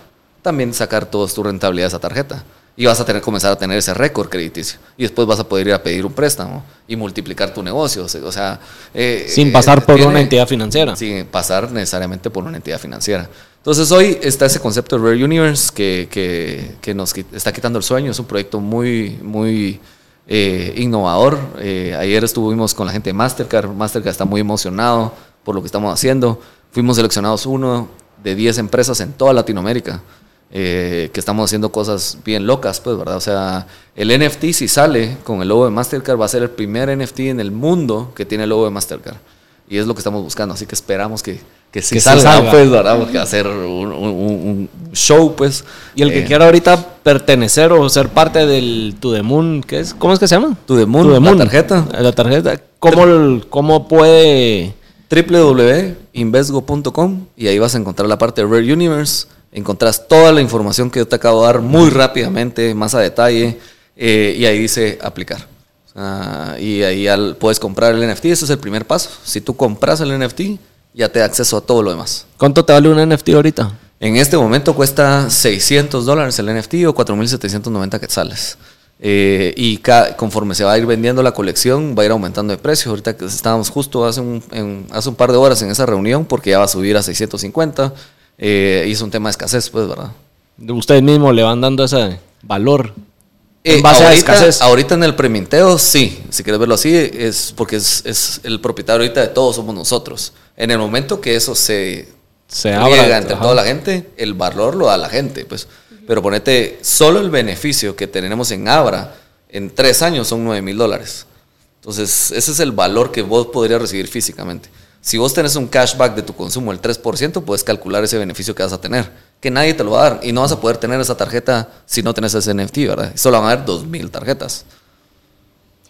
también sacar toda tu rentabilidad de esa tarjeta. Y vas a tener comenzar a tener ese récord crediticio. Y después vas a poder ir a pedir un préstamo y multiplicar tu negocio. O sea, eh, sin pasar por una entidad financiera. Sin pasar necesariamente por una entidad financiera. Entonces hoy está ese concepto de Rare Universe que, que, que nos está quitando el sueño. Es un proyecto muy, muy eh, innovador. Eh, ayer estuvimos con la gente de Mastercard. Mastercard está muy emocionado por lo que estamos haciendo, fuimos seleccionados uno de 10 empresas en toda Latinoamérica. Eh, que estamos haciendo cosas bien locas, pues, ¿verdad? O sea, el NFT si sale con el logo de Mastercard va a ser el primer NFT en el mundo que tiene el logo de Mastercard. Y es lo que estamos buscando, así que esperamos que, que sí salga, pues, ¿verdad? Porque hacer un, show, pues. Y el que eh, quiera ahorita pertenecer o ser parte del To The Moon, ¿qué es? ¿Cómo es que se llama? To The Moon, la tarjeta. La tarjeta. ¿Cómo, cómo puede...? www.invesgo.com y ahí vas a encontrar la parte de Rare Universe encontrás toda la información que yo te acabo de dar muy rápidamente, más a detalle, eh, y ahí dice aplicar. y ahí puedes comprar el NFT, ese es el primer paso. Si tú compras el NFT, ya te da acceso a todo lo demás. ¿Cuánto te vale un NFT ahorita? En este momento cuesta 600 dólares el NFT o 4.790 quetzales. Eh, y conforme se va a ir vendiendo la colección, va a ir aumentando de precio. Ahorita que estábamos justo hace un, hace un par de horas en esa reunión, porque ya va a subir a 650 eh, y es un tema de esquecés, pues, ¿verdad? Ustedes mismos le van dando ese valor. En eh, base ahorita, a escasez. ahorita en el preminteo, sí. Si quieres verlo así, es porque es, el propietario ahorita de todos somos nosotros. En el momento que eso se, se abra entre toda la gente, el valor lo da la gente, pues. Pero ponete, solo el beneficio que tenemos en Abra en tres años son 9 mil dólares. Entonces, ese es el valor que vos podrías recibir físicamente. Si vos tenés un cashback de tu consumo del 3%, puedes calcular ese beneficio que vas a tener, que nadie te lo va a dar y no vas a poder tener esa tarjeta si no tenés ese NFT, ¿verdad? Solo van a haber 2.000 tarjetas.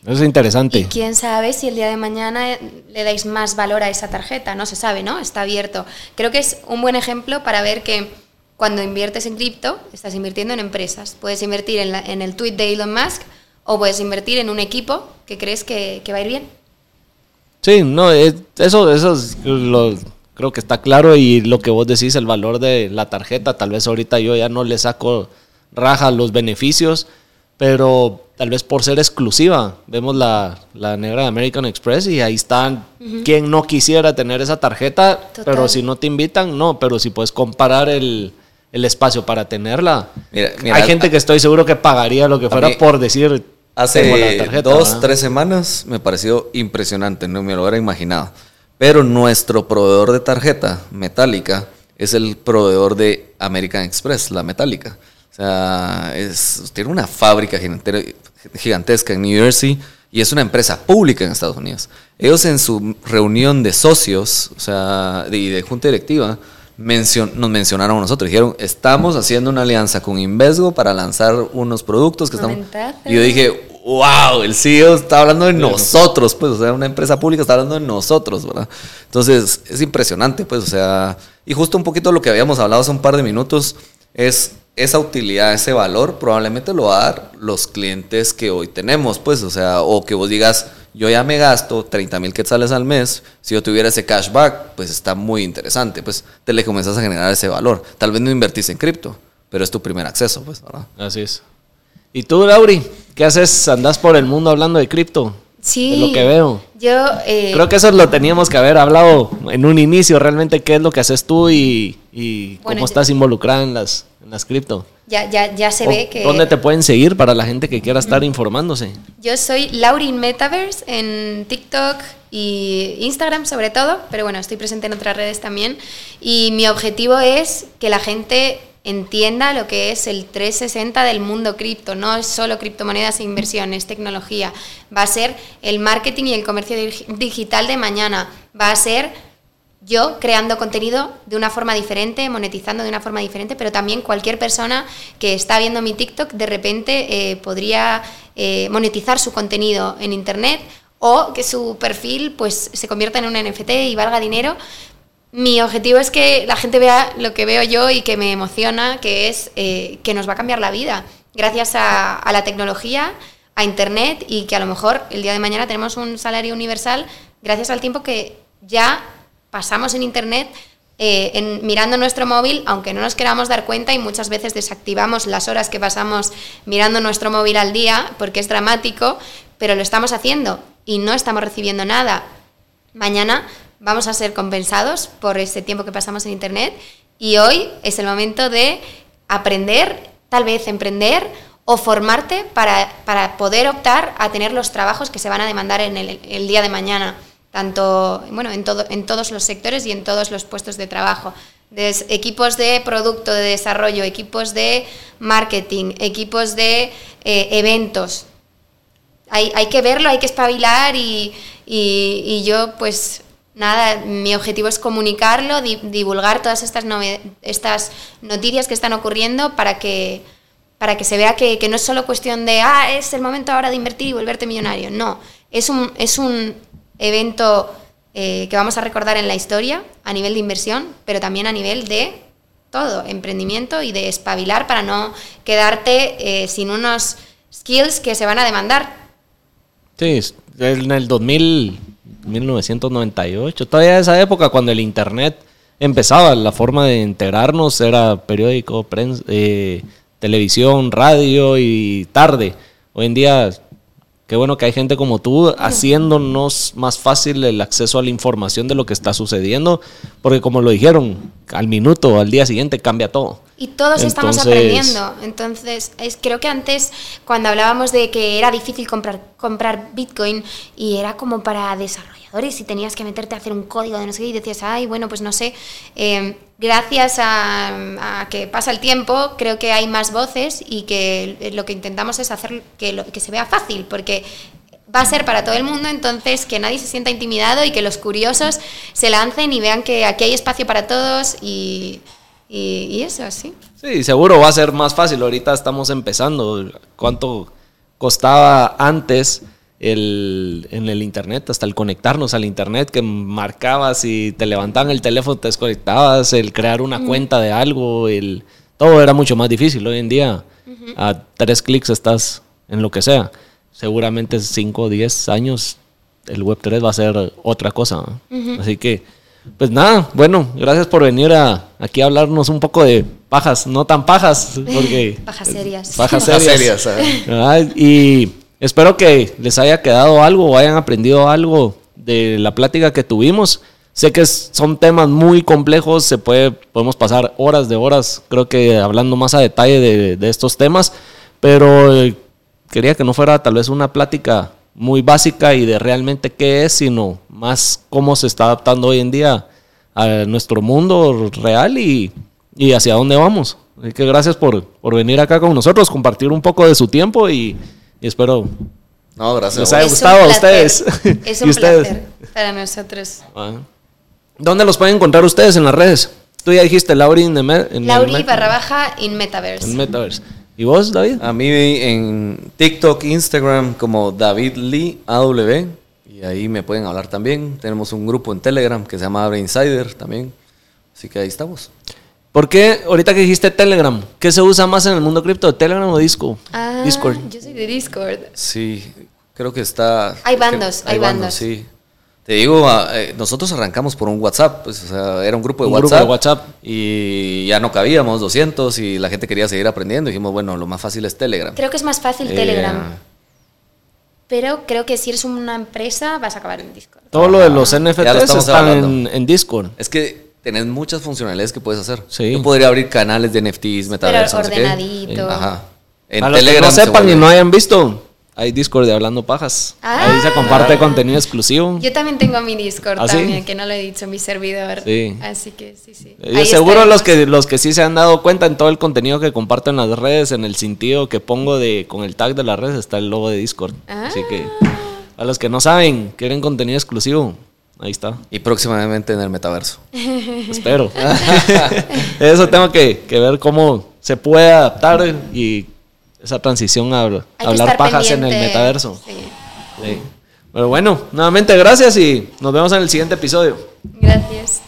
Eso es interesante. Y quién sabe si el día de mañana le dais más valor a esa tarjeta, no se sabe, ¿no? Está abierto. Creo que es un buen ejemplo para ver que cuando inviertes en cripto, estás invirtiendo en empresas. Puedes invertir en, el tweet de Elon Musk o puedes invertir en un equipo que crees que, que va a ir bien. Sí, no, eso, eso lo, creo que está claro y lo que vos decís, el valor de la tarjeta, tal vez ahorita yo ya no le saco raja los beneficios, pero tal vez por ser exclusiva, vemos la, negra de American Express y ahí están quien no quisiera tener esa tarjeta, pero si no te invitan, no, pero si puedes comparar el, espacio para tenerla. Hay gente que estoy seguro que pagaría lo que fuera por decir Hace dos, tres semanas me pareció impresionante, no me lo hubiera imaginado. Pero nuestro proveedor de tarjeta metálica es el proveedor de American Express, la metálica. O sea, es, tiene una fábrica gigantesca en New Jersey y es una empresa pública en Estados Unidos. Ellos en su reunión de socios, o sea, y de, junta directiva, nos mencionaron a nosotros. Dijeron, estamos haciendo una alianza con Invesgo para lanzar unos productos que estamos... Y yo dije, wow, el CEO está hablando de nosotros, pues, o sea, una empresa pública está hablando de nosotros, ¿verdad? Entonces, es impresionante, pues, o sea, y justo un poquito lo que habíamos hablado hace un par de minutos es esa utilidad, ese valor, probablemente lo va a dar los clientes que hoy tenemos, pues, o sea, o que vos digas, yo ya me gasto 30 mil quetzales al mes, si yo tuviera ese cashback, pues está muy interesante, pues te le comenzás a generar ese valor. Tal vez no invertís en cripto, pero es tu primer acceso, pues, ¿verdad? Así es. ¿Y tú, Lauri? ¿Qué haces? ¿Andás por el mundo hablando de cripto? Sí. De lo que veo. Yo. Eh, Creo que eso lo teníamos que haber hablado en un inicio, realmente, qué es lo que haces tú y, cómo estás involucrada en las, en las cripto. Ya, ya, ya se ve que... ¿Dónde te pueden seguir para la gente que quiera estar informándose? Yo soy Laurin Metaverse en TikTok y Instagram sobre todo, pero bueno, estoy presente en otras redes también. Y mi objetivo es que la gente entienda lo que es el 360 del mundo cripto. No es solo criptomonedas e inversiones, tecnología. Va a ser el marketing y el comercio digital de mañana. Va a ser yo creando contenido de una forma diferente, monetizando de una forma diferente, pero también cualquier persona que está viendo mi TikTok de repente eh, podría eh, monetizar su contenido en Internet o que su perfil pues se convierta en un NFT y valga dinero. Mi objetivo es que la gente vea lo que veo yo y que me emociona, que es eh, que nos va a cambiar la vida gracias a, la tecnología, a Internet y que a lo mejor el día de mañana tenemos un salario universal gracias al tiempo que ya pasamos en Internet eh, mirando nuestro móvil, aunque no nos queramos dar cuenta y muchas veces desactivamos las horas que pasamos mirando nuestro móvil al día porque es dramático, pero lo estamos haciendo y no estamos recibiendo nada. Mañana vamos a ser compensados por ese tiempo que pasamos en Internet y hoy es el momento de aprender, tal vez emprender o formarte para, poder optar a tener los trabajos que se van a demandar en el, el día de mañana tanto, bueno, en, todo, en todos los sectores y en todos los puestos de trabajo. equipos de producto, de desarrollo, equipos de marketing, equipos de eh, eventos. Hay, hay, que verlo, hay que espabilar y, y, yo pues nada, mi objetivo es comunicarlo, divulgar todas estas, estas noticias que están ocurriendo para que, para que se vea que, que, no es solo cuestión de, ah, es el momento ahora de invertir y volverte millonario. No, es un, es un evento eh, que vamos a recordar en la historia a nivel de inversión, pero también a nivel de todo, emprendimiento y de espabilar para no quedarte eh, sin unos skills que se van a demandar. Sí, en el 2000, 1998, todavía esa época cuando el Internet empezaba, la forma de integrarnos era periódico, prensa, eh, televisión, radio y tarde. Hoy en día Qué bueno que hay gente como tú haciéndonos más fácil el acceso a la información de lo que está sucediendo, porque como lo dijeron, al minuto, al día siguiente cambia todo. Y todos estamos aprendiendo. Entonces, es, creo que antes, cuando hablábamos de que era difícil comprar, comprar Bitcoin y era como para desarrolladores y tenías que meterte a hacer un código de no sé qué y decías, ay, bueno, pues no sé. Eh, gracias a, que pasa el tiempo, creo que hay más voces y que lo que intentamos es hacer que, lo, que se vea fácil, porque va a ser para todo el mundo, entonces que nadie se sienta intimidado y que los curiosos se lancen y vean que aquí hay espacio para todos y, y, eso, sí. Sí, seguro va a ser más fácil. Ahorita estamos empezando. ¿Cuánto costaba antes? el, en el internet, hasta el conectarnos al internet, que marcabas y te levantaban el teléfono, te desconectabas, el crear una cuenta de algo, el, todo era mucho más difícil. Hoy en día, a tres clics estás en lo que sea. Seguramente 5 o 10 años el Web3 va a ser otra cosa. Así que, pues nada, bueno, gracias por venir a, aquí a hablarnos un poco de pajas, no tan pajas, porque... pajas serias. Pajas serias. y Espero que les haya quedado algo o hayan aprendido algo de la plática que tuvimos. Sé que son temas muy complejos, se puede, podemos pasar horas de horas, creo que hablando más a detalle de, estos temas, pero eh, quería que no fuera tal vez una plática muy básica y de realmente qué es, sino más cómo se está adaptando hoy en día a nuestro mundo real y, hacia dónde vamos. Así que gracias por, por venir acá con nosotros, compartir un poco de su tiempo y y espero no, gracias. les haya gustado a ustedes. Es un placer para nosotros. Ah. ¿Dónde los pueden encontrar ustedes en las redes? Tú ya dijiste Lauri en, en Lauri barra baja en Metaverse. En Metaverse. ¿Y vos, David? A mí en TikTok, Instagram como David Lee AW. Y ahí me pueden hablar también. Tenemos un grupo en Telegram que se llama Abre Insider también. Así que ahí estamos. ¿Por qué ahorita que dijiste Telegram? ¿Qué se usa más en el mundo cripto? ¿Telegram o Disco? Ah, Discord. Yo soy de Discord. Sí, creo que está. Hay bandos, hay, bandos. Sí. Te digo, ah, eh, nosotros arrancamos por un WhatsApp, pues, o sea, era un grupo de un WhatsApp. Grupo de WhatsApp. Y ya no cabíamos, 200, y la gente quería seguir aprendiendo. Dijimos, bueno, lo más fácil es Telegram. Creo que es más fácil eh, Telegram. Pero creo que si eres una empresa, vas a acabar en Discord. Todo lo de los NFTs están en, en Discord. Es que tenés muchas funcionalidades que puedes hacer. Sí. Yo podría abrir canales de NFTs, metaversos. Pero ordenadito. Ajá. En Telegram que no sepan y no hayan visto, hay Discord de Hablando Pajas. Ahí se comparte ah. contenido exclusivo. Yo también tengo mi Discord ¿Ah, también, que no lo he dicho, mi servidor. Sí. Así que sí, sí. Yo seguro los que, los que sí se han dado cuenta en todo el contenido que comparto en las redes, en el sentido que pongo de con el tag de las redes, está el logo de Discord. Así que a los que no saben, quieren contenido exclusivo, Ahí está. Y próximamente en el metaverso. Espero. Eso tengo que, ver cómo se puede adaptar y esa transición a, hablar pajas en el metaverso. Sí. Pero bueno, nuevamente gracias y nos vemos en el siguiente episodio. Gracias.